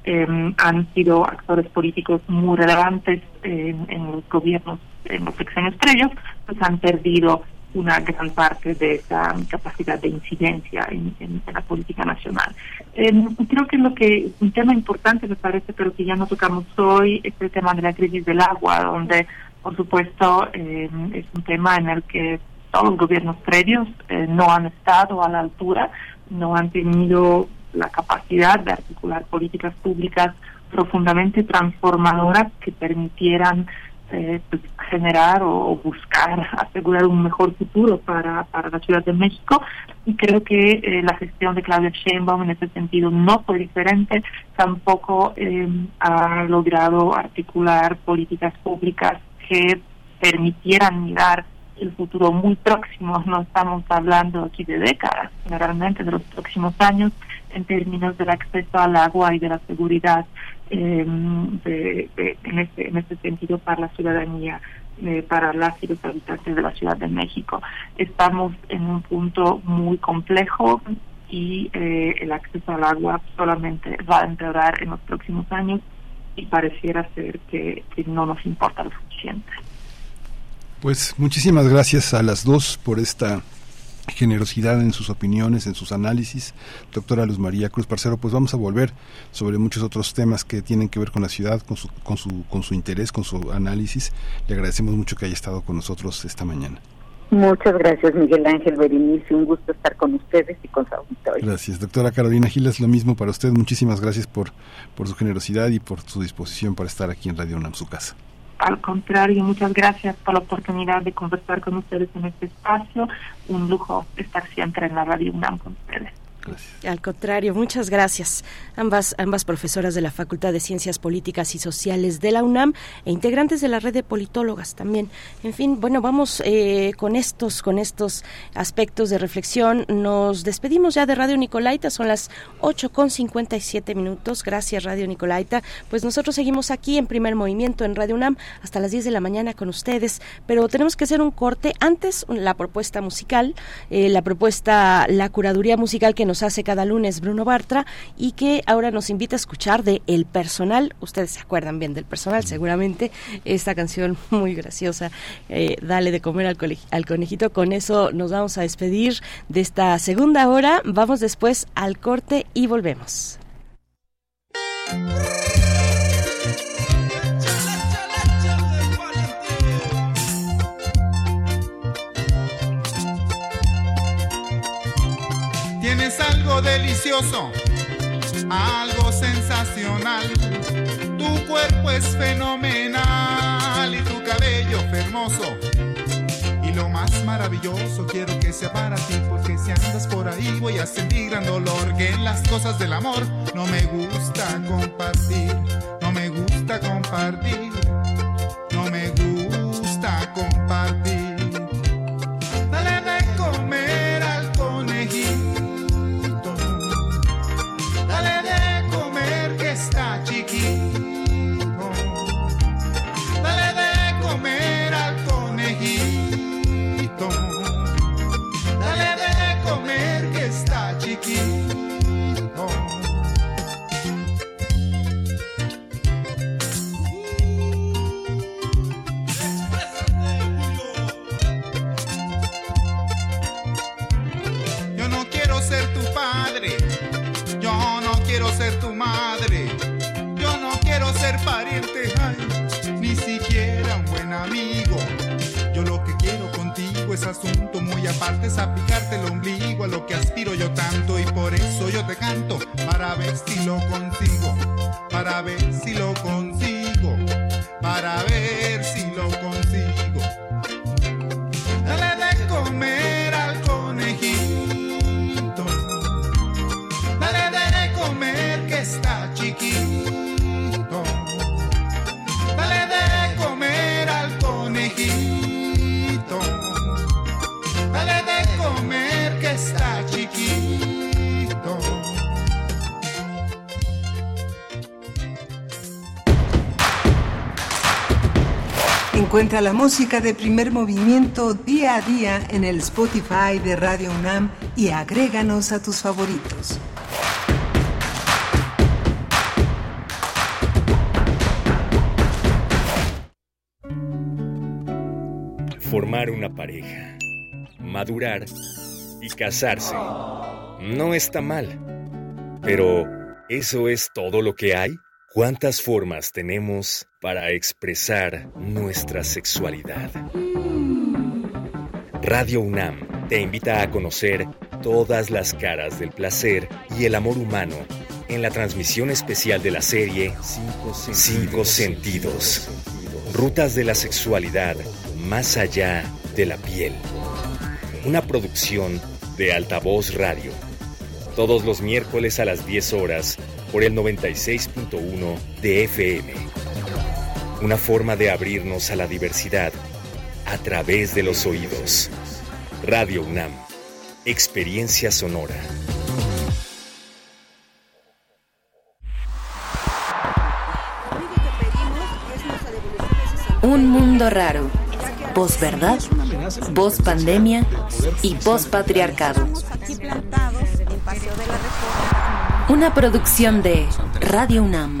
em, han sido actores políticos muy relevantes en, en los gobiernos en los sexenios previos, pues han perdido una gran parte de esa capacidad de incidencia en, la política nacional. Em, creo que lo que un tema importante me parece, pero que ya no tocamos hoy, es el tema de la crisis del agua, donde por supuesto em, es un tema en el que todos los gobiernos previos eh, no han estado a la altura, no han tenido la capacidad de articular políticas públicas profundamente transformadoras que permitieran eh, pues, generar o, buscar asegurar un mejor futuro para, para la Ciudad de México. Y creo que eh, la gestión de Claudia Sheinbaum en ese sentido no fue diferente, tampoco eh, ha logrado articular políticas públicas que permitieran mirar el futuro muy próximo, no estamos hablando aquí de décadas, generalmente de los próximos años, en términos del acceso al agua y de la seguridad eh, en, este, en este sentido para la ciudadanía, eh, para las y los habitantes de la Ciudad de México. Estamos en un punto muy complejo y eh, el acceso al agua solamente va a empeorar en los próximos años y pareciera ser que no nos importa lo suficiente. Pues muchísimas gracias a las dos por esta generosidad en sus opiniones, en sus análisis. Doctora Luz María Cruz Parcero, pues vamos a volver sobre muchos otros temas que tienen que ver con la ciudad, con su, con su, con su interés, con su análisis. Le agradecemos mucho que haya estado con nosotros esta mañana. Muchas gracias, Miguel Ángel Berenice. Un gusto estar con ustedes y con su auditorio. Gracias. Doctora Carolina Giles, lo mismo para usted. Muchísimas gracias por, por su generosidad y por su disposición para estar aquí en Radio UNAM, su casa. Al contrario, muchas gracias por la oportunidad de conversar con ustedes en este espacio. Un lujo estar siempre en la Radio UNAM con ustedes. Al contrario, muchas gracias. Ambas, ambas profesoras de la Facultad de Ciencias Políticas y Sociales de la UNAM e integrantes de la red de politólogas también. En fin, bueno, vamos eh, con estos, con estos aspectos de reflexión. Nos despedimos ya de Radio Nicolaita, son las 8 con 57 minutos. Gracias, Radio Nicolaita. Pues nosotros seguimos aquí en primer movimiento en Radio UNAM hasta las 10 de la mañana con ustedes, pero tenemos que hacer un corte. Antes, la propuesta musical, eh, la propuesta, la curaduría musical que nos hace cada lunes Bruno Bartra y que ahora nos invita a escuchar de El Personal. Ustedes se acuerdan bien del Personal, seguramente. Esta canción muy graciosa, eh, Dale de comer al, al conejito. Con eso nos vamos a despedir de esta segunda hora. Vamos después al corte y volvemos. Tienes algo delicioso, algo sensacional. Tu cuerpo es fenomenal y tu cabello hermoso. Y lo más maravilloso quiero que sea para ti, porque si andas por ahí voy a sentir gran dolor. Que en las cosas del amor no me gusta compartir, no me gusta compartir, no me gusta compartir. Aparte, es aplicarte el ombligo a lo que aspiro yo tanto y por eso yo te canto, para ver si lo consigo, para ver si lo consigo, para ver si lo consigo. Encuentra la música de primer movimiento día a día en el Spotify de Radio UNAM y agréganos a tus favoritos. Formar una pareja, madurar y casarse. No está mal. Pero, ¿eso es todo lo que hay? ¿Cuántas formas tenemos para expresar nuestra sexualidad? Radio UNAM te invita a conocer todas las caras del placer y el amor humano en la transmisión especial de la serie Cinco Sentidos. Rutas de la sexualidad más allá de la piel. Una producción de Altavoz Radio. Todos los miércoles a las 10 horas por el 96.1 de FM. Una forma de abrirnos a la diversidad a través de los oídos. Radio UNAM. Experiencia sonora. Un mundo raro. Posverdad, voz pandemia y voz patriarcado. Una producción de Radio UNAM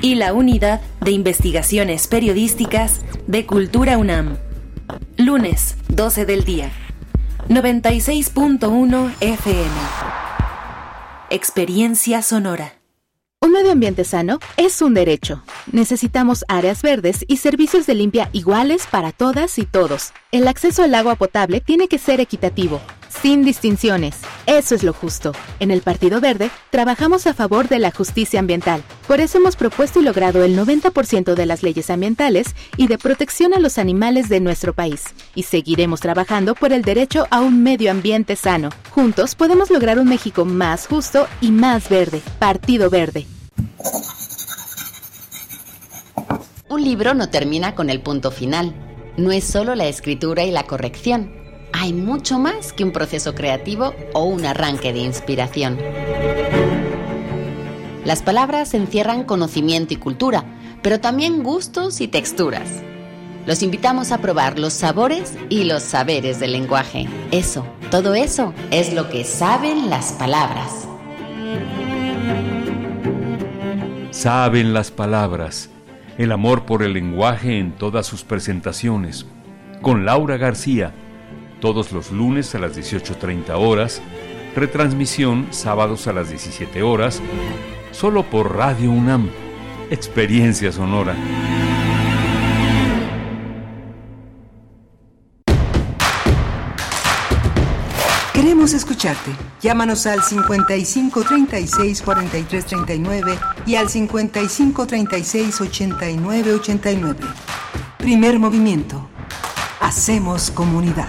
y la Unidad de Investigaciones Periodísticas de Cultura UNAM. Lunes, 12 del día. 96.1 FM. Experiencia sonora. Un medio ambiente sano es un derecho. Necesitamos áreas verdes y servicios de limpia iguales para todas y todos. El acceso al agua potable tiene que ser equitativo, sin distinciones. Eso es lo justo. En el Partido Verde trabajamos a favor de la justicia ambiental. Por eso hemos propuesto y logrado el 90% de las leyes ambientales y de protección a los animales de nuestro país. Y seguiremos trabajando por el derecho a un medio ambiente sano. Juntos podemos lograr un México más justo y más verde. Partido Verde. Un libro no termina con el punto final. No es solo la escritura y la corrección hay mucho más que un proceso creativo o un arranque de inspiración. Las palabras encierran conocimiento y cultura, pero también gustos y texturas. Los invitamos a probar los sabores y los saberes del lenguaje. Eso, todo eso es lo que saben las palabras. Saben las palabras, el amor por el lenguaje en todas sus presentaciones. Con Laura García, todos los lunes a las 18.30 horas, retransmisión sábados a las 17 horas, solo por Radio UNAM, Experiencia Sonora. Queremos escucharte. Llámanos al 55 36 43 39 y al 55 36 89 89. Primer movimiento. Hacemos comunidad.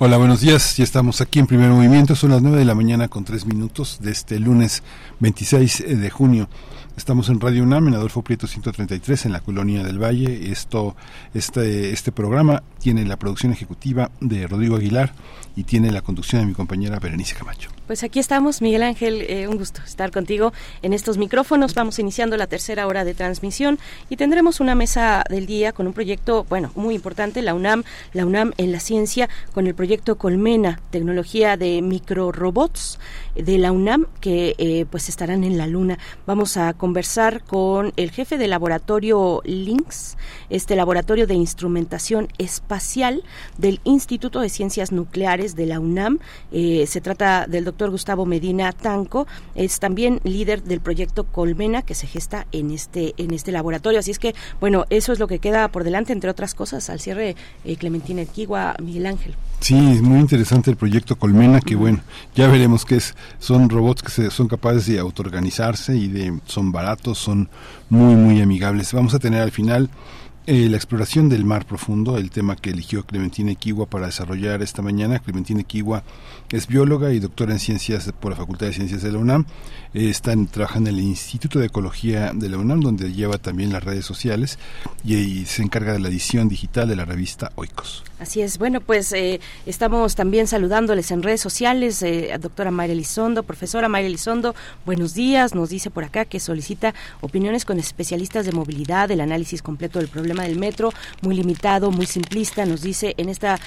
Hola, buenos días. Ya estamos aquí en primer movimiento. Son las 9 de la mañana con 3 minutos de este lunes 26 de junio. Estamos en Radio UNAM, en Adolfo Prieto 133, en la Colonia del Valle. Esto, este, este programa tiene la producción ejecutiva de Rodrigo Aguilar y tiene la conducción de mi compañera Berenice Camacho. Pues aquí estamos, Miguel Ángel, eh, un gusto estar contigo en estos micrófonos. Vamos iniciando la tercera hora de transmisión y tendremos una mesa del día con un proyecto, bueno, muy importante, la UNAM, la UNAM en la ciencia, con el proyecto Colmena, tecnología de microrobots de la UNAM que eh, pues estarán en la luna. Vamos a conversar con el jefe del laboratorio LINX, este laboratorio de instrumentación espacial del Instituto de Ciencias Nucleares de la UNAM. Eh, se trata del doctor Gustavo Medina Tanco, es también líder del proyecto Colmena que se gesta en este en este laboratorio. Así es que, bueno, eso es lo que queda por delante, entre otras cosas, al cierre eh, Clementina Equigua, Miguel Ángel. Sí, es muy interesante el proyecto Colmena, que bueno, ya veremos que es, son robots que se, son capaces de autoorganizarse y de son baratos, son muy muy amigables. Vamos a tener al final eh, la exploración del mar profundo, el tema que eligió Clementina Equigua para desarrollar esta mañana. Clementina Equigua es bióloga y doctora en ciencias por la Facultad de Ciencias de la UNAM. Eh, están trabajando en el Instituto de Ecología de la UNAM, donde lleva también las redes sociales y, se encarga de la edición digital de la revista Oikos. Así es. Bueno, pues eh, estamos también saludándoles en redes sociales. Eh, a doctora Mayra Elizondo, profesora Mayra Elizondo, buenos días. Nos dice por acá que solicita opiniones con especialistas de movilidad, el análisis completo del problema del metro, muy limitado, muy simplista. Nos dice en esta,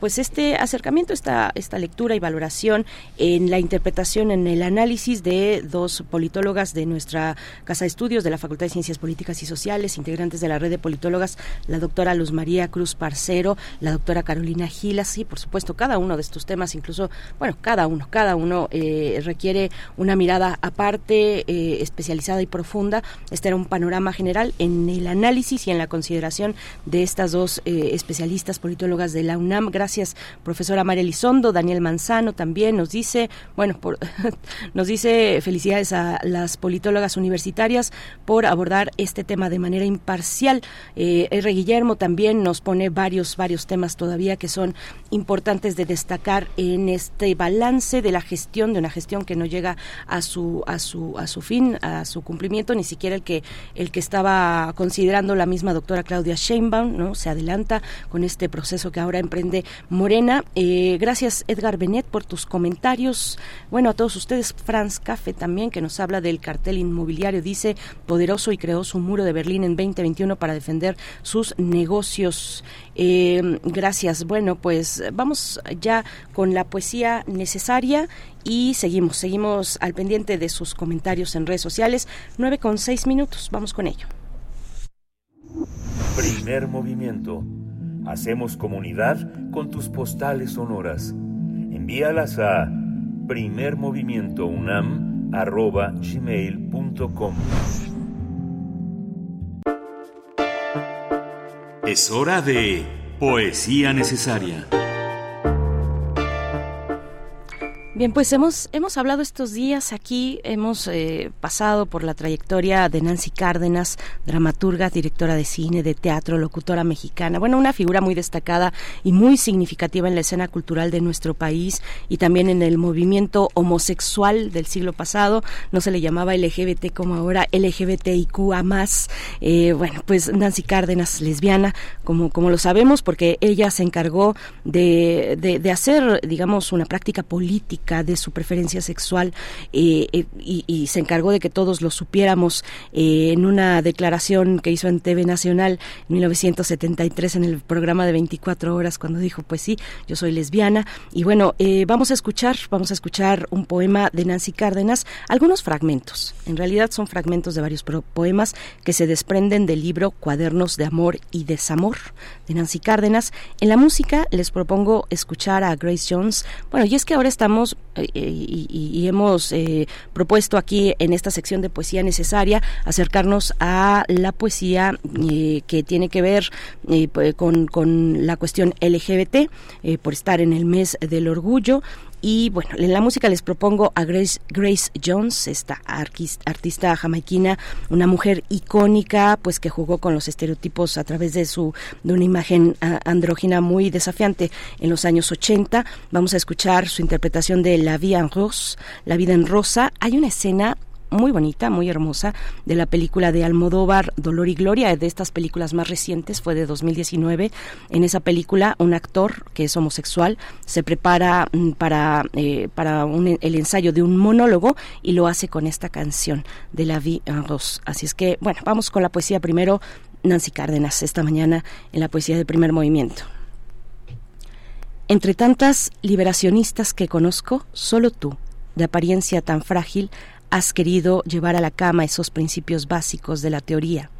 pues este acercamiento, esta, esta lectura y valoración en la interpretación, en el análisis de dos politólogas de nuestra Casa de Estudios de la Facultad de Ciencias Políticas y Sociales, integrantes de la red de politólogas, la doctora Luz María Cruz Parcero, la doctora Carolina Gilas, y por supuesto cada uno de estos temas, incluso, bueno, cada uno, cada uno eh, requiere una mirada aparte, eh, especializada y profunda. Este era un panorama general en el análisis y en la consideración de estas dos eh, especialistas politólogas de la UNAM. Gracias, profesora María Elizondo, Daniel Manzano también nos dice, bueno, nos dice felicidades a las politólogas universitarias por abordar este tema de manera imparcial. Eh, R. Guillermo también nos pone varios, varios temas todavía que son importantes de destacar en este balance de la gestión, de una gestión que no llega a su, a su, a su fin, a su cumplimiento, ni siquiera el que, el que estaba considerando la misma doctora Claudia Sheinbaum, ¿no? Se adelanta con este proceso que ahora emprende Morena. Eh, gracias, Edgar Benet por tus comentarios. Bueno, a todos ustedes, Franz Café también, que nos habla del cartel inmobiliario, dice, poderoso y creó su muro de Berlín en 2021 para defender sus negocios. Eh, gracias. Bueno, pues vamos ya con la poesía necesaria y seguimos, seguimos al pendiente de sus comentarios en redes sociales. 9 con 6 minutos, vamos con ello. Primer movimiento. Hacemos comunidad con tus postales sonoras envíalas a primermovimientounam.gmail.com Es hora de Poesía Necesaria. Bien, pues hemos, hemos hablado estos días aquí, hemos eh, pasado por la trayectoria de Nancy Cárdenas, dramaturga, directora de cine, de teatro, locutora mexicana, bueno, una figura muy destacada y muy significativa en la escena cultural de nuestro país y también en el movimiento homosexual del siglo pasado, no se le llamaba LGBT como ahora, LGBTIQ a más, eh, bueno, pues Nancy Cárdenas, lesbiana, como, como lo sabemos, porque ella se encargó de, de hacer, digamos, una práctica política de su preferencia sexual eh, eh, y, se encargó de que todos lo supiéramos eh, en una declaración que hizo en TV Nacional en 1973 en el programa de 24 horas cuando dijo pues sí yo soy lesbiana y bueno vamos a escuchar vamos a escuchar un poema de Nancy Cárdenas. Algunos fragmentos en realidad son fragmentos de varios poemas que se desprenden del libro Cuadernos de amor y desamor de Nancy Cárdenas. En la música les propongo escuchar a Grace Jones. Bueno y es que ahora estamos eh, y, hemos eh, propuesto aquí en esta sección de poesía necesaria acercarnos a la poesía eh, que tiene que ver con, con, la cuestión LGBT por estar en el mes del orgullo y bueno, en la música les propongo a Grace, Jones, esta artista jamaiquina, una mujer icónica, pues que jugó con los estereotipos a través de su de una imagen andrógina muy desafiante en los años 80. Vamos a escuchar su interpretación de La Vie en Rose, La vida en rosa. Hay una escena muy bonita, muy hermosa, de la película de Almodóvar, Dolor y Gloria, de estas películas más recientes, fue de 2019. En esa película, un actor que es homosexual se prepara mm, para, eh, para el ensayo de un monólogo y lo hace con esta canción de La Vie en Rose. Así es que, bueno, vamos con la poesía primero. Nancy Cárdenas, esta mañana en la poesía de primer movimiento. Entre tantas liberacionistas que conozco, solo tú, de apariencia tan frágil, has querido llevar a la cama esos principios básicos de la teoría?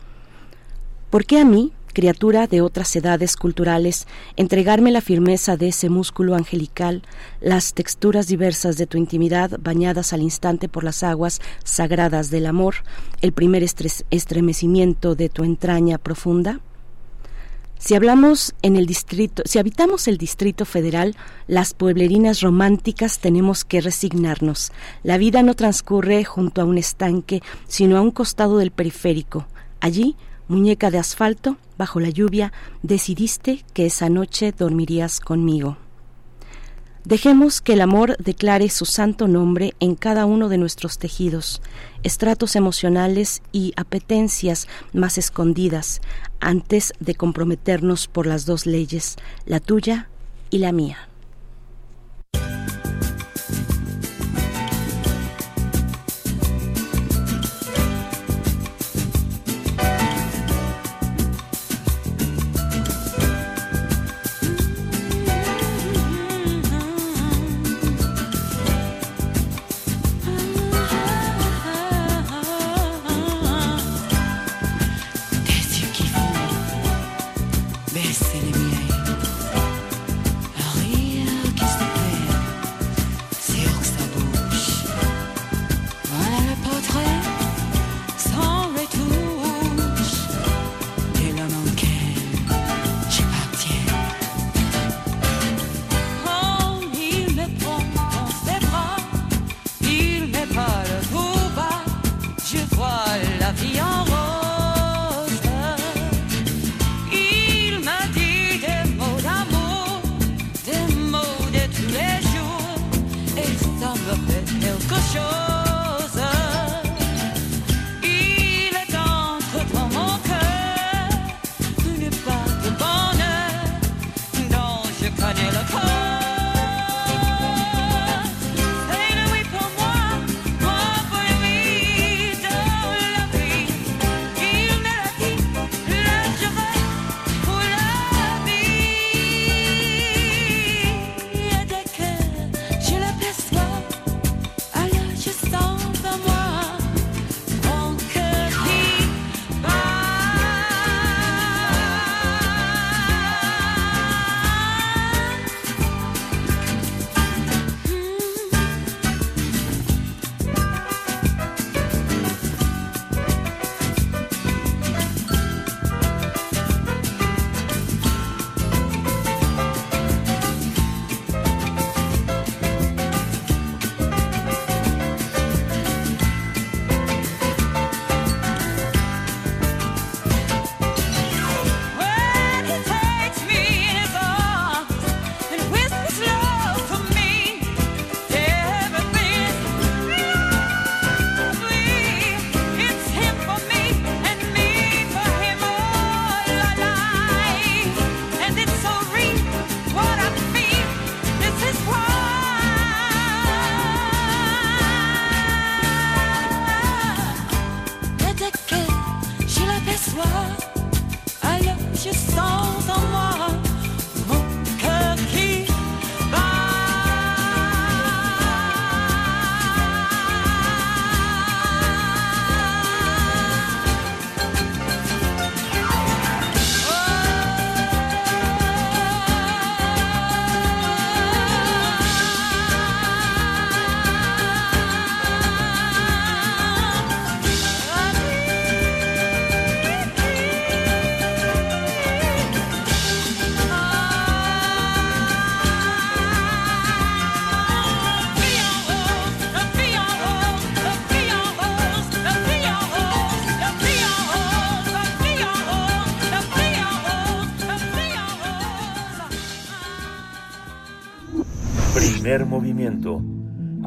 ¿Por qué a mí, criatura de otras edades culturales, entregarme la firmeza de ese músculo angelical, las texturas diversas de tu intimidad bañadas al instante por las aguas sagradas del amor, el primer estremecimiento de tu entraña profunda? Si hablamos en el distrito, si habitamos el Distrito Federal, las pueblerinas románticas tenemos que resignarnos. La vida no transcurre junto a un estanque, sino a un costado del periférico. Allí, muñeca de asfalto, bajo la lluvia, decidiste que esa noche dormirías conmigo. Dejemos que el amor declare su santo nombre en cada uno de nuestros tejidos, estratos emocionales y apetencias más escondidas, antes de comprometernos por las dos leyes, la tuya y la mía.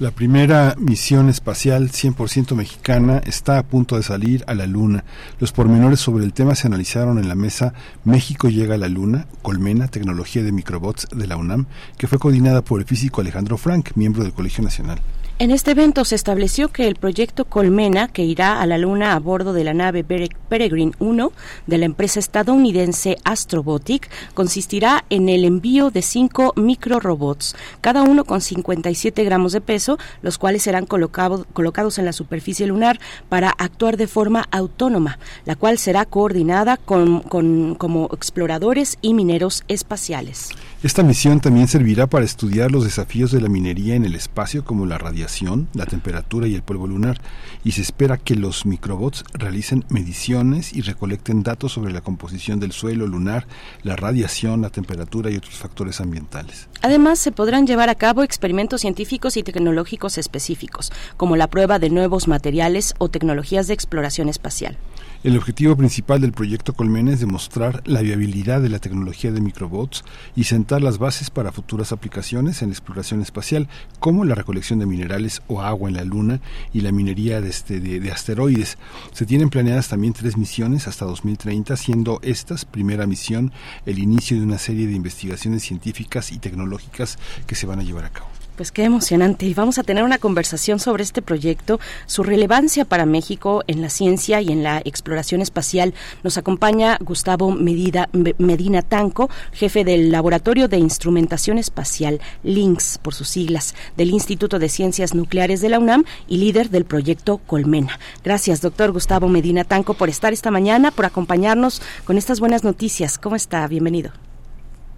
La primera misión espacial 100% mexicana está a punto de salir a la Luna. Los pormenores sobre el tema se analizaron en la mesa México llega a la Luna, Colmena, Tecnología de Microbots de la UNAM, que fue coordinada por el físico Alejandro Frank, miembro del Colegio Nacional. En este evento se estableció que el proyecto Colmena, que irá a la Luna a bordo de la nave Peregrine 1 de la empresa estadounidense Astrobotic, consistirá en el envío de cinco microrobots, cada uno con 57 gramos de peso, los cuales serán colocados en la superficie lunar para actuar de forma autónoma, la cual será coordinada con, como exploradores y mineros espaciales. Esta misión también servirá para estudiar los desafíos de la minería en el espacio como la radiación, la temperatura y el polvo lunar, y se espera que los microbots realicen mediciones y recolecten datos sobre la composición del suelo lunar, la radiación, la temperatura y otros factores ambientales. Además, se podrán llevar a cabo experimentos científicos y tecnológicos específicos, como la prueba de nuevos materiales o tecnologías de exploración espacial. El objetivo principal del proyecto Colmena es demostrar la viabilidad de la tecnología de microbots y sentar las bases para futuras aplicaciones en exploración espacial, como la recolección de minerales o agua en la Luna y la minería de, este, de, asteroides. Se tienen planeadas también tres misiones hasta 2030, siendo estas, primera misión, el inicio de una serie de investigaciones científicas y tecnológicas que se van a llevar a cabo. Pues qué emocionante. Y vamos a tener una conversación sobre este proyecto, su relevancia para México en la ciencia y en la exploración espacial. Nos acompaña Gustavo Medina Tanco, jefe del Laboratorio de Instrumentación Espacial, LINX por sus siglas, del Instituto de Ciencias Nucleares de la UNAM y líder del proyecto Colmena. Gracias, doctor Gustavo Medina Tanco, por estar esta mañana, por acompañarnos con estas buenas noticias. ¿Cómo está? Bienvenido.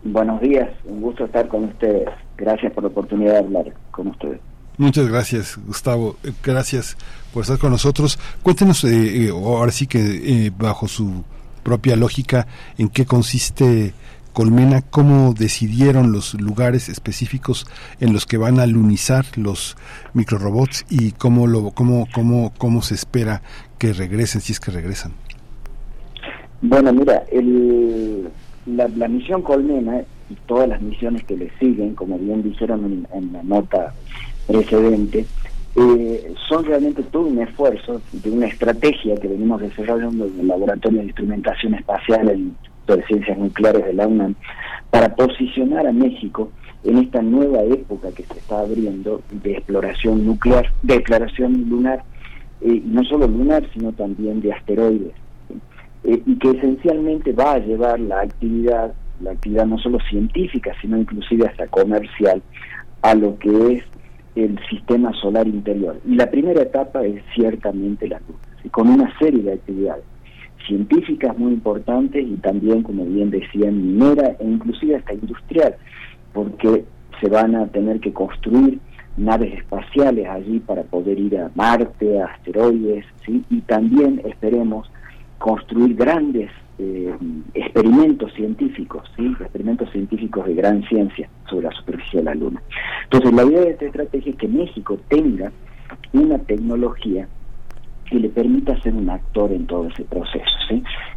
Buenos días, un gusto estar con ustedes. Gracias por la oportunidad de hablar con ustedes. Muchas gracias, Gustavo. Eh, gracias por estar con nosotros. Cuéntenos, eh, eh, ahora sí que bajo su propia lógica, en qué consiste Colmena, cómo decidieron los lugares específicos en los que van a lunizar los microrobots y cómo, lo, cómo, cómo, cómo se espera que regresen, si es que regresan. Bueno, mira, el, la, la misión Colmena y todas las misiones que le siguen, como bien dijeron en, la nota precedente, eh, son realmente todo un esfuerzo de una estrategia que venimos desarrollando en el Laboratorio de Instrumentación Espacial en de Ciencias Nucleares de la UNAM para posicionar a México en esta nueva época que se está abriendo de exploración nuclear, de exploración lunar, eh, no solo lunar, sino también de asteroides, eh, y que esencialmente va a llevar la actividad la actividad no solo científica, sino inclusive hasta comercial, a lo que es el sistema solar interior. Y la primera etapa es ciertamente la luz, y con una serie de actividades científicas muy importantes y también, como bien decían, minera e inclusive hasta industrial, porque se van a tener que construir naves espaciales allí para poder ir a Marte, a asteroides, ¿sí? y también esperemos construir grandes eh, experimentos científicos, experimentos científicos de gran ciencia sobre la superficie de la Luna. Entonces, la idea de esta estrategia es que México tenga una tecnología que le permita ser un actor en todo ese proceso.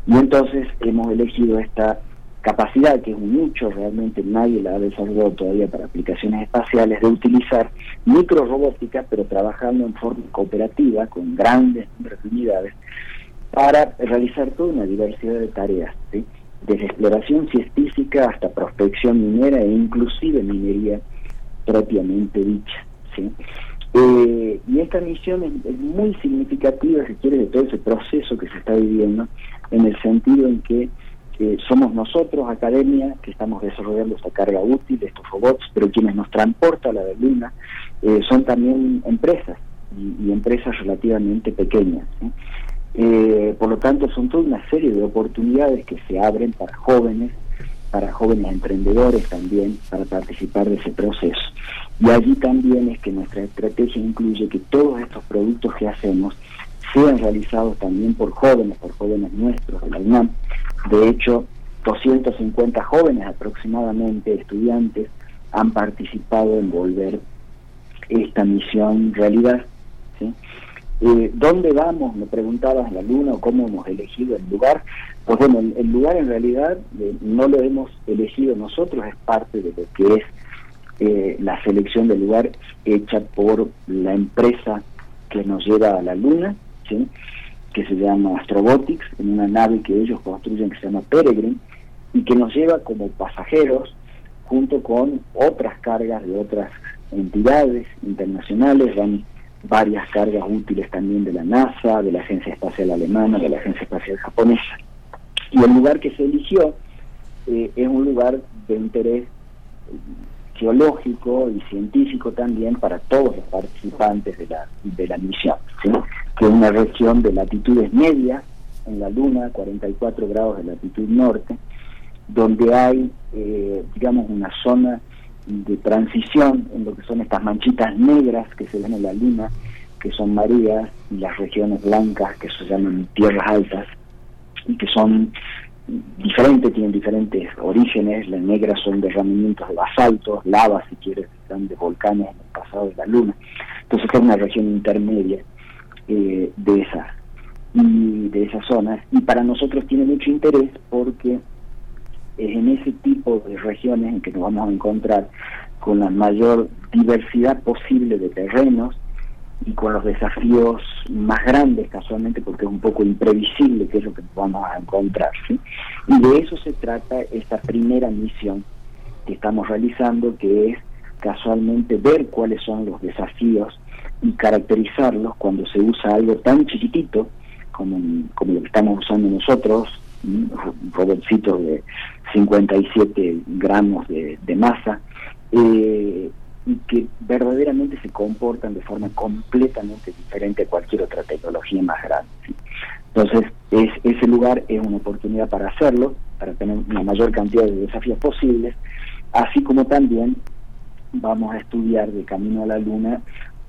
Y entonces hemos elegido esta capacidad, que es un realmente nadie la ha desarrollado todavía para aplicaciones espaciales, de utilizar microrobótica, pero trabajando en forma cooperativa, con grandes unidades, para realizar toda una diversidad de tareas, desde exploración científica hasta prospección minera e inclusive minería propiamente dicha. Eh, y esta misión es, muy significativa, si quiere, de todo ese proceso que se está viviendo, en el sentido en que somos nosotros, academia, que estamos desarrollando esta carga útil, estos robots, pero quienes nos transportan a la Luna eh, son también empresas, y empresas relativamente pequeñas. Eh, por lo tanto, son toda una serie de oportunidades que se abren para jóvenes, para jóvenes emprendedores también, para participar de ese proceso. Y allí también es que nuestra estrategia incluye que todos estos productos que hacemos sean realizados también por jóvenes, por jóvenes nuestros de la UNAM. De hecho, 250 jóvenes aproximadamente, estudiantes, han participado en volver esta misión realidad. ¿sí? Eh, ¿Dónde vamos? Me preguntabas la luna o cómo hemos elegido el lugar. Pues bueno, el, lugar en realidad eh, no lo hemos elegido nosotros, es parte de lo que es eh, la selección del lugar hecha por la empresa que nos lleva a la luna, que se llama Astrobotics, en una nave que ellos construyen que se llama Peregrine, y que nos lleva como pasajeros junto con otras cargas de otras entidades internacionales, varias cargas útiles también de la NASA, de la Agencia Espacial Alemana, de la Agencia Espacial Japonesa. Y el lugar que se eligió eh, es un lugar de interés geológico y científico también para todos los participantes de la, de la misión, que es una región de latitudes medias en la Luna, 44 grados de latitud norte, donde hay, eh, digamos, una zona de transición en lo que son estas manchitas negras que se ven en la luna, que son Marías, y las regiones blancas que se llaman tierras altas, y que son diferentes, tienen diferentes orígenes, las negras son derramamientos de basaltos, lava si quieres, grandes volcanes en el pasado de la luna. Entonces es una región intermedia eh, de esa y de esas zonas y para nosotros tiene mucho interés porque es en ese tipo de regiones en que nos vamos a encontrar con la mayor diversidad posible de terrenos y con los desafíos más grandes casualmente porque es un poco imprevisible qué es lo que vamos a encontrar. Y de eso se trata esta primera misión que estamos realizando, que es casualmente ver cuáles son los desafíos y caracterizarlos cuando se usa algo tan chiquitito como, como lo que estamos usando nosotros, robotcitos de 57 gramos de, masa, eh, y que verdaderamente se comportan de forma completamente diferente a cualquier otra tecnología más grande. Entonces, es, ese lugar es una oportunidad para hacerlo, para tener una mayor cantidad de desafíos posibles, así como también vamos a estudiar de camino a la Luna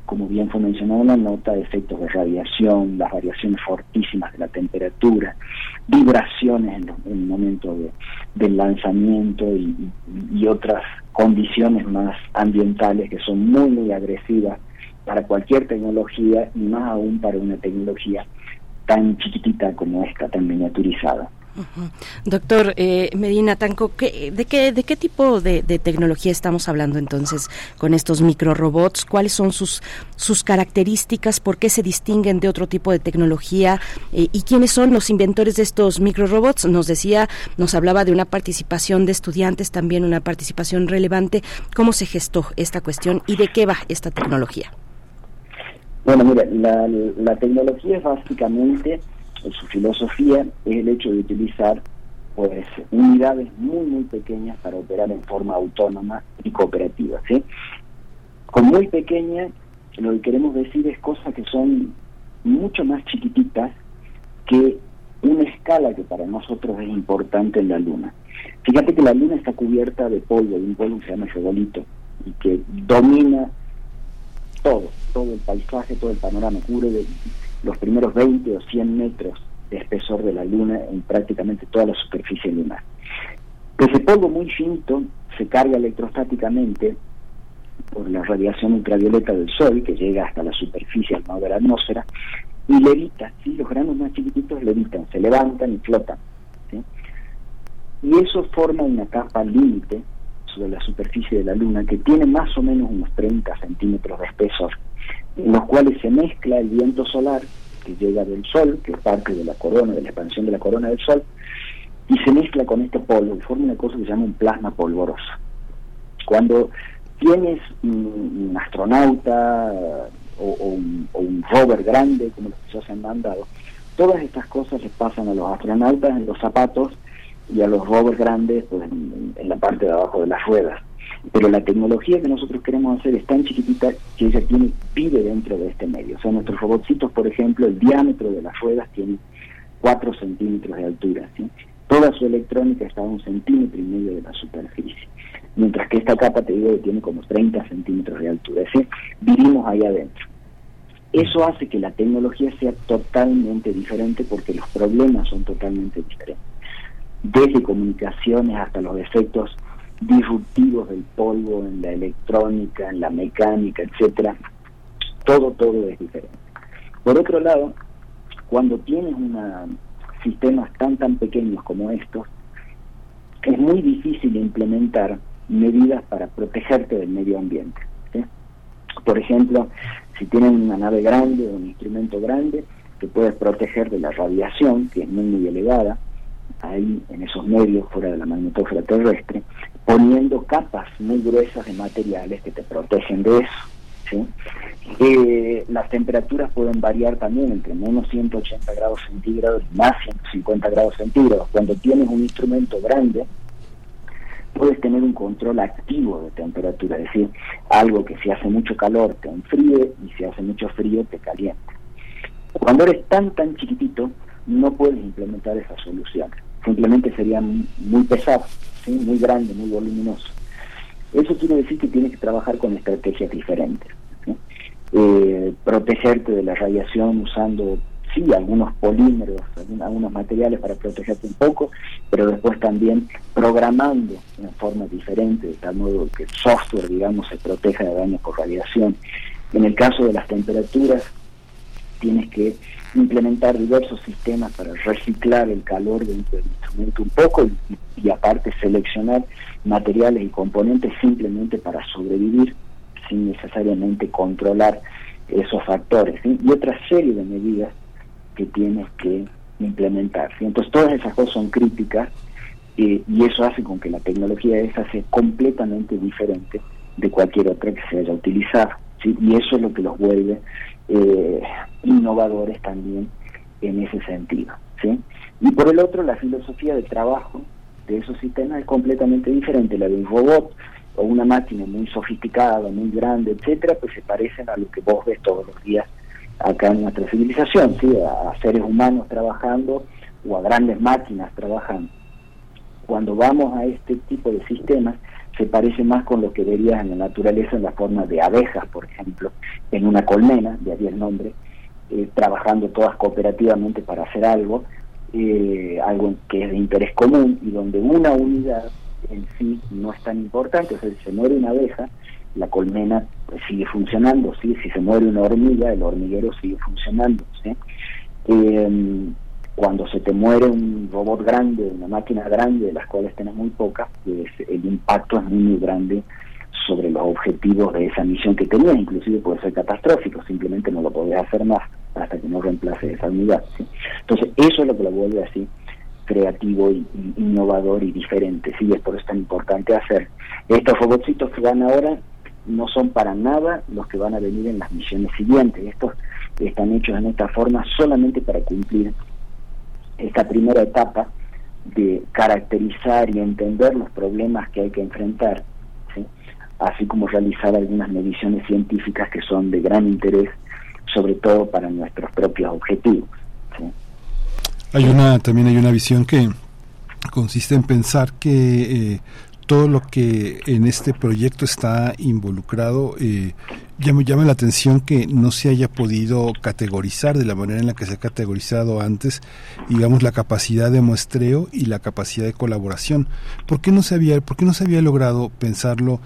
como bien fue mencionado en la nota, efectos de radiación, las variaciones fortísimas de la temperatura, vibraciones en, el momento de, del lanzamiento y, y, otras condiciones más ambientales que son muy, muy agresivas para cualquier tecnología y más aún para una tecnología tan chiquitita como esta, tan miniaturizada. Doctor eh, Medina Tanco, de, qué, ¿de qué tipo de, tecnología estamos hablando entonces con estos microrobots? ¿Cuáles son sus, sus características? ¿Por qué se distinguen de otro tipo de tecnología? Eh, ¿Y quiénes son los inventores de estos microrobots? Nos decía, nos hablaba de una participación de estudiantes, también una participación relevante. ¿Cómo se gestó esta cuestión y de qué va esta tecnología? Bueno, mira, la, la tecnología es básicamente su filosofía es el hecho de utilizar pues unidades muy muy pequeñas para operar en forma autónoma y cooperativa ¿sí? con muy pequeña lo que queremos decir es cosas que son mucho más chiquititas que una escala que para nosotros es importante en la luna fíjate que la luna está cubierta de polvo de un polvo que se llama regolito y que domina todo todo el paisaje todo el panorama cubre de, los primeros 20 o 100 metros de espesor de la Luna en prácticamente toda la superficie lunar. Ese polvo muy finito se carga electrostáticamente por la radiación ultravioleta del Sol, que llega hasta la superficie ¿no? de la atmósfera, y levita, ¿sí? los granos más chiquititos levitan, se levantan y flotan. Y eso forma una capa límite sobre la superficie de la Luna que tiene más o menos unos 30 centímetros de espesor en los cuales se mezcla el viento solar que llega del Sol, que es parte de la corona, de la expansión de la corona del Sol, y se mezcla con este polvo y forma una cosa que se llama un plasma polvoroso. Cuando tienes un, astronauta o, un, rover grande, como los que ya se han mandado, todas estas cosas les pasan a los astronautas en los zapatos y a los rovers grandes pues, en la parte de abajo de las ruedas pero la tecnología que nosotros queremos hacer es tan chiquitita que ella tiene vive dentro de este medio. O sea, nuestros robotcitos, por ejemplo, el diámetro de las ruedas tiene 4 centímetros de altura. Toda su electrónica está a un centímetro y medio de la superficie. Mientras que esta capa, te digo, que tiene como 30 centímetros de altura. Decir, vivimos ahí adentro. Eso hace que la tecnología sea totalmente diferente porque los problemas son totalmente diferentes desde comunicaciones hasta los efectos disruptivos del polvo en la electrónica, en la mecánica, etcétera, todo, todo es diferente. Por otro lado, cuando tienes una, sistemas tan, tan pequeños como estos, es muy difícil implementar medidas para protegerte del medio ambiente. Por ejemplo, si tienes una nave grande o un instrumento grande, te puedes proteger de la radiación, que es muy, muy elevada, ahí en esos medios fuera de la magnetosfera terrestre, poniendo capas muy gruesas de materiales que te protegen de eso. las temperaturas pueden variar también entre menos 180 grados centígrados y más 150 grados centígrados. Cuando tienes un instrumento grande, puedes tener un control activo de temperatura, es decir, algo que si hace mucho calor te enfríe y si hace mucho frío te caliente. Cuando eres tan, tan chiquitito, no puedes implementar esa solución. Simplemente sería muy pesado, muy grande, muy voluminoso. Eso quiere decir que tienes que trabajar con estrategias diferentes. Eh, protegerte de la radiación usando, sí, algunos polímeros, algunos materiales para protegerte un poco, pero después también programando en forma diferente, de tal modo que el software, digamos, se proteja de daños por radiación. En el caso de las temperaturas, tienes que implementar diversos sistemas para reciclar el calor del, instrumento un poco y, aparte seleccionar materiales y componentes simplemente para sobrevivir sin necesariamente controlar esos factores y otra serie de medidas que tienes que implementar. Entonces todas esas cosas son críticas eh, y eso hace con que la tecnología esa sea completamente diferente de cualquier otra que se haya utilizado. Y eso es lo que los vuelve eh, innovadores también en ese sentido. ¿sí? Y por el otro, la filosofía de trabajo de esos sistemas es completamente diferente. La de un robot o una máquina muy sofisticada, muy grande, etcétera, pues se parecen a lo que vos ves todos los días acá en nuestra civilización, ¿sí? a seres humanos trabajando o a grandes máquinas trabajando. Cuando vamos a este tipo de sistemas, se parece más con lo que verías en la naturaleza en la forma de abejas, por ejemplo, en una colmena, de ahí el nombre, eh, trabajando todas cooperativamente para hacer algo, eh, algo que es de interés común y donde una unidad en sí no es tan importante, o sea, si se muere una abeja, la colmena pues, sigue funcionando, ¿sí? si se muere una hormiga, el hormiguero sigue funcionando. ¿sí? Eh, cuando se te muere un robot grande, una máquina grande, de las cuales tenés muy pocas, pues el impacto es muy, grande sobre los objetivos de esa misión que tenías, inclusive puede ser catastrófico, simplemente no lo podés hacer más hasta que no reemplace esa unidad. Entonces, eso es lo que lo vuelve así creativo y, innovador y diferente, sí, es por eso tan importante hacer. Estos robotcitos que van ahora no son para nada los que van a venir en las misiones siguientes, estos están hechos en esta forma solamente para cumplir esta primera etapa de caracterizar y entender los problemas que hay que enfrentar, así como realizar algunas mediciones científicas que son de gran interés, sobre todo para nuestros propios objetivos. Hay una también hay una visión que consiste en pensar que eh, todo lo que en este proyecto está involucrado eh, llama, llama la atención que no se haya podido categorizar de la manera en la que se ha categorizado antes, digamos, la capacidad de muestreo y la capacidad de colaboración. ¿Por qué no se había, por qué no se había logrado pensarlo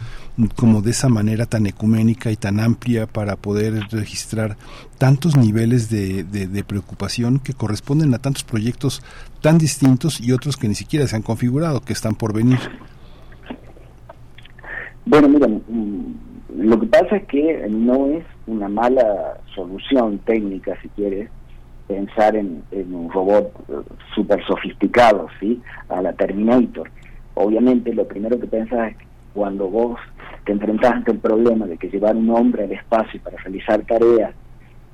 como de esa manera tan ecuménica y tan amplia para poder registrar tantos niveles de, de preocupación que corresponden a tantos proyectos tan distintos y otros que ni siquiera se han configurado, que están por venir? Bueno, miren, mm, lo que pasa es que no es una mala solución técnica, si quieres, pensar en, un robot eh, súper sofisticado, ¿sí? A la Terminator. Obviamente, lo primero que pensás es que cuando vos te enfrentás ante el problema de que llevar un hombre al espacio para realizar tareas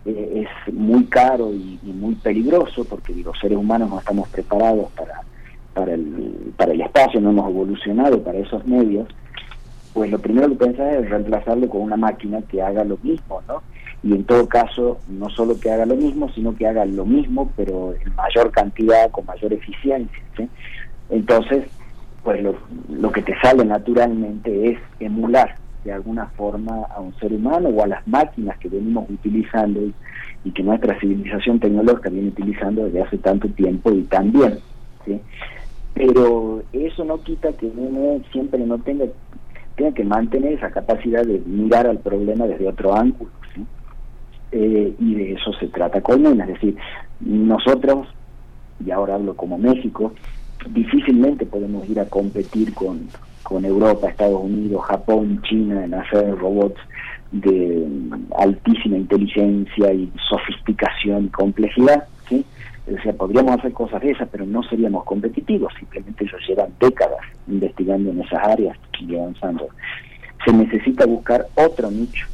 eh, es muy caro y, muy peligroso, porque los seres humanos no estamos preparados para, para, el, para el espacio, no hemos evolucionado para esos medios pues lo primero que pensás es reemplazarlo con una máquina que haga lo mismo, ¿no? Y en todo caso, no solo que haga lo mismo, sino que haga lo mismo, pero en mayor cantidad, con mayor eficiencia. ¿sí? Entonces, pues lo, lo que te sale naturalmente es emular de alguna forma a un ser humano o a las máquinas que venimos utilizando y, y que nuestra civilización tecnológica viene utilizando desde hace tanto tiempo y también. ¿sí? pero eso no quita que uno siempre no tenga, tenga que mantener esa capacidad de mirar al problema desde otro ángulo. Eh, y de eso se trata Colmena, es decir, nosotros, y ahora hablo como México, difícilmente podemos ir a competir con, con Europa, Estados Unidos, Japón, China en hacer robots de altísima inteligencia y sofisticación y complejidad. O sea, podríamos hacer cosas de esas, pero no seríamos competitivos, simplemente ellos llevan décadas investigando en esas áreas y avanzando. Se necesita buscar otro nicho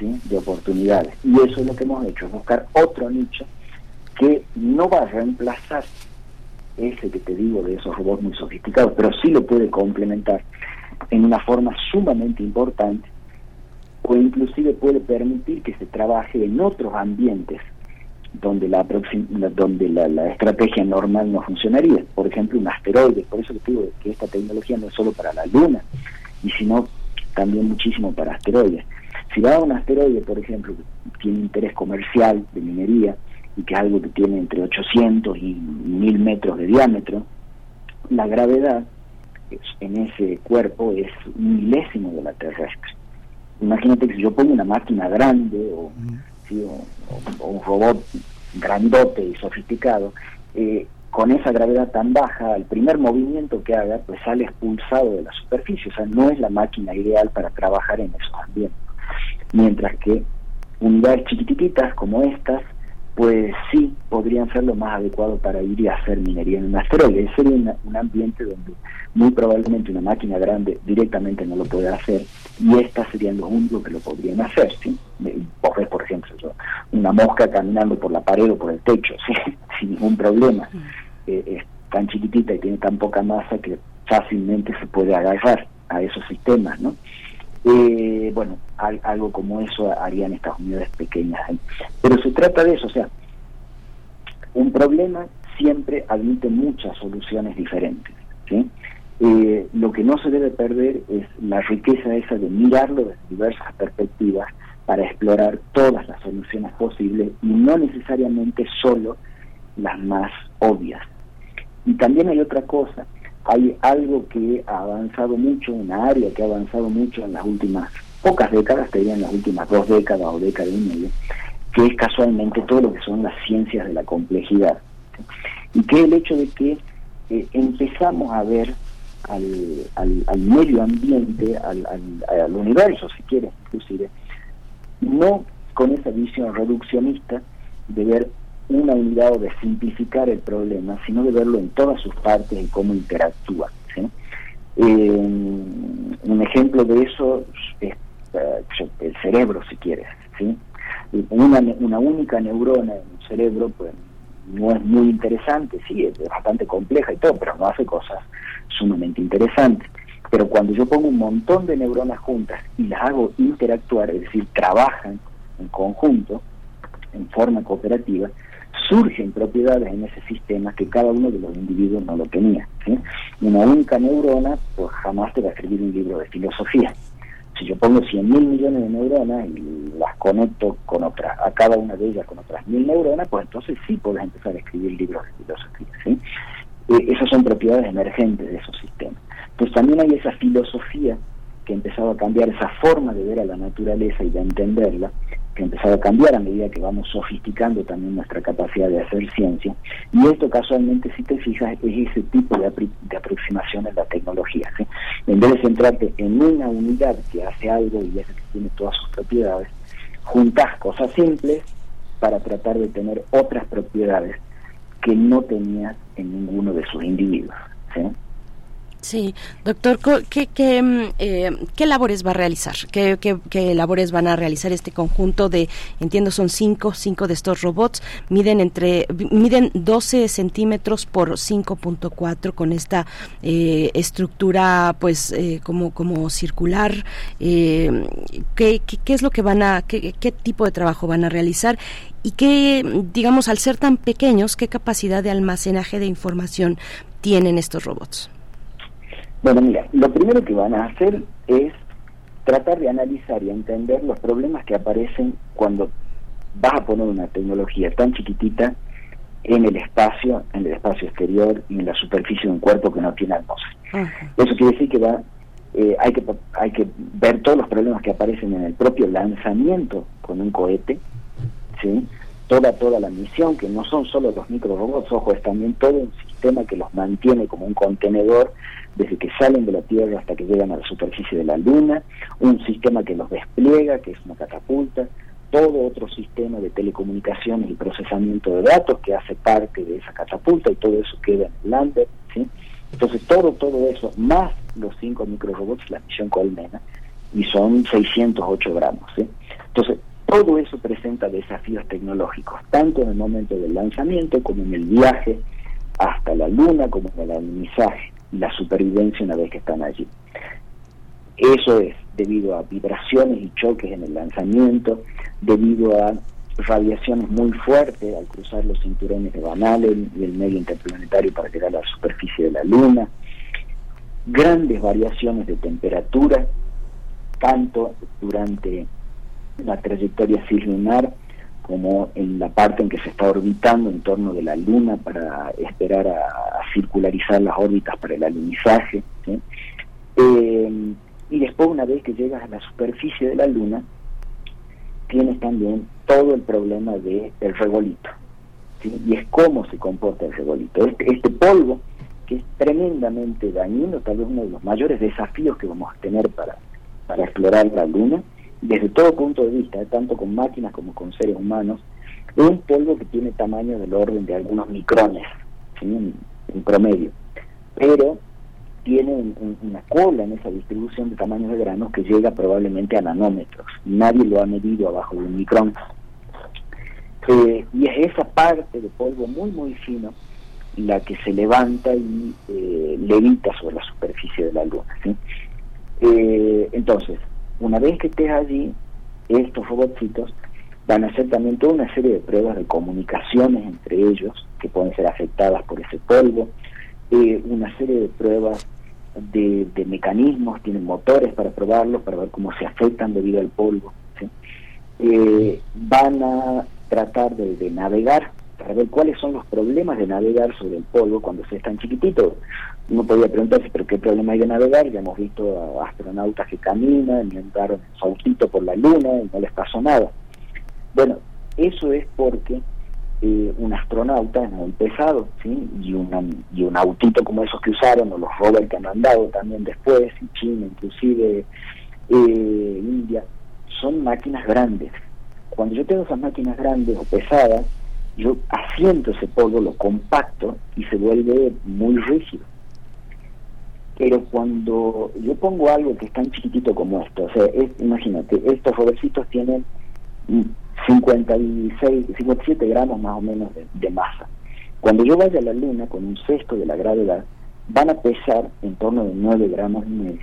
de oportunidades, y eso es lo que hemos hecho, buscar otro nicho que no va a reemplazar ese que te digo de esos robots muy sofisticados, pero sí lo puede complementar en una forma sumamente importante o inclusive puede permitir que se trabaje en otros ambientes donde la, donde la, estrategia normal no funcionaría. Por ejemplo, un asteroide. Por eso te digo que esta tecnología no es solo para la Luna, y sino también muchísimo para asteroides. Si va a un asteroide, por ejemplo, que tiene interés comercial de minería y que es algo que tiene entre 800 y 1000 metros de diámetro, la gravedad en ese cuerpo es un milésimo de la terrestre. Imagínate que si yo pongo una máquina grande o, un robot grandote y sofisticado, eh, con esa gravedad tan baja, el primer movimiento que haga, pues sale expulsado de la superficie. O sea, no es la máquina ideal para trabajar en esos ambientes. Mientras que unidades chiquititas como estas, pues sí podrían ser lo más adecuado para ir y hacer minería en un asteroide. Sería un ambiente donde muy probablemente una máquina grande directamente no lo puede hacer y estas serían los únicos que lo podrían hacer. ¿sí? Vos ves, por ejemplo, una mosca caminando por la pared o por el techo sin ningún problema. Eh, es tan chiquitita y tiene tan poca masa que fácilmente se puede agarrar a esos sistemas, ¿no? Eh, bueno, algo como eso harían estas unidades pequeñas. Pero se trata de eso, o sea, un problema siempre admite muchas soluciones diferentes. Eh, lo que no se debe perder es la riqueza esa de mirarlo desde diversas perspectivas para explorar todas las soluciones posibles y no necesariamente solo las más obvias. Y también hay otra cosa, hay algo que ha avanzado mucho, una área que ha avanzado mucho en las últimas pocas décadas, te diría en las últimas dos décadas o década y media, que es casualmente todo lo que son las ciencias de la complejidad. Y que el hecho de que eh, empezamos a ver al, al, medio ambiente, al, al, universo, si quieres, inclusive, no con esa visión reduccionista de ver una unidad o de simplificar el problema, sino de verlo en todas sus partes y cómo interactúa. Eh, un ejemplo de eso es eh, el cerebro, si quieres. Una, una única neurona en un cerebro pues, no es muy interesante, sí, es bastante compleja y todo, pero no hace cosas sumamente interesantes. Pero cuando yo pongo un montón de neuronas juntas y las hago interactuar, es decir, trabajan en conjunto, en forma cooperativa, surgen propiedades en ese sistema que cada uno de los individuos no lo tenía. Una única neurona, pues jamás te va a escribir un libro de filosofía. Si yo pongo 100 mil millones de neuronas y las conecto con otras, a cada una de ellas con otras mil neuronas, pues entonces sí puedes empezar a escribir libros de filosofía. ¿sí? Eh, esas son propiedades emergentes de esos sistemas. Entonces también hay esa filosofía que ha empezado a cambiar, esa forma de ver a la naturaleza y de entenderla, que ha empezado a cambiar a medida que vamos sofisticando también nuestra capacidad de hacer ciencia. Y esto casualmente, si te fijas, es ese tipo de, aproximación en la tecnología. En vez de centrarte en una unidad que hace algo y es que tiene todas sus propiedades, juntas cosas simples para tratar de tener otras propiedades que no tenía en ninguno de sus individuos. ¿sí? Sí, doctor, ¿qué, qué, mm, eh, ¿qué, labores va a realizar? ¿Qué, ¿Qué, labores van a realizar este conjunto de, entiendo, son cinco, cinco de estos robots, miden entre, miden 12 centímetros por 5.4 con esta eh, estructura, pues, eh, como, como circular. ¿qué, qué, es lo que van a, qué, qué tipo de trabajo van a realizar? y qué, digamos, al ser tan pequeños, qué capacidad de almacenaje de información tienen estos robots. Bueno, mira, lo primero que van a hacer es tratar de analizar y entender los problemas que aparecen cuando vas a poner una tecnología tan chiquitita en el espacio, en el espacio exterior y en la superficie de un cuerpo que no tiene atmósfera. Eso quiere decir que va, eh, hay que hay que ver todos los problemas que aparecen en el propio lanzamiento con un cohete, ¿sí? toda toda la misión, que no son solo los micro robots, ojo, es también todo un sistema que los mantiene como un contenedor desde que salen de la Tierra hasta que llegan a la superficie de la Luna, un sistema que los despliega, que es una catapulta, todo otro sistema de telecomunicaciones y procesamiento de datos que hace parte de esa catapulta y todo eso queda en el lander, ¿sí? Entonces todo, todo eso, más los cinco microrobots, la misión Colmena, y son 608 gramos, ¿sí? Entonces, todo eso presenta desafíos tecnológicos, tanto en el momento del lanzamiento como en el viaje hasta la luna, como en el alunizaje y la supervivencia una vez que están allí. Eso es debido a vibraciones y choques en el lanzamiento, debido a radiaciones muy fuertes al cruzar los cinturones de Van Allen y el medio interplanetario para llegar a la superficie de la Luna, grandes variaciones de temperatura, tanto durante la trayectoria cislunar como en la parte en que se está orbitando en torno de la Luna para esperar a, circularizar las órbitas para el alunizaje. Eh, y después, una vez que llegas a la superficie de la Luna, tienes también todo el problema del el regolito. Y es cómo se comporta el regolito. Este, este polvo, que es tremendamente dañino, tal vez uno de los mayores desafíos que vamos a tener para, para explorar la Luna, desde todo punto de vista, tanto con máquinas como con seres humanos, es un polvo que tiene tamaño del orden de algunos micrones, en, promedio. Pero tiene una cola en esa distribución de tamaños de granos que llega probablemente a nanómetros. Nadie lo ha medido abajo de un micrón. Eh, y es esa parte de polvo muy, muy fino la que se levanta y eh, levita sobre la superficie de la Luna. Eh, entonces, una vez que estés allí, estos robotcitos van a hacer también toda una serie de pruebas de comunicaciones entre ellos, que pueden ser afectadas por ese polvo, eh, una serie de pruebas de, mecanismos, tienen motores para probarlos, para ver cómo se afectan debido al polvo. Eh, van a tratar de, navegar para ver cuáles son los problemas de navegar sobre el polvo cuando se es tan chiquitito. Uno podría preguntarse, pero ¿qué problema hay de navegar? Ya hemos visto a astronautas que caminan y entraron en saltito por la luna y no les pasó nada. Bueno, eso es porque eh, un astronauta es muy pesado, ¿sí? Y, y un autito como esos que usaron, o los rovers que han andado también después, y China, inclusive eh, India, son máquinas grandes. Cuando yo tengo esas máquinas grandes o pesadas, yo asiento ese polvo, lo compacto y se vuelve muy rígido pero cuando yo pongo algo que es tan chiquitito como esto, o sea, imagínate, estos rovercitos tienen 56, 57 gramos más o menos de, masa. Cuando yo vaya a la luna con un sexto de la gravedad, van a pesar en torno de 9 gramos y medio,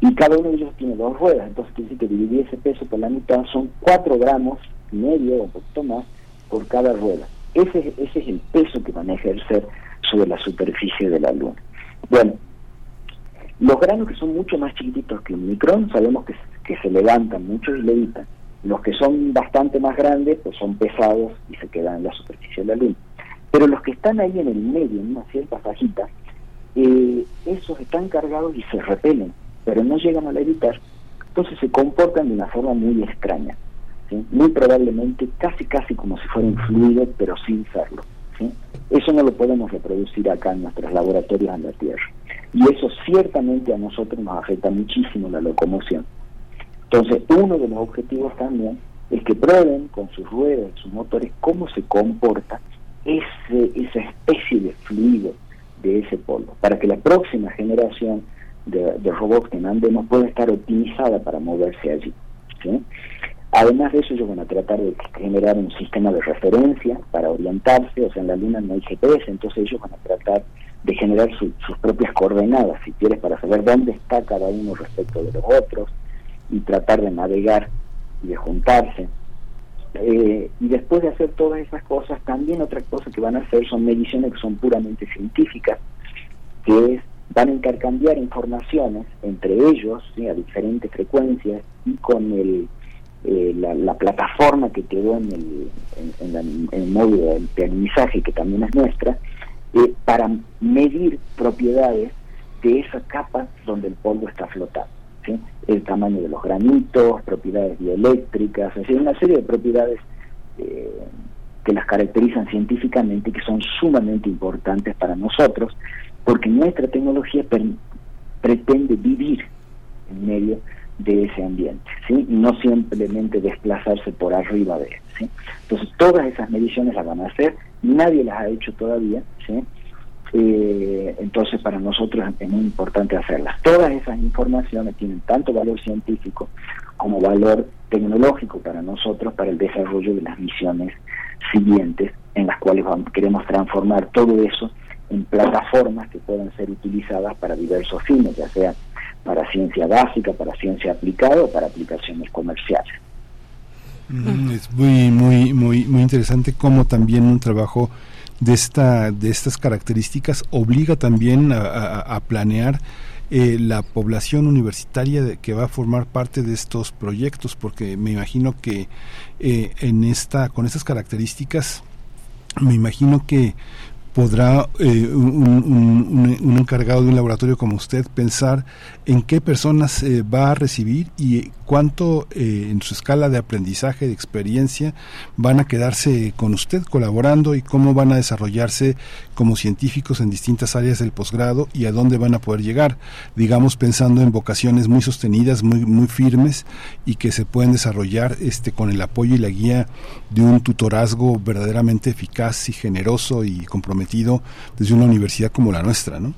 Y cada uno de ellos tiene dos ruedas, entonces quiere decir que dividir ese peso por la mitad son 4 gramos y medio o un poquito más por cada rueda. Ese, ese es el peso que van a ejercer sobre la superficie de la luna. Bueno, los granos que son mucho más chiquititos que un micrón, sabemos que, que se levantan mucho y levitan. Los que son bastante más grandes, pues son pesados y se quedan en la superficie de la luna. Pero los que están ahí en el medio, en una cierta fajita, eh, esos están cargados y se repelen, pero no llegan a levitar. Entonces se comportan de una forma muy extraña. Muy probablemente casi casi como si fuera un fluido, pero sin serlo. Eso no lo podemos reproducir acá en nuestros laboratorios en la Tierra. Y eso ciertamente a nosotros nos afecta muchísimo la locomoción. Entonces, uno de los objetivos también es que prueben con sus ruedas, sus motores, cómo se comporta ese, esa especie de fluido de ese polvo, para que la próxima generación de, robots que mandemos pueda estar optimizada para moverse allí. Además de eso, ellos van a tratar de generar un sistema de referencia para orientarse, o sea, en la Luna no hay GPS, entonces ellos van a tratar de generar sus propias coordenadas, si quieres, para saber dónde está cada uno respecto de los otros y tratar de navegar y de juntarse. Eh, y después de hacer todas esas cosas, también otra cosa que van a hacer son mediciones que son puramente científicas, que es, van a intercambiar informaciones entre ellos a diferentes frecuencias y con el eh, la, plataforma que quedó en el, módulo de aprendizaje, que también es nuestra, eh, para medir propiedades de esa capa donde el polvo está flotando. El tamaño de los granitos, propiedades bioeléctricas, es decir, una serie de propiedades eh, que las caracterizan científicamente y que son sumamente importantes para nosotros, porque nuestra tecnología pretende vivir en medio de ese ambiente, ¿sí? no simplemente desplazarse por arriba de él. ¿sí? Entonces, todas esas mediciones las van a hacer, nadie las ha hecho todavía, ¿sí? Eh, entonces para nosotros es muy importante hacerlas. Todas esas informaciones tienen tanto valor científico como valor tecnológico para nosotros para el desarrollo de las misiones siguientes en las cuales queremos transformar todo eso en plataformas que puedan ser utilizadas para diversos fines, ya sea para ciencia básica, para ciencia aplicada o para aplicaciones comerciales. Mm, es muy muy muy muy interesante cómo también un trabajo de esta de estas características obliga también a, planear eh, la población universitaria que va a formar parte de estos proyectos porque me imagino que eh, en esta con estas características me imagino que podrá eh, un, encargado de un laboratorio como usted pensar en qué personas eh, va a recibir y cuánto eh, en su escala de aprendizaje, de experiencia, van a quedarse con usted colaborando y cómo van a desarrollarse como científicos en distintas áreas del posgrado y a dónde van a poder llegar, digamos pensando en vocaciones muy sostenidas, muy, muy firmes y que se pueden desarrollar este, con el apoyo y la guía de un tutorazgo verdaderamente eficaz y generoso y comprometido desde una universidad como la nuestra, ¿no?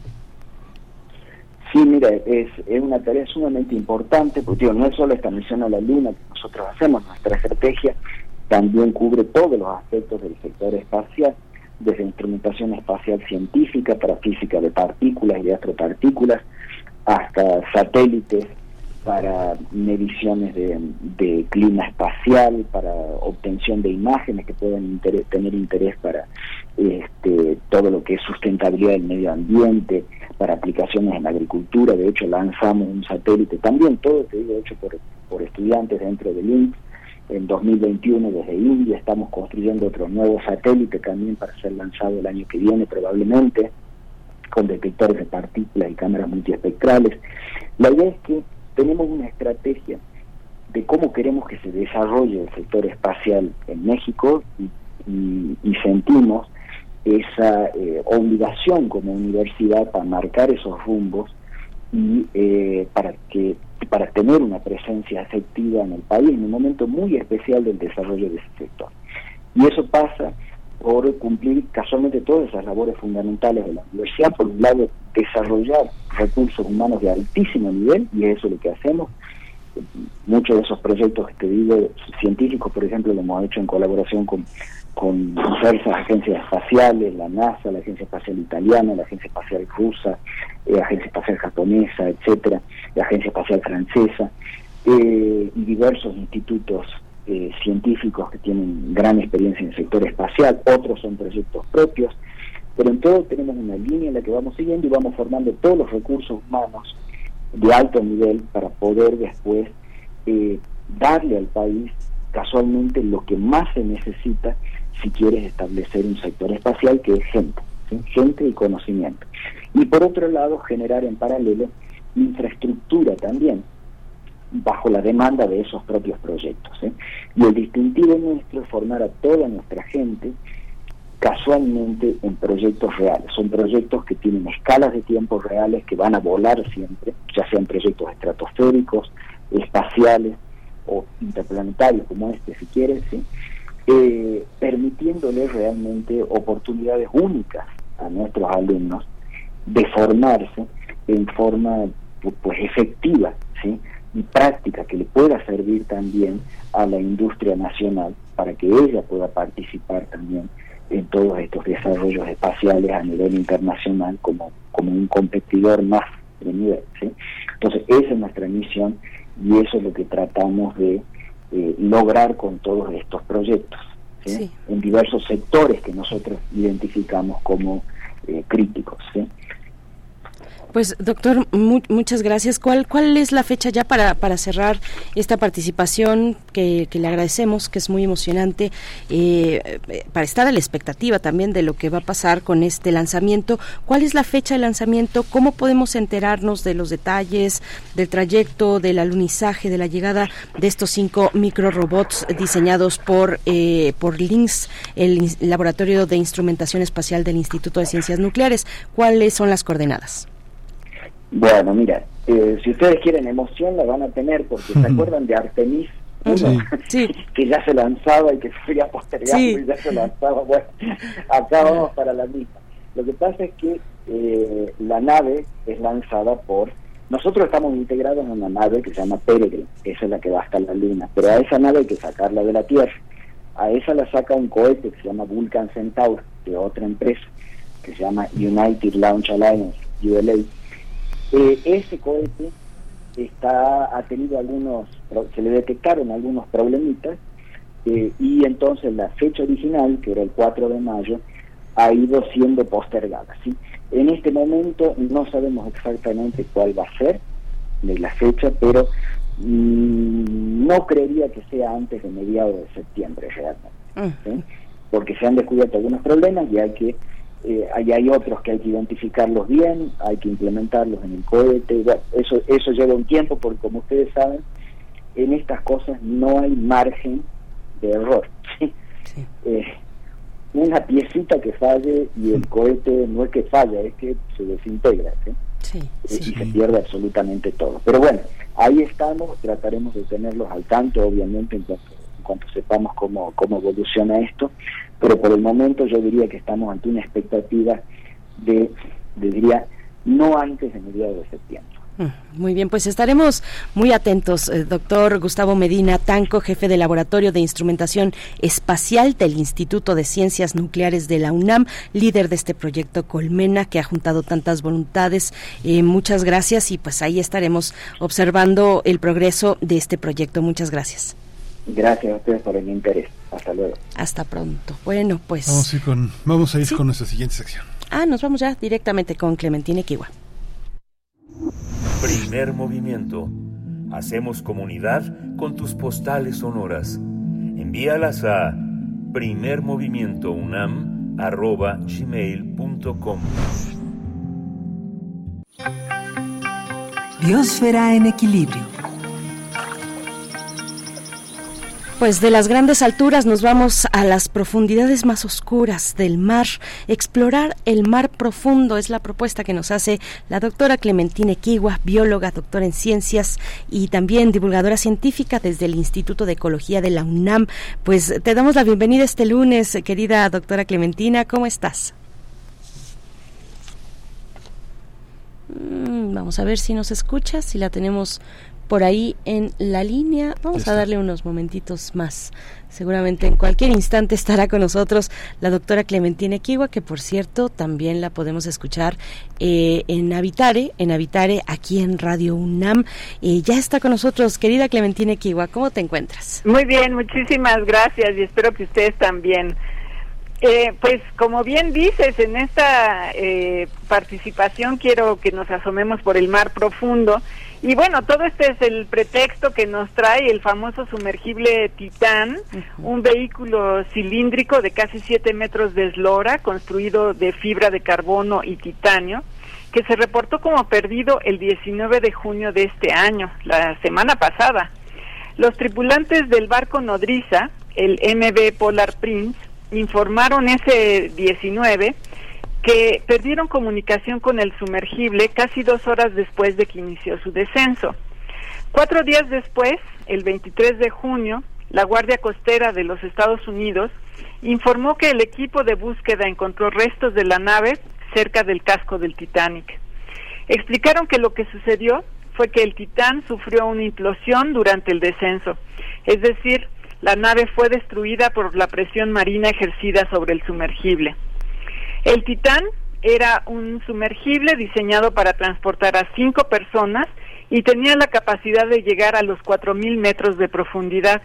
Sí, mira, es, es una tarea sumamente importante, porque no es solo esta misión a la Luna que nosotros hacemos, nuestra estrategia también cubre todos los aspectos del sector espacial, desde instrumentación espacial científica para física de partículas y de astropartículas, hasta satélites para mediciones de, clima espacial, para obtención de imágenes que puedan tener interés para este, todo lo que es sustentabilidad del medio ambiente, para aplicaciones en la agricultura. De hecho, lanzamos un satélite también, todo te digo, hecho por, por estudiantes dentro del INC. En 2021 desde India estamos construyendo otro nuevo satélite también para ser lanzado el año que viene probablemente, con detectores de partículas y cámaras multiespectrales. La idea es que tenemos una estrategia de cómo queremos que se desarrolle el sector espacial en México y, sentimos esa eh, obligación como universidad para marcar esos rumbos y eh, para que para tener una presencia efectiva en el país en un momento muy especial del desarrollo de ese sector. Y eso pasa por cumplir casualmente todas esas labores fundamentales de la universidad, por un lado desarrollar recursos humanos de altísimo nivel, y eso es lo que hacemos. Muchos de esos proyectos que te digo, científicos, por ejemplo, lo hemos hecho en colaboración con, con diversas agencias espaciales, la NASA, la Agencia Espacial Italiana, la Agencia Espacial Rusa, la eh, Agencia Espacial Japonesa, etcétera, la Agencia Espacial Francesa, eh, y diversos institutos eh, científicos que tienen gran experiencia en el sector espacial, otros son proyectos propios, pero en todo tenemos una línea en la que vamos siguiendo y vamos formando todos los recursos humanos de alto nivel para poder después eh, darle al país casualmente lo que más se necesita si quieres establecer un sector espacial que es gente, gente y conocimiento. Y por otro lado, generar en paralelo infraestructura también, bajo la demanda de esos propios proyectos. Y el distintivo nuestro es formar a toda nuestra gente casualmente en proyectos reales. Son proyectos que tienen escalas de tiempo reales, que van a volar siempre, ya sean proyectos estratosféricos, espaciales o interplanetarios como este, si quieres, ¿sí? Eh, permitiéndoles realmente oportunidades únicas a nuestros alumnos de formarse en forma pues efectiva, ¿sí? y práctica que le pueda servir también a la industria nacional para que ella pueda participar también en todos estos desarrollos espaciales a nivel internacional como, como un competidor más de nivel. Entonces, esa es nuestra misión y eso es lo que tratamos de eh, lograr con todos estos proyectos, en diversos sectores que nosotros identificamos como eh, críticos. Pues doctor, muchas gracias. ¿Cuál, ¿Cuál es la fecha ya para, cerrar esta participación que, le agradecemos, que es muy emocionante, eh, para estar a la expectativa también de lo que va a pasar con este lanzamiento? ¿Cuál es la fecha de lanzamiento? ¿Cómo podemos enterarnos de los detalles, del trayecto, del alunizaje, de la llegada de estos cinco microrobots diseñados por, eh, por LINX, el Laboratorio de Instrumentación Espacial del Instituto de Ciencias Nucleares? ¿Cuáles son las coordenadas? Bueno, mira, eh, si ustedes quieren emoción la van a tener porque se acuerdan de Artemis que ya se lanzaba y que se había postergado y ya se lanzaba. Bueno, acá vamos para la misma. Lo que pasa es que eh, la nave es lanzada por... Nosotros estamos integrados en una nave que se llama Peregrine, esa es la que va hasta la Luna, pero a esa nave hay que sacarla de la Tierra. A esa la saca un cohete que se llama Vulcan Centaur, de otra empresa, que se llama United Launch Alliance, ULA eh, ese cohete está ha tenido algunos, se le detectaron algunos problemitas eh, y entonces la fecha original, que era el 4 de mayo, ha ido siendo postergada. ¿sí? En este momento no sabemos exactamente cuál va a ser la fecha, pero mm, no creería que sea antes de mediados de septiembre realmente, porque se han descubierto algunos problemas y hay que eh, hay otros que hay que identificarlos bien, hay que implementarlos en el cohete, eso, eso lleva un tiempo porque como ustedes saben, en estas cosas no hay margen de error. Eh, una piecita que falle y el cohete no es que falla, es que se desintegra eh, y se pierde absolutamente todo. Pero bueno, ahí estamos, trataremos de tenerlos al tanto, obviamente, en cuanto, en cuanto sepamos cómo, cómo evoluciona esto pero por el momento yo diría que estamos ante una expectativa de, diría, no antes de mediados de septiembre. Mm, muy bien, pues estaremos muy atentos, eh, doctor Gustavo Medina Tanco, jefe de Laboratorio de Instrumentación Espacial del Instituto de Ciencias Nucleares de la UNAM, líder de este proyecto Colmena que ha juntado tantas voluntades. Eh, muchas gracias y pues ahí estaremos observando el progreso de este proyecto. Muchas gracias. Gracias a ustedes por el interés. Hasta luego. Hasta pronto. Bueno, pues. Vamos a ir con, vamos a ir con nuestra siguiente sección. Ah, nos vamos ya directamente con Clementine Kiwa. Primer movimiento. Hacemos comunidad con tus postales sonoras. Envíalas a primermovimientounam.gmail.com Biosfera en equilibrio. Pues de las grandes alturas nos vamos a las profundidades más oscuras del mar. Explorar el mar profundo es la propuesta que nos hace la doctora Clementine Kiwa, bióloga, doctora en ciencias y también divulgadora científica desde el Instituto de Ecología de la UNAM. Pues te damos la bienvenida este lunes, querida doctora Clementina. ¿Cómo estás? Mm, vamos a ver si nos escuchas, si la tenemos por ahí en la línea. Vamos a darle unos momentitos más. Seguramente en cualquier instante estará con nosotros la doctora Clementina Kiwa, que por cierto también la podemos escuchar eh, en Habitare, en Habitare aquí en Radio UNAM. Eh, ya está con nosotros, querida Clementina Kiwa, ¿cómo te encuentras? Muy bien, muchísimas gracias y espero que ustedes también. Eh, pues como bien dices, en esta eh, participación quiero que nos asomemos por el mar profundo y bueno, todo este es el pretexto que nos trae el famoso sumergible Titán, un vehículo cilíndrico de casi 7 metros de eslora, construido de fibra de carbono y titanio, que se reportó como perdido el 19 de junio de este año, la semana pasada. Los tripulantes del barco Nodriza, el MB Polar Prince, informaron ese 19 que perdieron comunicación con el sumergible casi dos horas después de que inició su descenso. Cuatro días después, el 23 de junio, la Guardia Costera de los Estados Unidos informó que el equipo de búsqueda encontró restos de la nave cerca del casco del Titanic. Explicaron que lo que sucedió fue que el Titán sufrió una implosión durante el descenso, es decir, la nave fue destruida por la presión marina ejercida sobre el sumergible. El Titán era un sumergible diseñado para transportar a cinco personas y tenía la capacidad de llegar a los 4.000 metros de profundidad.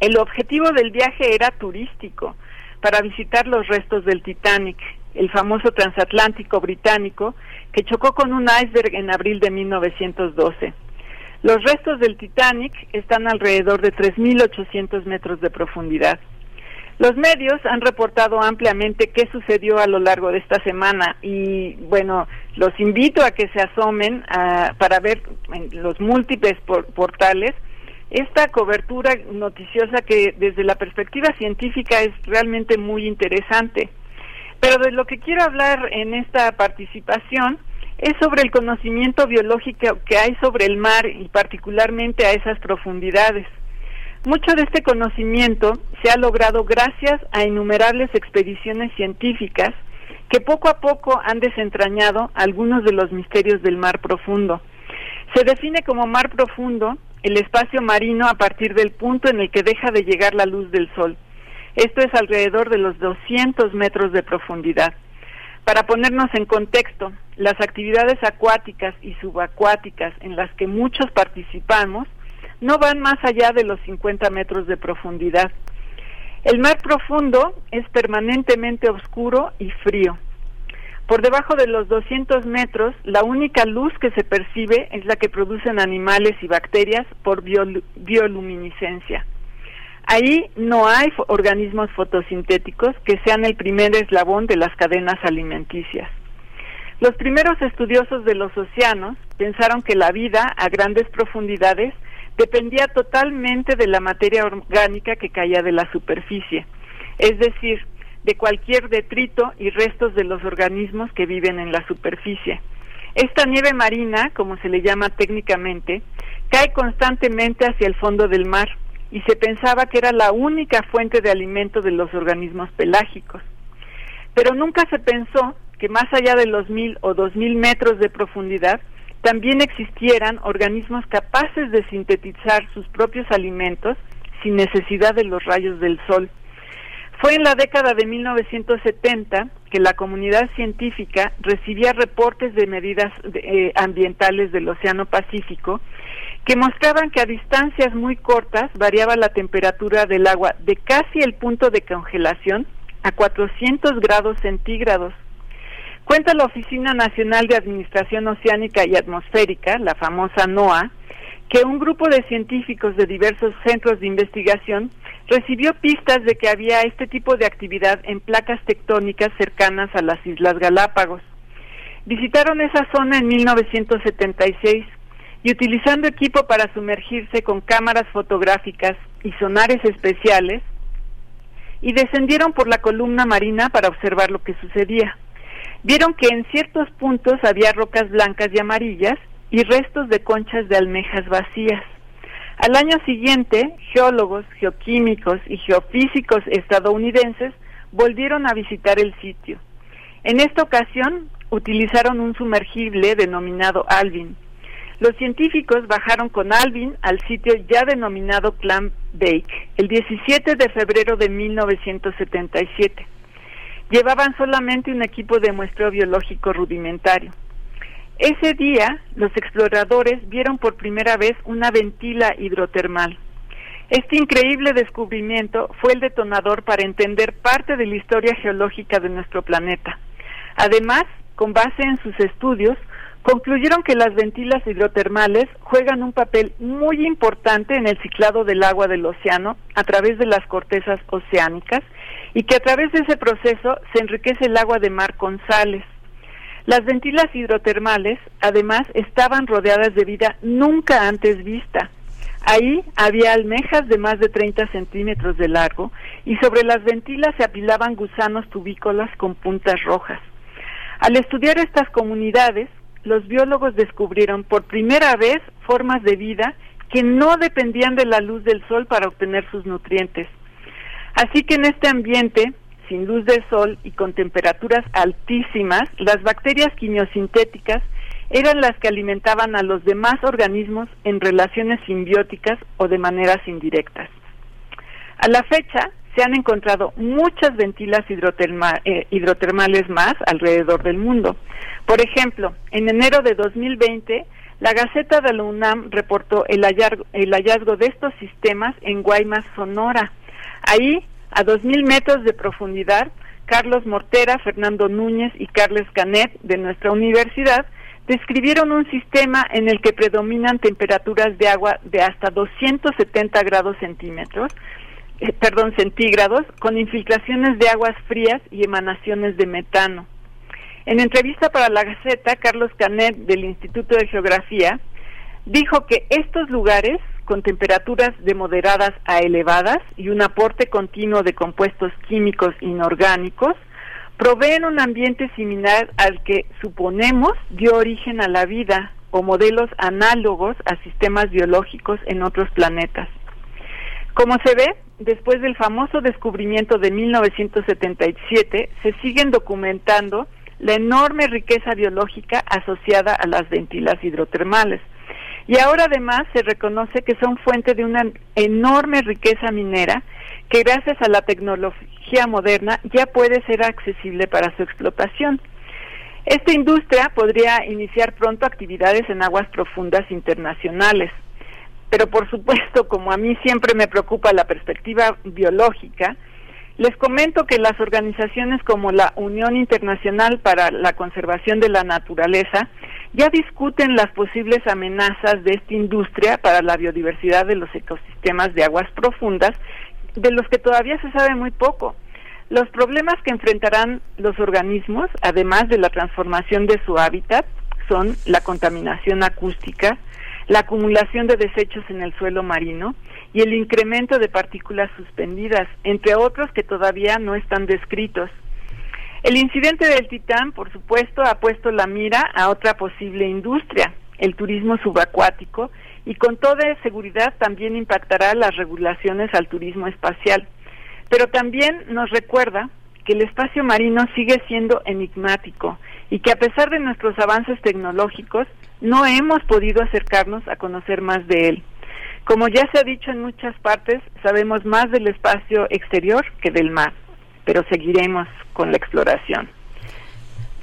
El objetivo del viaje era turístico, para visitar los restos del Titanic. el famoso transatlántico británico, que chocó con un iceberg en abril de 1912. Los restos del Titanic están alrededor de 3.800 metros de profundidad. Los medios han reportado ampliamente qué sucedió a lo largo de esta semana y bueno, los invito a que se asomen a, para ver en los múltiples portales esta cobertura noticiosa que desde la perspectiva científica es realmente muy interesante. Pero de lo que quiero hablar en esta participación es sobre el conocimiento biológico que hay sobre el mar y particularmente a esas profundidades. Mucho de este conocimiento se ha logrado gracias a innumerables expediciones científicas que poco a poco han desentrañado algunos de los misterios del mar profundo. Se define como mar profundo el espacio marino a partir del punto en el que deja de llegar la luz del sol. Esto es alrededor de los 200 metros de profundidad. Para ponernos en contexto, las actividades acuáticas y subacuáticas en las que muchos participamos no van más allá de los 50 metros de profundidad. El mar profundo es permanentemente oscuro y frío. Por debajo de los 200 metros, la única luz que se percibe es la que producen animales y bacterias por bioluminiscencia. Ahí no hay organismos fotosintéticos que sean el primer eslabón de las cadenas alimenticias. Los primeros estudiosos de los océanos pensaron que la vida a grandes profundidades dependía totalmente de la materia orgánica que caía de la superficie, es decir, de cualquier detrito y restos de los organismos que viven en la superficie. Esta nieve marina, como se le llama técnicamente, cae constantemente hacia el fondo del mar y se pensaba que era la única fuente de alimento de los organismos pelágicos. Pero nunca se pensó que más allá de los mil o dos mil metros de profundidad también existieran organismos capaces de sintetizar sus propios alimentos sin necesidad de los rayos del sol fue en la década de 1970 que la comunidad científica recibía reportes de medidas eh, ambientales del Océano Pacífico que mostraban que a distancias muy cortas variaba la temperatura del agua de casi el punto de congelación a 400 grados centígrados. Cuenta la Oficina Nacional de Administración Oceánica y Atmosférica, la famosa NOAA, que un grupo de científicos de diversos centros de investigación recibió pistas de que había este tipo de actividad en placas tectónicas cercanas a las Islas Galápagos. Visitaron esa zona en 1976 y utilizando equipo para sumergirse con cámaras fotográficas y sonares especiales, y descendieron por la columna marina para observar lo que sucedía. Vieron que en ciertos puntos había rocas blancas y amarillas y restos de conchas de almejas vacías. Al año siguiente, geólogos, geoquímicos y geofísicos estadounidenses volvieron a visitar el sitio. En esta ocasión, utilizaron un sumergible denominado Alvin. Los científicos bajaron con Alvin al sitio ya denominado Clam Bake el 17 de febrero de 1977. Llevaban solamente un equipo de muestreo biológico rudimentario. Ese día, los exploradores vieron por primera vez una ventila hidrotermal. Este increíble descubrimiento fue el detonador para entender parte de la historia geológica de nuestro planeta. Además, con base en sus estudios, concluyeron que las ventilas hidrotermales juegan un papel muy importante en el ciclado del agua del océano a través de las cortezas oceánicas y que a través de ese proceso se enriquece el agua de mar con sales. Las ventilas hidrotermales, además, estaban rodeadas de vida nunca antes vista. Ahí había almejas de más de 30 centímetros de largo y sobre las ventilas se apilaban gusanos tubícolas con puntas rojas. Al estudiar estas comunidades, los biólogos descubrieron por primera vez formas de vida que no dependían de la luz del sol para obtener sus nutrientes. Así que en este ambiente sin luz del sol y con temperaturas altísimas, las bacterias quimiosintéticas eran las que alimentaban a los demás organismos en relaciones simbióticas o de maneras indirectas. A la fecha, se han encontrado muchas ventilas eh, hidrotermales más alrededor del mundo. Por ejemplo, en enero de 2020, la Gaceta de la UNAM reportó el hallazgo de estos sistemas en Guaymas, Sonora. Ahí a 2.000 metros de profundidad Carlos Mortera, Fernando Núñez y Carles Canet de nuestra universidad describieron un sistema en el que predominan temperaturas de agua de hasta 270 grados centímetros, eh, perdón, centígrados, con infiltraciones de aguas frías y emanaciones de metano. En entrevista para la Gaceta, Carlos Canet del Instituto de Geografía dijo que estos lugares, con temperaturas de moderadas a elevadas y un aporte continuo de compuestos químicos inorgánicos, proveen un ambiente similar al que suponemos dio origen a la vida o modelos análogos a sistemas biológicos en otros planetas. Como se ve, después del famoso descubrimiento de 1977, se siguen documentando la enorme riqueza biológica asociada a las ventilas hidrotermales. Y ahora además se reconoce que son fuente de una enorme riqueza minera que gracias a la tecnología moderna ya puede ser accesible para su explotación. Esta industria podría iniciar pronto actividades en aguas profundas internacionales, pero por supuesto, como a mí siempre me preocupa la perspectiva biológica, les comento que las organizaciones como la Unión Internacional para la Conservación de la Naturaleza ya discuten las posibles amenazas de esta industria para la biodiversidad de los ecosistemas de aguas profundas de los que todavía se sabe muy poco. Los problemas que enfrentarán los organismos, además de la transformación de su hábitat, son la contaminación acústica, la acumulación de desechos en el suelo marino y el incremento de partículas suspendidas, entre otros que todavía no están descritos. El incidente del Titán, por supuesto, ha puesto la mira a otra posible industria, el turismo subacuático, y con toda seguridad también impactará las regulaciones al turismo espacial. Pero también nos recuerda que el espacio marino sigue siendo enigmático y que a pesar de nuestros avances tecnológicos no hemos podido acercarnos a conocer más de él. Como ya se ha dicho en muchas partes, sabemos más del espacio exterior que del mar, pero seguiremos con la exploración.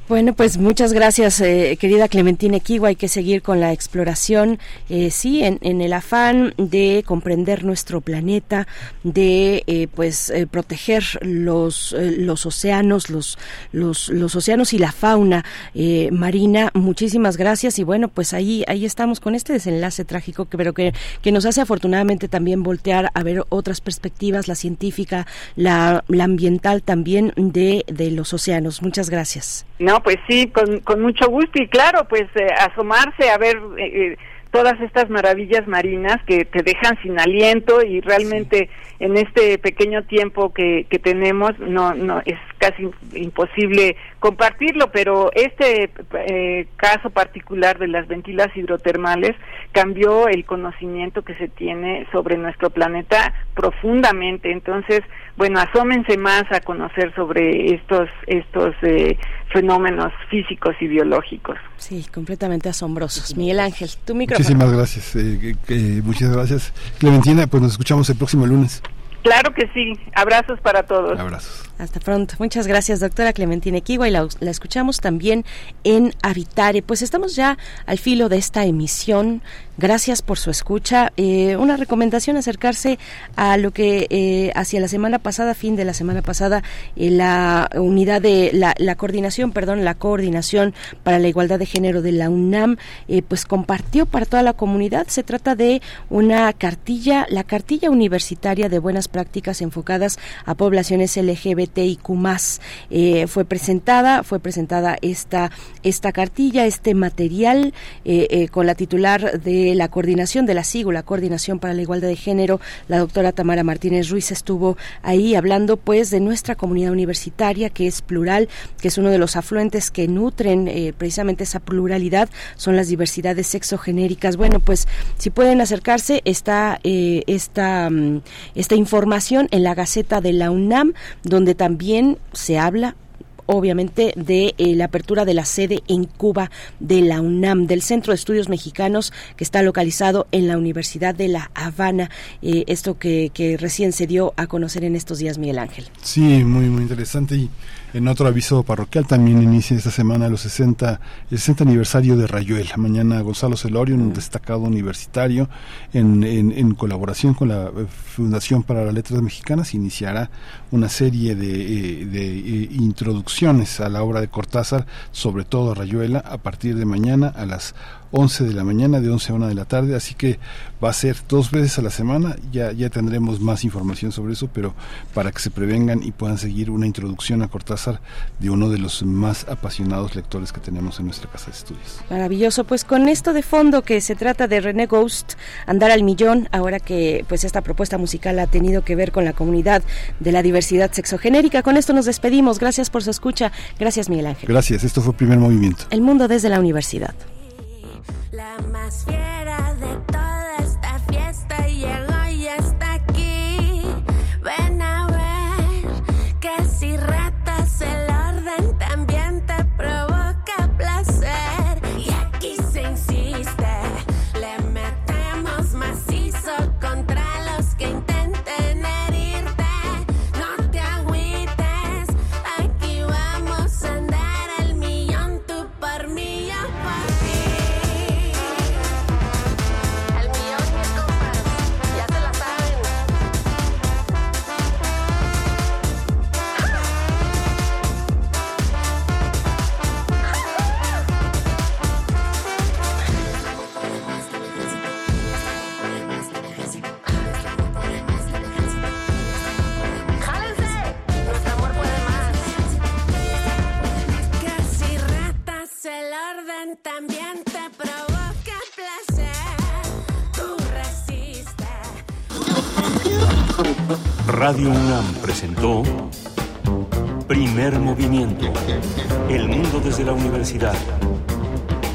Bueno, pues muchas gracias, eh, querida Clementina Equigua. Hay que seguir con la exploración, eh, sí, en, en, el afán de comprender nuestro planeta, de eh, pues eh, proteger los eh, los océanos, los los los océanos y la fauna eh, marina. Muchísimas gracias y bueno, pues ahí ahí estamos con este desenlace trágico que pero que que nos hace afortunadamente también voltear a ver otras perspectivas, la científica, la, la ambiental también de de los océanos. Muchas gracias. No, pues sí, con, con mucho gusto y claro, pues eh, asomarse a ver eh, eh, todas estas maravillas marinas que te dejan sin aliento y realmente en este pequeño tiempo que, que tenemos no no es casi imposible compartirlo, pero este eh, caso particular de las ventilas hidrotermales cambió el conocimiento que se tiene sobre nuestro planeta profundamente. Entonces, bueno, asómense más a conocer sobre estos estos eh, fenómenos físicos y biológicos. Sí, completamente asombrosos. Miguel Ángel, tu micrófono. Muchísimas gracias. Eh, muchas gracias. Clementina, pues nos escuchamos el próximo lunes. Claro que sí. Abrazos para todos. Abrazos. Hasta pronto. Muchas gracias, doctora Clementina Equigua, y la, la, escuchamos también en Habitare. Pues estamos ya al filo de esta emisión. Gracias por su escucha. Eh, una recomendación, acercarse a lo que eh, hacia la semana pasada, fin de la semana pasada, eh, la unidad de la, la, coordinación, perdón, la coordinación para la igualdad de género de la UNAM, eh, pues compartió para toda la comunidad. Se trata de una cartilla, la cartilla universitaria de buenas prácticas enfocadas a poblaciones LGBT LGBTIQ+. Eh, fue presentada, fue presentada esta, esta cartilla, este material eh, eh, con la titular de la coordinación de la SIGO, la Coordinación para la Igualdad de Género, la doctora Tamara Martínez Ruiz estuvo ahí hablando pues de nuestra comunidad universitaria que es plural, que es uno de los afluentes que nutren precisamente esa pluralidad, son las diversidades sexogenéricas. Bueno, pues si pueden acercarse, está esta, mm, esta información en la Gaceta de la UNAM, donde también se habla obviamente de eh, la apertura de la sede en Cuba de la UNAM, del Centro de Estudios Mexicanos que está localizado en la Universidad de La Habana. Eh, esto que, que recién se dio a conocer en estos días, Miguel Ángel. Sí, muy, muy interesante. Y en otro aviso parroquial también inicia esta semana los 60, el 60 aniversario de Rayuela. Mañana Gonzalo Celorio, un destacado universitario, en, en, colaboración con la eh, Fundación para las Letras Mexicanas, iniciará una serie de, eh, de eh, a la obra de Cortázar, sobre todo Rayuela, a partir de mañana a las 11 de la mañana, de 11 a 1 de la tarde, así que va a ser dos veces a la semana, ya, ya tendremos más información sobre eso, pero para que se prevengan y puedan seguir una introducción a Cortázar de uno de los más apasionados lectores que tenemos en nuestra casa de estudios. Maravilloso, pues con esto de fondo que se trata de René Ghost, Andar al Millón, ahora que pues esta propuesta musical ha tenido que ver con la comunidad de la diversidad sexogenérica, con esto nos despedimos, gracias por su escucha, gracias Miguel Ángel. Gracias, esto fue Primer Movimiento. El mundo desde la universidad la más fiera de toda el orden también te provoca placer. Tú resistes. Radio UNAM presentó Primer Movimiento. El mundo desde la universidad.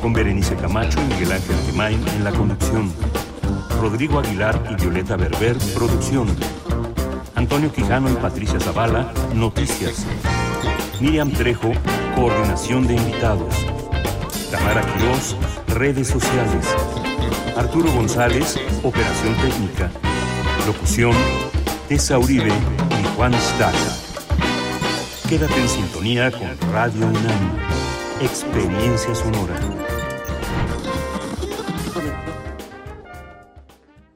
Con Berenice Camacho y Miguel Ángel Gemain en la conducción. Rodrigo Aguilar y Violeta Berber, producción. Antonio Quijano y Patricia Zavala, noticias. Miriam Trejo, coordinación de invitados. Tamara Quirós, redes sociales. Arturo González, operación técnica. Locución, Tessa Uribe y Juan Staca. Quédate en sintonía con Radio UNAM. Experiencia sonora.